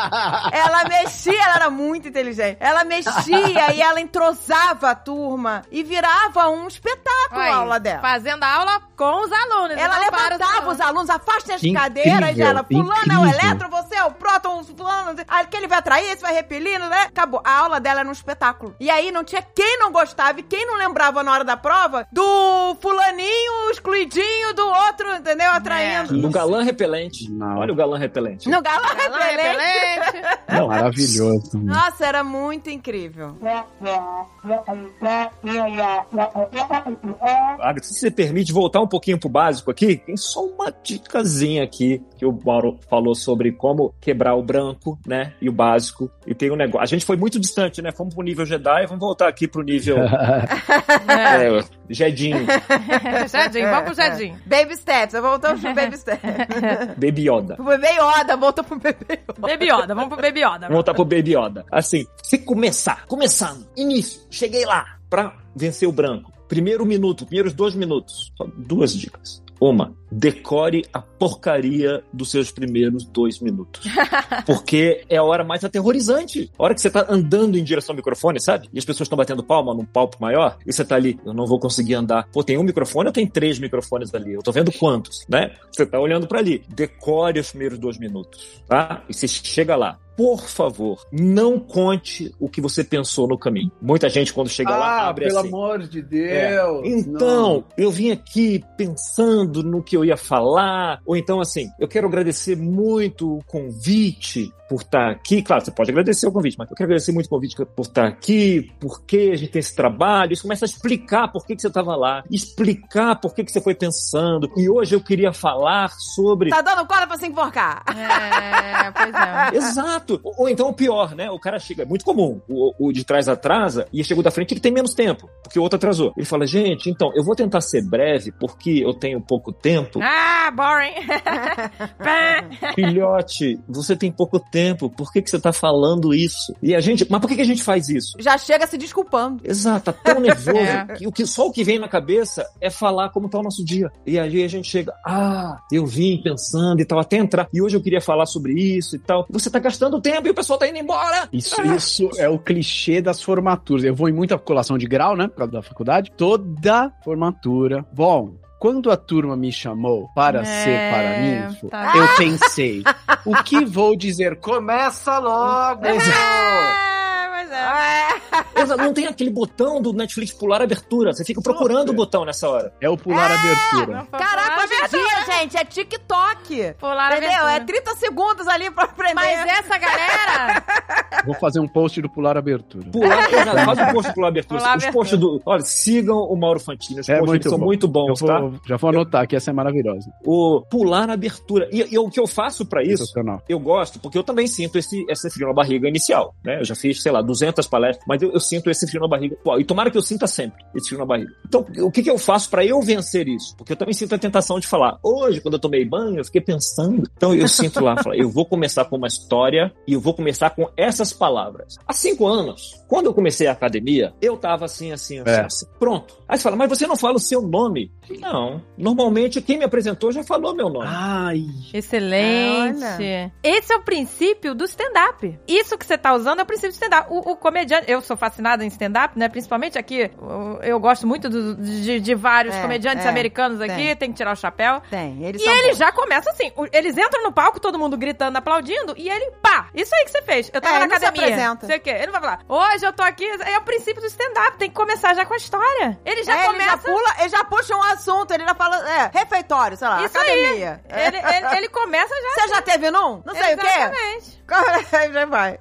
Speaker 2: Ela mexia, ela era muito inteligente. Ela mexia e ela entrosava a turma e virava um espetáculo a aula dela.
Speaker 1: Fazendo aula com os alunos.
Speaker 2: Ela levantava os alunos, afastem as
Speaker 4: Que
Speaker 2: cadeiras,
Speaker 4: incrível,
Speaker 2: ela, fulano é o
Speaker 4: incrível.
Speaker 2: elétron, você é o próton, fulano, aquele vai atrair, esse vai repelindo, né? Acabou. A aula dela era um espetáculo. E aí não tinha quem não gostava e quem não lembrava na hora da prova do fulaninho excluidinho do outro, entendeu? Atraindo.
Speaker 3: No galã repelente.
Speaker 4: Não.
Speaker 3: Olha o galã repelente.
Speaker 2: No galã
Speaker 1: Galã
Speaker 2: repelente.
Speaker 1: repelente.
Speaker 4: Não, maravilhoso.
Speaker 2: Nossa, era muito incrível.
Speaker 3: Agatha, se você permite voltar um pouquinho pro básico aqui, tem só uma dicasinha aqui que o Mauro falou sobre como quebrar o branco, né? E o básico. E tem um negócio. A gente foi muito distante, né? Fomos pro nível Jedi, vamos voltar aqui pro nível
Speaker 1: É.
Speaker 3: Jedinho,
Speaker 1: Jardim, vamos pro jardim.
Speaker 2: Baby steps, voltamos pro baby steps.
Speaker 3: Baby Yoda.
Speaker 2: pro bebê Yoda, voltou pro bebê Yoda.
Speaker 1: Baby Yoda, vamos pro Baby Yoda.
Speaker 3: Vamos voltar pro Baby Yoda. Assim, se começar, começando, início, cheguei lá pra vencer o branco. Primeiro minuto, primeiros dois minutos. Só duas dicas. Uma, decore a porcaria dos seus primeiros dois minutos. Porque é a hora mais aterrorizante. A hora que você tá andando em direção ao microfone, sabe? E as pessoas estão batendo palma num palco maior, e você tá ali, eu não vou conseguir andar. Pô, tem um microfone ou tem três microfones ali? Eu tô vendo quantos, né? Você tá olhando pra ali. Decore os primeiros dois minutos, tá? E você chega lá. Por favor, não conte o que você pensou no caminho. Muita gente, quando chega lá,
Speaker 4: Ah,
Speaker 3: abre
Speaker 4: pelo
Speaker 3: assim.
Speaker 4: amor de
Speaker 3: É.
Speaker 4: Deus.
Speaker 3: Então, eu vim aqui pensando no que eu ia falar, ou então assim, eu quero agradecer muito o convite por estar aqui. Claro, você pode agradecer o convite, mas eu quero agradecer muito o convite por estar aqui, porque a gente tem esse trabalho. Isso começa a explicar por que, que você estava lá, explicar por que, que você foi pensando. E hoje eu queria falar sobre.
Speaker 2: Tá dando corda pra se enforcar.
Speaker 1: É, pois é.
Speaker 3: Exato. Ou, ou então o pior, né? O cara chega, é muito comum. O, o de trás atrasa e chegou da frente ele tem menos tempo, porque o outro atrasou. Ele fala, gente, então, eu vou tentar ser breve, porque eu tenho pouco tempo.
Speaker 1: Ah, boring.
Speaker 3: Filhote, você tem pouco tempo, por que, que você tá falando isso? E a gente, mas por que, que a gente faz isso?
Speaker 2: Já chega se desculpando.
Speaker 3: Exato, tá tão nervoso
Speaker 1: É.
Speaker 3: que, o que só o que vem na cabeça é falar como tá o nosso dia. E aí a gente chega, ah, eu vim pensando e tal, até entrar, e hoje eu queria falar sobre isso e tal. Você tá gastando tempo e o pessoal tá indo embora.
Speaker 4: Isso, isso é o clichê das formaturas. Eu vou em muita colação de grau, né? Por causa da faculdade. Toda formatura. Bom, quando a turma me chamou para
Speaker 1: É,
Speaker 4: ser paraninfo,
Speaker 1: tá.
Speaker 4: eu pensei, o que vou dizer? Começa logo!
Speaker 1: É, pois é.
Speaker 3: Exato, Não tem aquele botão do Netflix pular abertura. Você fica procurando o botão nessa hora.
Speaker 4: É o pular abertura.
Speaker 1: Não foi
Speaker 2: Caraca, hoje em dia, gente, é TikTok.
Speaker 1: Pular
Speaker 2: Entendeu? É
Speaker 1: abertura.
Speaker 2: 30 segundos ali pra aprender.
Speaker 1: Mas essa galera.
Speaker 4: Vou fazer um post do pular abertura.
Speaker 3: Pular, exato, faz o post pular abertura.
Speaker 1: Pular
Speaker 3: Os
Speaker 1: abertura.
Speaker 3: posts do. Olha, sigam o Mauro Fantini. Os
Speaker 4: É
Speaker 3: posts
Speaker 4: muito
Speaker 3: são
Speaker 4: bom.
Speaker 3: muito bons,
Speaker 4: Eu
Speaker 3: tá?
Speaker 4: vou- Já vou anotar que essa é maravilhosa.
Speaker 3: O pular abertura. E, e o que eu faço pra isso eu gosto, porque eu também sinto esse, esse frio na barriga inicial, né? Eu já fiz, sei lá, 200 palestras, mas eu, eu sinto esse frio na barriga. Pô, e tomara que eu sinta sempre esse frio na barriga. Então, o que, que eu faço pra eu vencer isso? Porque eu também sinto a tentação de falar. Hoje, quando eu tomei banho, eu fiquei pensando. Então, eu sinto lá, eu vou começar com uma história e eu vou começar com essas palavras. Há cinco anos, quando eu comecei a academia, eu tava assim, assim, assim,
Speaker 4: É.
Speaker 3: assim. Pronto. Aí você fala, mas você não fala o seu nome? Não. Normalmente, quem me apresentou já falou meu nome.
Speaker 4: Ai.
Speaker 1: Excelente.
Speaker 2: Olha.
Speaker 1: Esse é o princípio do stand-up. Isso que você tá usando é o princípio do stand-up. O, o comediante, eu sou fascinada em stand-up, né? Principalmente aqui, eu, eu gosto muito do- de, de vários
Speaker 2: É,
Speaker 1: comediantes
Speaker 2: é,
Speaker 1: americanos aqui,
Speaker 2: tem.
Speaker 1: tem. que tirar o chapéu.
Speaker 2: Tem, eles
Speaker 1: E
Speaker 2: são
Speaker 1: ele
Speaker 2: bons.
Speaker 1: já começa assim. Eles entram no palco, todo mundo gritando, aplaudindo, e ele, pá! Isso aí que você fez. Eu tava
Speaker 2: É,
Speaker 1: na
Speaker 2: ele não se
Speaker 1: academia.
Speaker 2: apresenta.
Speaker 1: Sei o quê. Ele não vai falar, hoje eu tô aqui. É o princípio do stand-up. Tem que começar já com a história. Ele já
Speaker 2: É, ele já
Speaker 1: começa.
Speaker 2: pula, ele já puxa um assunto, ele já fala, é, refeitório, sei lá,
Speaker 1: Isso
Speaker 2: academia. É.
Speaker 1: Ele, ele- ele começa já.
Speaker 2: Você já teve num? Não sei o quê?
Speaker 1: Exatamente.
Speaker 2: Aí já vai.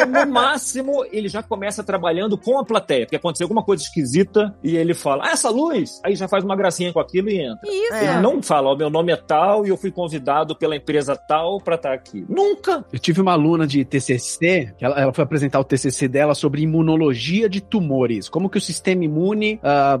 Speaker 3: Ou, no máximo, ele já começa trabalhando com a plateia, porque aconteceu alguma coisa esquisita e ele fala, ah, essa luz! Aí já faz uma gracinha com aquilo e entra.
Speaker 1: Isso.
Speaker 2: É.
Speaker 3: Ele não fala, ó, meu nome é tal e eu fui convidado pela empresa tal pra estar aqui. Nunca!
Speaker 4: Eu tive uma aluna de TCC, que ela, ela foi apresentar o TCC dela sobre imunologia de tumores. Como que o sistema imune, ah,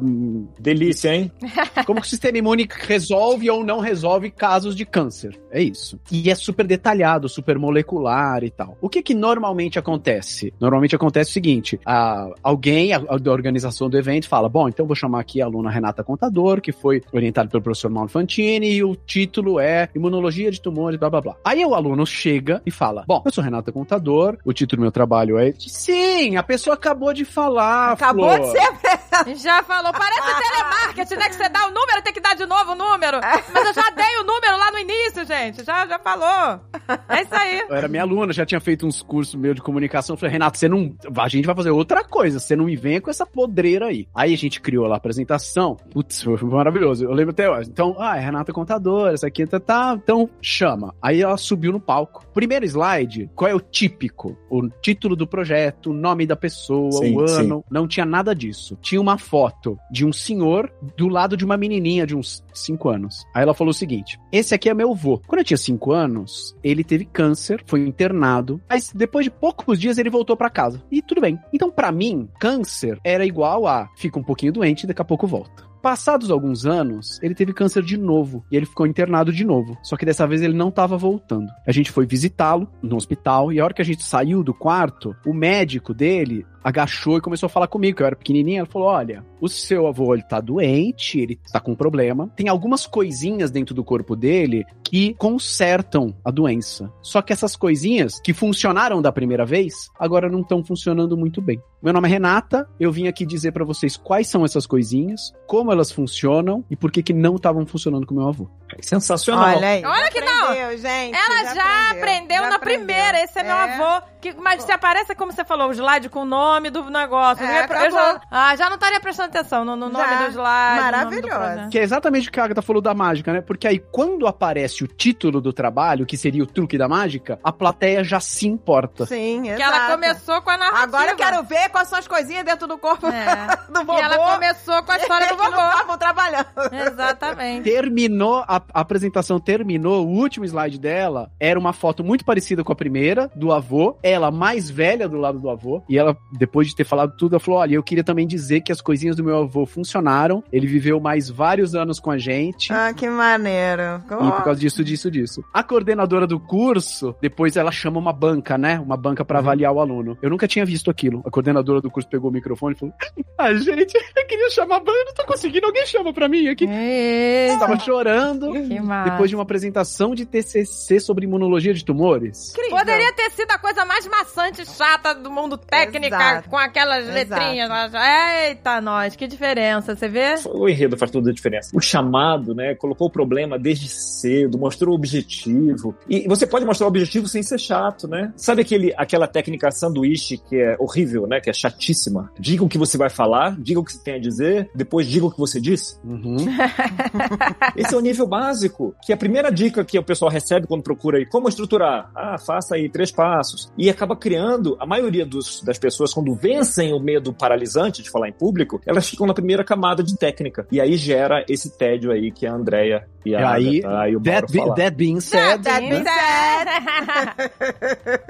Speaker 3: Delícia, hein?
Speaker 4: como que o sistema imune resolve ou não resolve casos de câncer. É isso. E é super detalhado, super molecular e tal. O que que normalmente acontece? Normalmente acontece o seguinte, ah, alguém a- a da organização do evento fala, bom, então vou chamar aqui a aluna Renata Contador, que foi orientada pelo professor Mauro Fantini, e o título é Imunologia de Tumores, blá blá blá. Aí o aluno chega e fala, bom, eu sou Renata Contador, o título do meu trabalho é... Sim, a pessoa acabou de falar,
Speaker 2: Acabou
Speaker 4: Flor.
Speaker 2: de ser.
Speaker 1: Já falou, parece telemarketing, né? Que você dá o número, tem que dar de novo o número. Mas eu já dei o número lá no início, gente. Já, já falou. É isso aí.
Speaker 4: Eu era minha aluna, já tinha feito uns cursos meio de comunicação. Eu falei, Renato, você não. A gente vai fazer outra coisa, você não me venha com essa podreira aí. Aí a gente criou lá a apresentação. Putz, foi maravilhoso. Eu lembro até hoje. Então, ah, é Renata Contadora, essa aqui tá, tá. Então, chama. Aí ela subiu no palco. Primeiro slide, qual é o típico? O título do projeto, o nome da pessoa,
Speaker 3: Sim,
Speaker 4: o ano. Não tinha nada disso. Tinha uma foto de um senhor do lado de uma menininha de uns 5 anos. Aí ela falou o seguinte: esse aqui é meu vô. Quando eu tinha 5 anos, ele teve câncer, foi internado, mas depois de poucos dias ele voltou pra casa. E tudo bem. Então, pra mim, câncer era igual a fica um pouquinho doente e daqui a pouco volta. Passados alguns anos, ele teve câncer de novo e ele ficou internado de novo. Só que dessa vez ele não estava voltando. A gente foi visitá-lo no hospital e a hora que a gente saiu do quarto, o médico dele agachou e começou a falar comigo, que eu era pequenininho. Ela falou: Olha, o seu avô ele tá doente, ele tá com problema. Tem algumas coisinhas dentro do corpo dele que consertam a doença. Só que essas coisinhas que funcionaram da primeira vez, agora não estão funcionando muito bem. Meu nome é Renata, eu vim aqui dizer para vocês quais são essas coisinhas, como elas funcionam e por que que não estavam funcionando com meu avô.
Speaker 3: Sensacional.
Speaker 2: Olha aí.
Speaker 1: Olha
Speaker 2: já
Speaker 1: que não.
Speaker 2: aprendeu, Gente,
Speaker 1: Ela já, aprendeu,
Speaker 2: já
Speaker 1: na
Speaker 2: aprendeu.
Speaker 1: primeira. Esse é, meu
Speaker 2: É.
Speaker 1: avô. Que, mas se aparece, como você falou, o slide com o nome do negócio.
Speaker 2: É,
Speaker 1: eu, já, ah, já não estaria prestando atenção no, no nome do slide. nome do
Speaker 2: Maravilhosa.
Speaker 1: projeto.
Speaker 4: Que é exatamente o que a Agatha falou da mágica, né? Porque aí, quando aparece o título do trabalho, que seria o truque da mágica, a plateia já se importa.
Speaker 2: Sim,
Speaker 1: Que
Speaker 2: exato.
Speaker 1: ela começou com a narrativa.
Speaker 2: Agora eu quero ver quais são as coisinhas dentro do corpo
Speaker 1: É.
Speaker 2: do vovô.
Speaker 1: E ela começou com a história do
Speaker 2: que
Speaker 1: vovô.
Speaker 2: estavam trabalhando.
Speaker 1: Exatamente.
Speaker 4: Terminou, a, a apresentação terminou, o último slide dela era uma foto muito parecida com a primeira, do avô, ela mais velha do lado do avô, e ela, depois de ter falado tudo, ela falou, olha, eu queria também dizer que as coisinhas do meu avô funcionaram, ele viveu mais vários anos com a gente,
Speaker 2: Ah, que maneiro.
Speaker 4: E por causa disso, disso, disso. A coordenadora do curso, depois ela chama uma banca, né? Uma banca pra avaliar o aluno. Eu nunca tinha visto aquilo. A coordenadora do curso pegou o microfone e falou: Ah, gente, eu queria chamar a banca, eu não tô conseguindo, alguém chama pra mim aqui.
Speaker 1: Eita,
Speaker 4: Tava chorando.
Speaker 1: que massa.
Speaker 4: Depois de uma apresentação de TCC sobre imunologia de tumores.
Speaker 2: Incrível.
Speaker 1: Poderia ter sido a coisa mais maçante e chata do mundo técnica,
Speaker 2: Exato.
Speaker 1: Com aquelas
Speaker 2: Exato.
Speaker 1: letrinhas. lá. Eita, nós, que diferença, você vê?
Speaker 3: O enredo faz toda a diferença. O chamado, né? Colocou o problema desde cedo, mostrou o objetivo. E você pode mostrar o objetivo sem ser chato, né? Sabe aquele, aquela técnica sanduíche que é horrível, né? Que é chatíssima. Diga o que você vai falar, diga o que você tem a dizer, depois diga o que você disse.
Speaker 4: Uhum.
Speaker 3: Esse é o nível básico, que é a primeira dica que o pessoal recebe quando procura aí como estruturar. Ah, faça aí três passos. E acaba criando, a maioria dos, das pessoas, quando vencem o medo paralisante de falar em público, elas ficam na primeira camada de técnica. E aí gera esse tédio aí que a Andrea e a
Speaker 4: aí,
Speaker 3: Agatha e o Mauro
Speaker 4: That, be- that being said,
Speaker 2: That
Speaker 4: né?
Speaker 2: being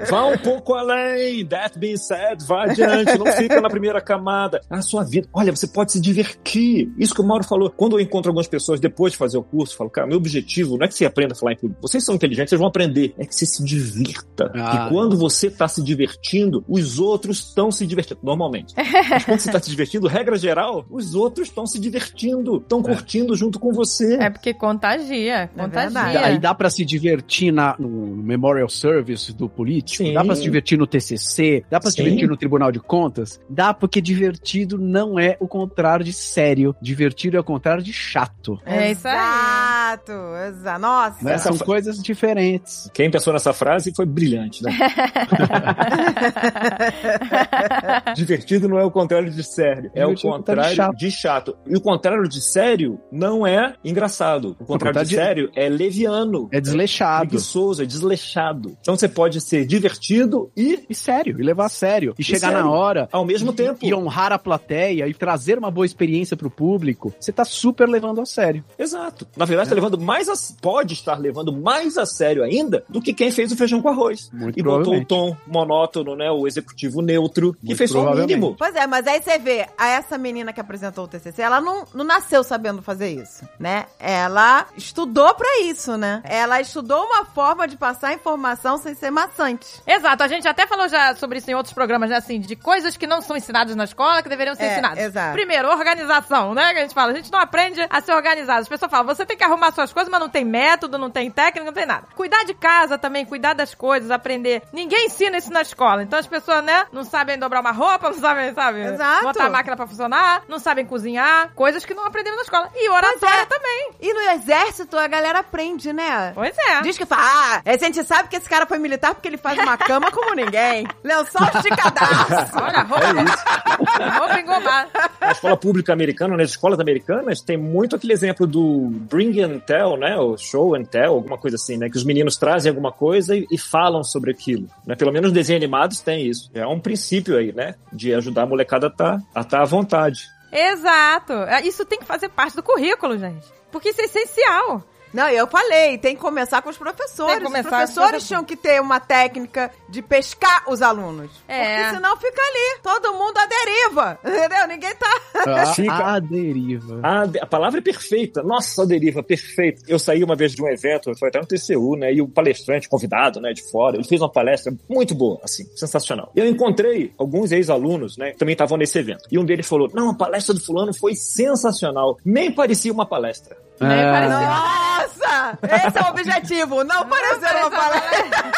Speaker 3: Vá um pouco além. That being said, vá adiante. Não fica na primeira camada. A sua vida. Olha, você pode se divertir. Isso que o Mauro falou. Quando eu encontro algumas pessoas depois de fazer o curso, eu falo, cara, meu objetivo não é que você aprenda a falar em público. Vocês são inteligentes, vocês vão aprender. É que você se divirta.
Speaker 4: Ah.
Speaker 3: e quando você está se divertindo, os outros estão se divertindo. Normalmente. Mas quando você está se divertindo, regra geral, os outros estão se divertindo. Estão curtindo junto com você.
Speaker 1: É porque contagia, contagia.
Speaker 2: verdade.
Speaker 4: Aí dá pra se divertir na, no Memorial Service do político,
Speaker 3: Sim.
Speaker 4: dá pra se divertir no TCC, dá pra se divertir no Tribunal de Contas, dá porque divertido não é o contrário de sério, divertido é o contrário de chato.
Speaker 1: É isso aí.
Speaker 2: Exato, exato. Nossa.
Speaker 4: Né? São coisas diferentes.
Speaker 3: Quem pensou nessa frase foi brilhante, né? Divertido não é o contrário de sério, é o
Speaker 4: Divertido é o contrário de chato.
Speaker 3: de chato. E o contrário de sério não é engraçado. O contrário
Speaker 4: contrário
Speaker 3: de
Speaker 4: de-
Speaker 3: sério é leviano.
Speaker 4: É desleixado.
Speaker 3: preguiçoso, é desleixado. Então você pode ser divertido e
Speaker 4: E sério, e levar a sério. E, chegar
Speaker 3: sério.
Speaker 4: na hora.
Speaker 3: ao mesmo
Speaker 4: e-
Speaker 3: tempo.
Speaker 4: E honrar a plateia e trazer uma boa experiência pro público. Você tá super levando a sério.
Speaker 3: Exato. Na verdade, tá levando mais a... pode estar levando mais a sério ainda do que quem fez o feijão com arroz.
Speaker 4: Muito
Speaker 3: e botou o tom monótono, né? O executivo neutro, que fez só o mínimo.
Speaker 2: Pois é, mas aí você vê, a essa menina que apresentou o TCC, ela não, não nasceu sabendo fazer isso, né? Ela estudou pra isso, né? Ela estudou uma forma de passar informação sem ser maçante.
Speaker 1: Exato, a gente até falou já sobre isso em outros programas, né? Assim, de coisas que não são ensinadas na escola que deveriam ser
Speaker 2: É,
Speaker 1: ensinadas.
Speaker 2: exato.
Speaker 1: Primeiro, organização, né? Que a gente fala, a gente não aprende a ser organizado. As pessoas falam, você tem que arrumar suas coisas, mas não tem método, não tem técnica, não tem nada. Cuidar de casa também, cuidar das coisas, aprender. Ninguém ensina isso na escola. Então as pessoas, né, não sabem dobrar uma roupa, não sabem, sabe?
Speaker 2: Exato.
Speaker 1: Botar a máquina pra funcionar, não sabem cozinhar, coisas que não aprendemos na escola. E oratória
Speaker 2: é.
Speaker 1: também.
Speaker 2: E no exército a galera aprende, né?
Speaker 1: Pois é.
Speaker 2: Diz que fala, ah, a gente sabe que esse cara foi militar porque ele faz uma cama como ninguém. Lençol esticadaço.
Speaker 1: Olha, roupa, roupa engomada.
Speaker 3: Na escola pública americana, nas escolas americanas, tem muito aquele exemplo do bring and tell, né? O show and tell, alguma coisa assim, né? Que os meninos trazem alguma coisa e, e falam sobre aquilo. Né? Pelo menos desenhos animados tem isso. É um princípio aí, né? De ajudar a molecada a estar a tá à vontade.
Speaker 1: Exato. É, Isso tem que fazer parte do currículo, gente. Porque isso é essencial.
Speaker 2: Não, eu falei, tem que começar com os professores.
Speaker 1: Tem que começar
Speaker 2: os
Speaker 1: com os
Speaker 2: professores
Speaker 1: professores.
Speaker 2: tinham que ter uma técnica de pescar os alunos.
Speaker 1: É.
Speaker 2: Porque senão fica ali, todo mundo à deriva. Entendeu? Ninguém tá.
Speaker 4: A,
Speaker 3: Fica-
Speaker 4: a deriva.
Speaker 3: A, de- a palavra é perfeita. Nossa, a deriva, perfeito. Eu saí uma vez de um evento, foi até no TCU, né? E o palestrante, convidado, né, de fora, ele fez uma palestra muito boa, assim, sensacional. E eu encontrei alguns ex-alunos, né, que também estavam nesse evento. E um deles falou: Não, a palestra do fulano foi sensacional. Nem parecia uma palestra.
Speaker 1: Nem
Speaker 4: É.
Speaker 1: parecia.
Speaker 2: Nossa! Esse é o objetivo. Não parecer uma palestra.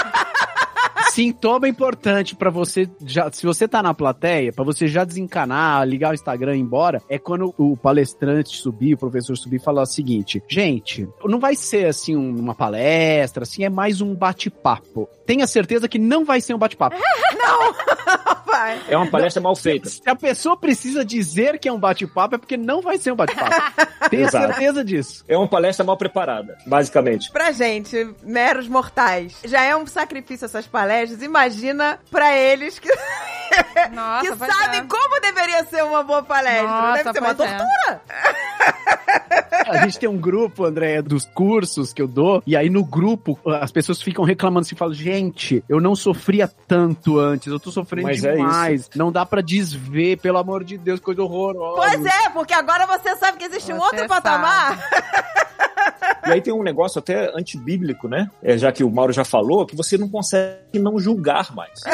Speaker 4: Sintoma importante pra você, já, se você tá na plateia, pra você já desencanar, ligar o Instagram e ir embora, é quando o palestrante subir, o professor subir e falar o seguinte: gente, não vai ser assim um- uma palestra, assim, é mais um bate-papo. Tenha certeza que não vai ser um bate-papo.
Speaker 2: Vai.
Speaker 3: É uma palestra mal feita.
Speaker 4: Se a pessoa precisa dizer que é um bate-papo, é porque não vai ser um bate-papo. Tenha
Speaker 3: Exato.
Speaker 4: certeza disso.
Speaker 3: É uma palestra mal preparada, basicamente.
Speaker 2: Pra gente, meros mortais, já é um sacrifício essas palestras. Imagina pra eles que,
Speaker 1: Nossa,
Speaker 2: que sabem
Speaker 1: é.
Speaker 2: como deveria ser uma boa palestra.
Speaker 1: Nossa,
Speaker 2: Deve ser uma
Speaker 1: é.
Speaker 2: tortura.
Speaker 4: A gente tem um grupo, André, dos cursos que eu dou, e aí no grupo as pessoas ficam reclamando assim, falam, gente, eu não sofria tanto antes, eu tô sofrendo
Speaker 3: Mas é
Speaker 4: demais. não dá pra desver, pelo amor de Deus, coisa horrorosa.
Speaker 2: Pois é, porque agora você sabe que existe um
Speaker 1: Você
Speaker 2: outro patamar.
Speaker 3: E aí tem um negócio até antibíblico, né? É, já que o Mauro já falou, que você não consegue não julgar mais.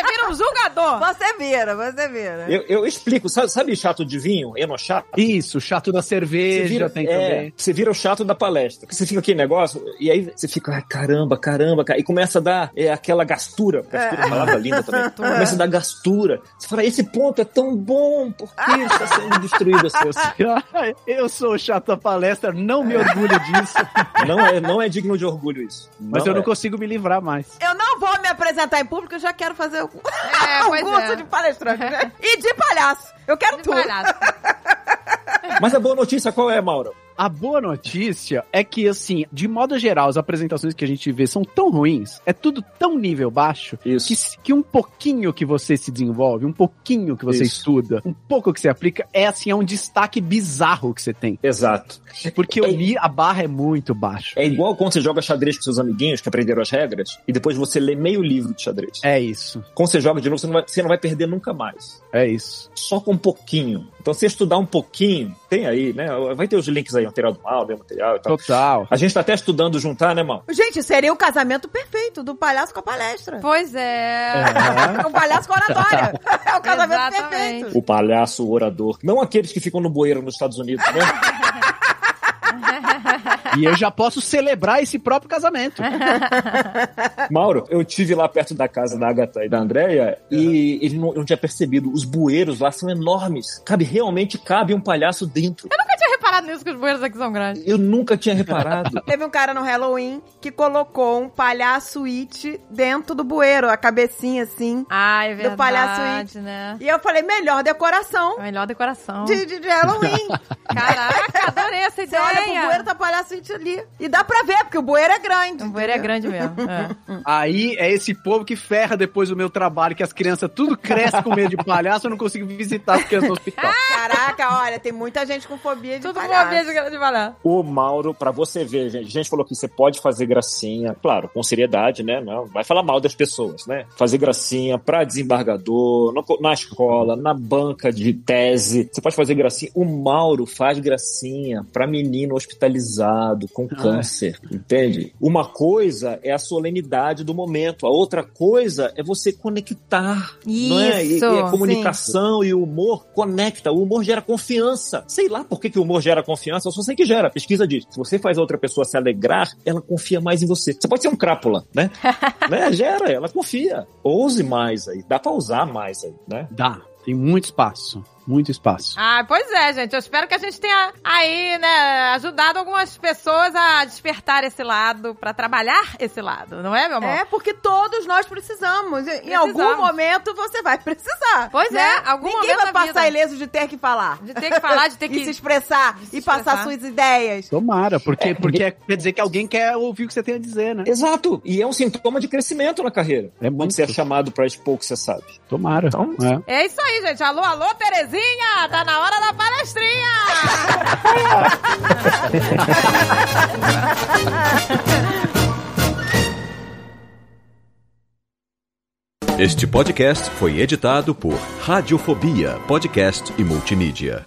Speaker 1: Você vira um julgador.
Speaker 2: Você vira, você vira.
Speaker 3: Eu, eu explico, sabe, sabe chato de vinho, enochato?
Speaker 4: Isso, chato da
Speaker 3: Você
Speaker 4: cerveja
Speaker 3: vira,
Speaker 4: tem
Speaker 3: é,
Speaker 4: também.
Speaker 3: você vira o chato da palestra. Porque Você fica aquele negócio, e aí você fica, ai, caramba, caramba, cara, e começa a dar é, aquela gastura. Gastura é uma palavra linda também. Começa a dar gastura. Você fala, esse ponto é tão bom, por que está sendo destruído assim?
Speaker 4: Eu sou o chato da palestra, não me orgulho disso,
Speaker 3: Não é, não é digno de orgulho isso.
Speaker 4: mas eu não
Speaker 3: é.
Speaker 4: consigo me livrar mais.
Speaker 2: Eu não vou me apresentar em público, eu já quero fazer o
Speaker 1: É,
Speaker 2: um
Speaker 1: pois
Speaker 2: curso
Speaker 1: é.
Speaker 2: de palestrante, né? E de palhaço. Eu quero
Speaker 1: De
Speaker 2: tudo.
Speaker 1: palhaço.
Speaker 3: Mas a boa notícia qual é, Mauro?
Speaker 4: A boa notícia é que, assim, de modo geral, as apresentações que a gente vê são tão ruins, é tudo tão nível baixo, que, que um pouquinho que você se desenvolve, um pouquinho que você
Speaker 3: Isso.
Speaker 4: estuda, um pouco que você aplica, é assim, é um destaque bizarro que você tem.
Speaker 3: Exato.
Speaker 4: Porque o ni- a barra é muito baixa.
Speaker 3: É igual quando você joga xadrez com seus amiguinhos que aprenderam as regras e depois você lê meio livro de xadrez.
Speaker 4: É isso,
Speaker 3: Quando você joga de novo, você não vai, você não vai perder nunca mais.
Speaker 4: é isso.
Speaker 3: Só com um pouquinho. Então, se estudar um pouquinho, tem aí, né? Vai ter os links aí, material do mal, material e tal.
Speaker 4: Total.
Speaker 3: A gente tá até estudando juntar, né, mal?
Speaker 2: Gente, seria o casamento perfeito do palhaço com a palestra.
Speaker 1: Pois é.
Speaker 2: Um palhaço com oratória. É o casamento
Speaker 1: Exatamente.
Speaker 2: perfeito.
Speaker 3: O palhaço orador. Não aqueles que ficam no bueiro nos Estados Unidos, né?
Speaker 4: E eu já posso celebrar esse próprio casamento.
Speaker 3: Mauro, eu tive lá perto da casa da Agatha e da Andrea e ele não, não tinha percebido. Os bueiros lá são enormes. Cabe, realmente cabe um palhaço dentro.
Speaker 1: Eu nunca tinha reparado nisso que os bueiros aqui são grandes.
Speaker 3: Eu nunca tinha reparado.
Speaker 2: Teve um cara no Halloween que colocou um palhaço it dentro do bueiro, a cabecinha assim.
Speaker 1: Ah, é
Speaker 2: Do
Speaker 1: verdade,
Speaker 2: palhaço
Speaker 1: né?
Speaker 2: E eu falei, melhor decoração
Speaker 1: A melhor decoração.
Speaker 2: de, de, de Halloween.
Speaker 1: Caraca, adorei essa
Speaker 2: Você olha pro
Speaker 1: ideia.
Speaker 2: bueiro, tá palhaço it ali. E dá pra ver, porque o bueiro é grande.
Speaker 1: O bueiro é grande mesmo. é.
Speaker 4: Aí é esse povo que ferra depois do meu trabalho, que as crianças tudo cresce com medo de palhaço, eu não consigo visitar as crianças no hospital.
Speaker 2: Caraca, olha, tem muita gente com fobia de
Speaker 1: Tudo bom, beijo, de palhaço.
Speaker 3: O Mauro, pra você ver, gente, a gente falou que você pode fazer gracinha, claro, com seriedade, né? Não vai falar mal das pessoas, né? Fazer gracinha pra desembargador, no- na escola, na banca de tese. Você pode fazer gracinha. O Mauro faz gracinha pra menino hospitalizado com câncer, entende? Uma coisa é a solenidade do momento, a outra coisa é você conectar. não é? E,
Speaker 1: Isso,
Speaker 3: e a comunicação e o humor conecta. O humor gera confiança. Sei lá por que, que o humor gera confiança, eu só sei que gera. A pesquisa diz. Se você faz a outra pessoa se alegrar, ela confia mais em você. Você pode ser um crápula, né? né? Gera, ela confia. Ouse mais aí. Dá pra usar mais aí, né?
Speaker 4: Dá, tem muito espaço. Muito espaço.
Speaker 1: Ah, pois é, gente. Eu espero que a gente tenha aí, né, ajudado algumas pessoas a despertar esse lado, pra trabalhar esse lado, não é, meu amor?
Speaker 2: É, porque todos nós precisamos. Em- Em
Speaker 1: Precisamos.
Speaker 2: algum momento você vai precisar.
Speaker 1: Pois
Speaker 2: né?
Speaker 1: é, algum
Speaker 2: Ninguém
Speaker 1: momento
Speaker 2: vai passar
Speaker 1: vida.
Speaker 2: ileso de ter que falar.
Speaker 1: De ter que falar, de ter
Speaker 2: E se
Speaker 1: que.
Speaker 2: expressar.
Speaker 1: se
Speaker 2: e passar
Speaker 1: expressar.
Speaker 2: suas ideias.
Speaker 4: Tomara, porque, porque quer dizer que alguém quer ouvir o que você tem a dizer, né?
Speaker 3: Exato. E é um sintoma de crescimento na carreira.
Speaker 4: É
Speaker 3: Quando
Speaker 4: muito.
Speaker 3: você é chamado pra expor o que você sabe.
Speaker 4: Tomara.
Speaker 3: Então,
Speaker 4: é.
Speaker 1: É isso aí, gente. Alô, alô, Terezinha. Terezinha, tá na hora da palestrinha!
Speaker 6: Este podcast foi editado por Radiofobia, podcast e multimídia.